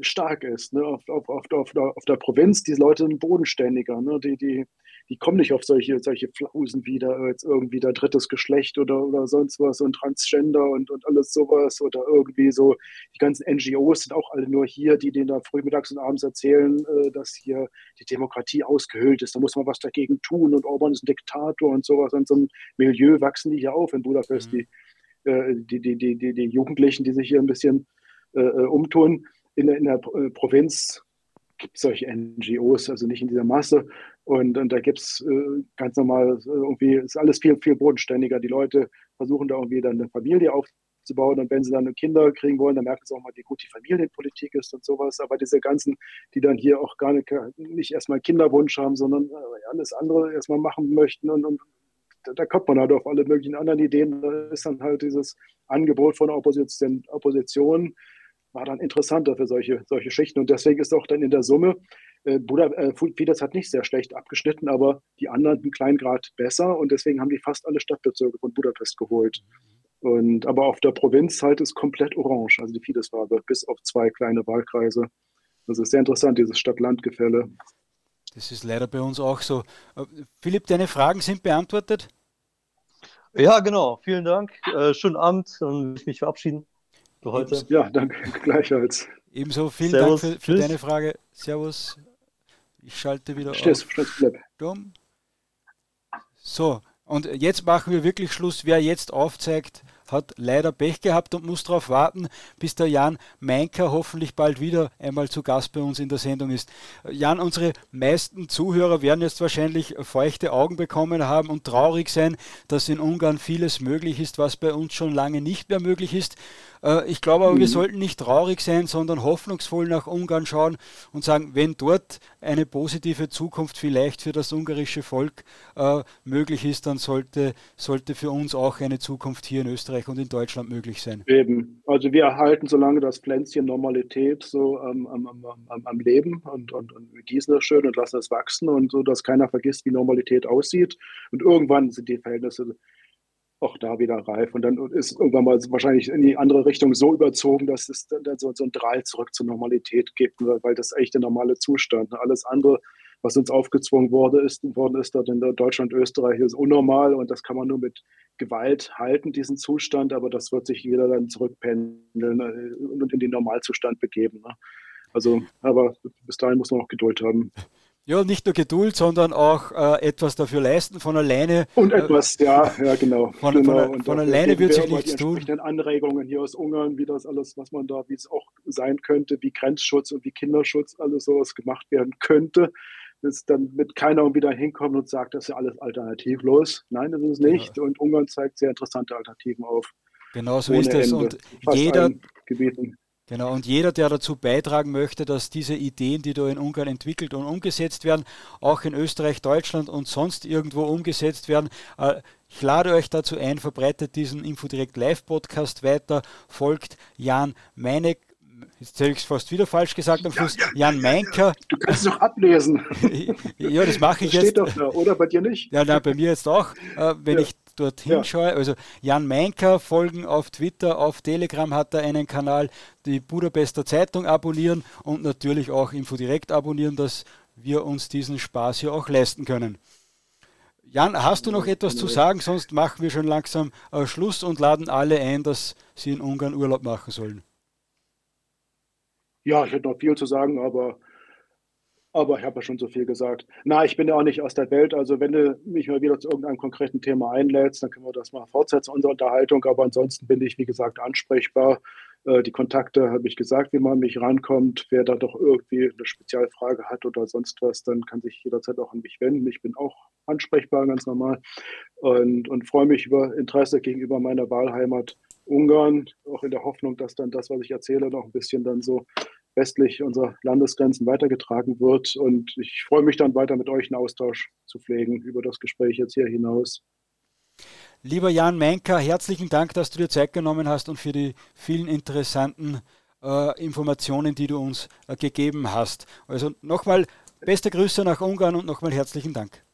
stark ist. Ne? Auf, auf, auf, auf, der, auf der Provinz, die Leute sind bodenständiger. Ne? Die, die, die kommen nicht auf solche, solche Flausen wieder, jetzt irgendwie der drittes Geschlecht oder, oder sonst was und Transgender und, und alles sowas oder irgendwie so. Die ganzen NGOs sind auch alle nur hier, die denen da frühmittags und abends erzählen, äh, dass hier die Demokratie ausgehöhlt ist. Da muss man was dagegen tun und Orban ist ein Diktator und sowas. In so einem Milieu wachsen die hier auf in Budapest. Mhm. Die, die, die, die, die, die Jugendlichen, die sich hier ein bisschen äh, äh umtun. In, in der äh, Provinz gibt es solche NGOs, also nicht in dieser Masse. Und, und da gibt es äh, ganz normal, irgendwie ist alles viel, viel bodenständiger. Die Leute versuchen da irgendwie dann eine Familie aufzubauen. Und wenn sie dann Kinder kriegen wollen, dann merken sie auch mal, wie gut die Familienpolitik ist und sowas. Aber diese ganzen, die dann hier auch gar nicht, nicht erstmal Kinderwunsch haben, sondern alles andere erstmal machen möchten und, und da, kommt man halt auf alle möglichen anderen Ideen. Da ist dann halt dieses Angebot von Opposition, Opposition war dann interessanter für solche, solche Schichten. Und deswegen ist auch dann in der Summe, äh, Buda, äh, Fidesz hat nicht sehr schlecht abgeschnitten, aber die anderen einen kleinen Grad besser. Und deswegen haben die fast alle Stadtbezirke von Budapest geholt. Und, aber auf der Provinz halt ist komplett orange, also die Fidesz-Farbe, bis auf zwei kleine Wahlkreise. Das ist sehr interessant, dieses Stadt-Land-Gefälle. Das ist leider bei uns auch so. Äh, Philipp, deine Fragen sind beantwortet? Ja, genau. Vielen Dank. Äh, schönen Abend und ich mich verabschieden für heute. Ja, danke. Gleichfalls. Ebenso vielen Servus. Dank für, für deine Frage. Servus. Ich schalte wieder Stehst, auf. So, und jetzt machen wir wirklich Schluss. Wer jetzt aufzeigt, hat leider Pech gehabt und muss darauf warten, bis der Jan Meinker hoffentlich bald wieder einmal zu Gast bei uns in der Sendung ist. Jan, unsere meisten Zuhörer werden jetzt wahrscheinlich feuchte Augen bekommen haben und traurig sein, dass in Ungarn vieles möglich ist, was bei uns schon lange nicht mehr möglich ist. Äh, ich glaube aber, wir mhm. sollten nicht traurig sein, sondern hoffnungsvoll nach Ungarn schauen und sagen, wenn dort eine positive Zukunft vielleicht für das ungarische Volk äh, möglich ist, dann sollte, sollte für uns auch eine Zukunft hier in Österreich und in Deutschland möglich sein. Eben. Also wir erhalten solange das Pflänzchen Normalität so ähm, am, am, am, Leben und, und, und wir gießen es schön und lassen es wachsen und so, dass keiner vergisst, wie Normalität aussieht. Und irgendwann sind die Verhältnisse auch da wieder reif. Und dann ist irgendwann mal wahrscheinlich in die andere Richtung so überzogen, dass es dann so, so ein Drall zurück zur Normalität gibt, weil das echt der normale Zustand. Alles andere, was uns aufgezwungen wurde, ist, worden ist dort in Deutschland, Österreich, ist unnormal und das kann man nur mit Gewalt halten, diesen Zustand, aber das wird sich wieder dann zurückpendeln äh, und in den Normalzustand begeben. Ne? Also, aber bis dahin muss man auch Geduld haben. Ja, nicht nur Geduld, sondern auch äh, etwas dafür leisten von alleine. Und äh, etwas, äh, ja, ja, genau. Von, genau. von, von alleine wird sich nichts tun. Die Anregungen hier aus Ungarn, wie das alles, was man da, wie es auch sein könnte, wie Grenzschutz und wie Kinderschutz, alles sowas gemacht werden könnte. Dass dann mit keiner wieder hinkommt und sagt, das ist ja alles alternativlos. Nein, das ist es nicht. Ja. Und Ungarn zeigt sehr interessante Alternativen auf. Genau so ist es. Und jeder, Gebieten. Genau, und jeder, der dazu beitragen möchte, dass diese Ideen, die da in Ungarn entwickelt und umgesetzt werden, auch in Österreich, Deutschland und sonst irgendwo umgesetzt werden, äh, ich lade euch dazu ein, verbreitet diesen Infodirect Live Podcast weiter, folgt Jan Meineck, jetzt hätte ich es fast wieder falsch gesagt am Schluss, ja, ja, Jan Meinker. Du kannst es doch ablesen. ja, das mache ich das jetzt. Steht doch da, oder bei dir nicht? Ja, nein, bei mir jetzt auch. Äh, wenn ich dorthin ja. schaue, also Jan Meinker folgen auf Twitter, auf Telegram hat er einen Kanal, die Budapester Zeitung abonnieren und natürlich auch Infodirekt abonnieren, dass wir uns diesen Spaß hier auch leisten können. Jan, hast du noch etwas zu sagen? Sonst machen wir schon langsam äh, Schluss und laden alle ein, dass sie in Ungarn Urlaub machen sollen. Ja, ich hätte noch viel zu sagen, aber aber ich habe ja schon so viel gesagt. Na, ich bin ja auch nicht aus der Welt. Also wenn du mich mal wieder zu irgendeinem konkreten Thema einlädst, dann können wir das mal fortsetzen, unsere Unterhaltung. Aber ansonsten bin ich, wie gesagt, ansprechbar. Äh, die Kontakte habe ich gesagt, wie man an mich rankommt. Wer da doch irgendwie eine Spezialfrage hat oder sonst was, dann kann sich jederzeit auch an mich wenden. Ich bin auch ansprechbar, ganz normal. Und, und freue mich über Interesse gegenüber meiner Wahlheimat Ungarn, auch in der Hoffnung, dass dann das, was ich erzähle, noch ein bisschen dann so westlich unserer Landesgrenzen weitergetragen wird. Und ich freue mich dann weiter mit euch einen Austausch zu pflegen über das Gespräch jetzt hier hinaus. Lieber Jan Menker, herzlichen Dank, dass du dir Zeit genommen hast und für die vielen interessanten äh, Informationen, die du uns äh, gegeben hast. Also nochmal beste Grüße nach Ungarn und nochmal herzlichen Dank.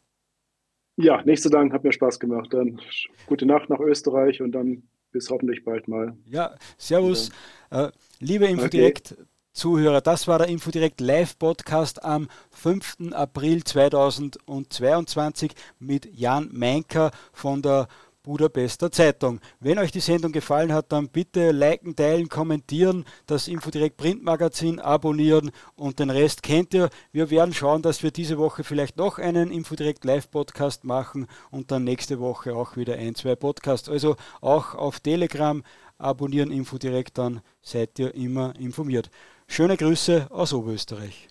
Ja, nächster Dank, hat mir Spaß gemacht. Dann gute Nacht nach Österreich und dann bis hoffentlich bald mal. Ja, Servus. Ja. Äh, liebe Infodirekt. Okay. Zuhörer, das war der Infodirekt Live Podcast am 5. April 2022 mit Jan Meinker von der Budapester Zeitung. Wenn euch die Sendung gefallen hat, dann bitte liken, teilen, kommentieren, das Infodirekt Printmagazin abonnieren und den Rest kennt ihr. Wir werden schauen, dass wir diese Woche vielleicht noch einen Infodirekt Live Podcast machen und dann nächste Woche auch wieder ein, zwei Podcasts. Also auch auf Telegram abonnieren Infodirekt, dann seid ihr immer informiert. Schöne Grüße aus Oberösterreich.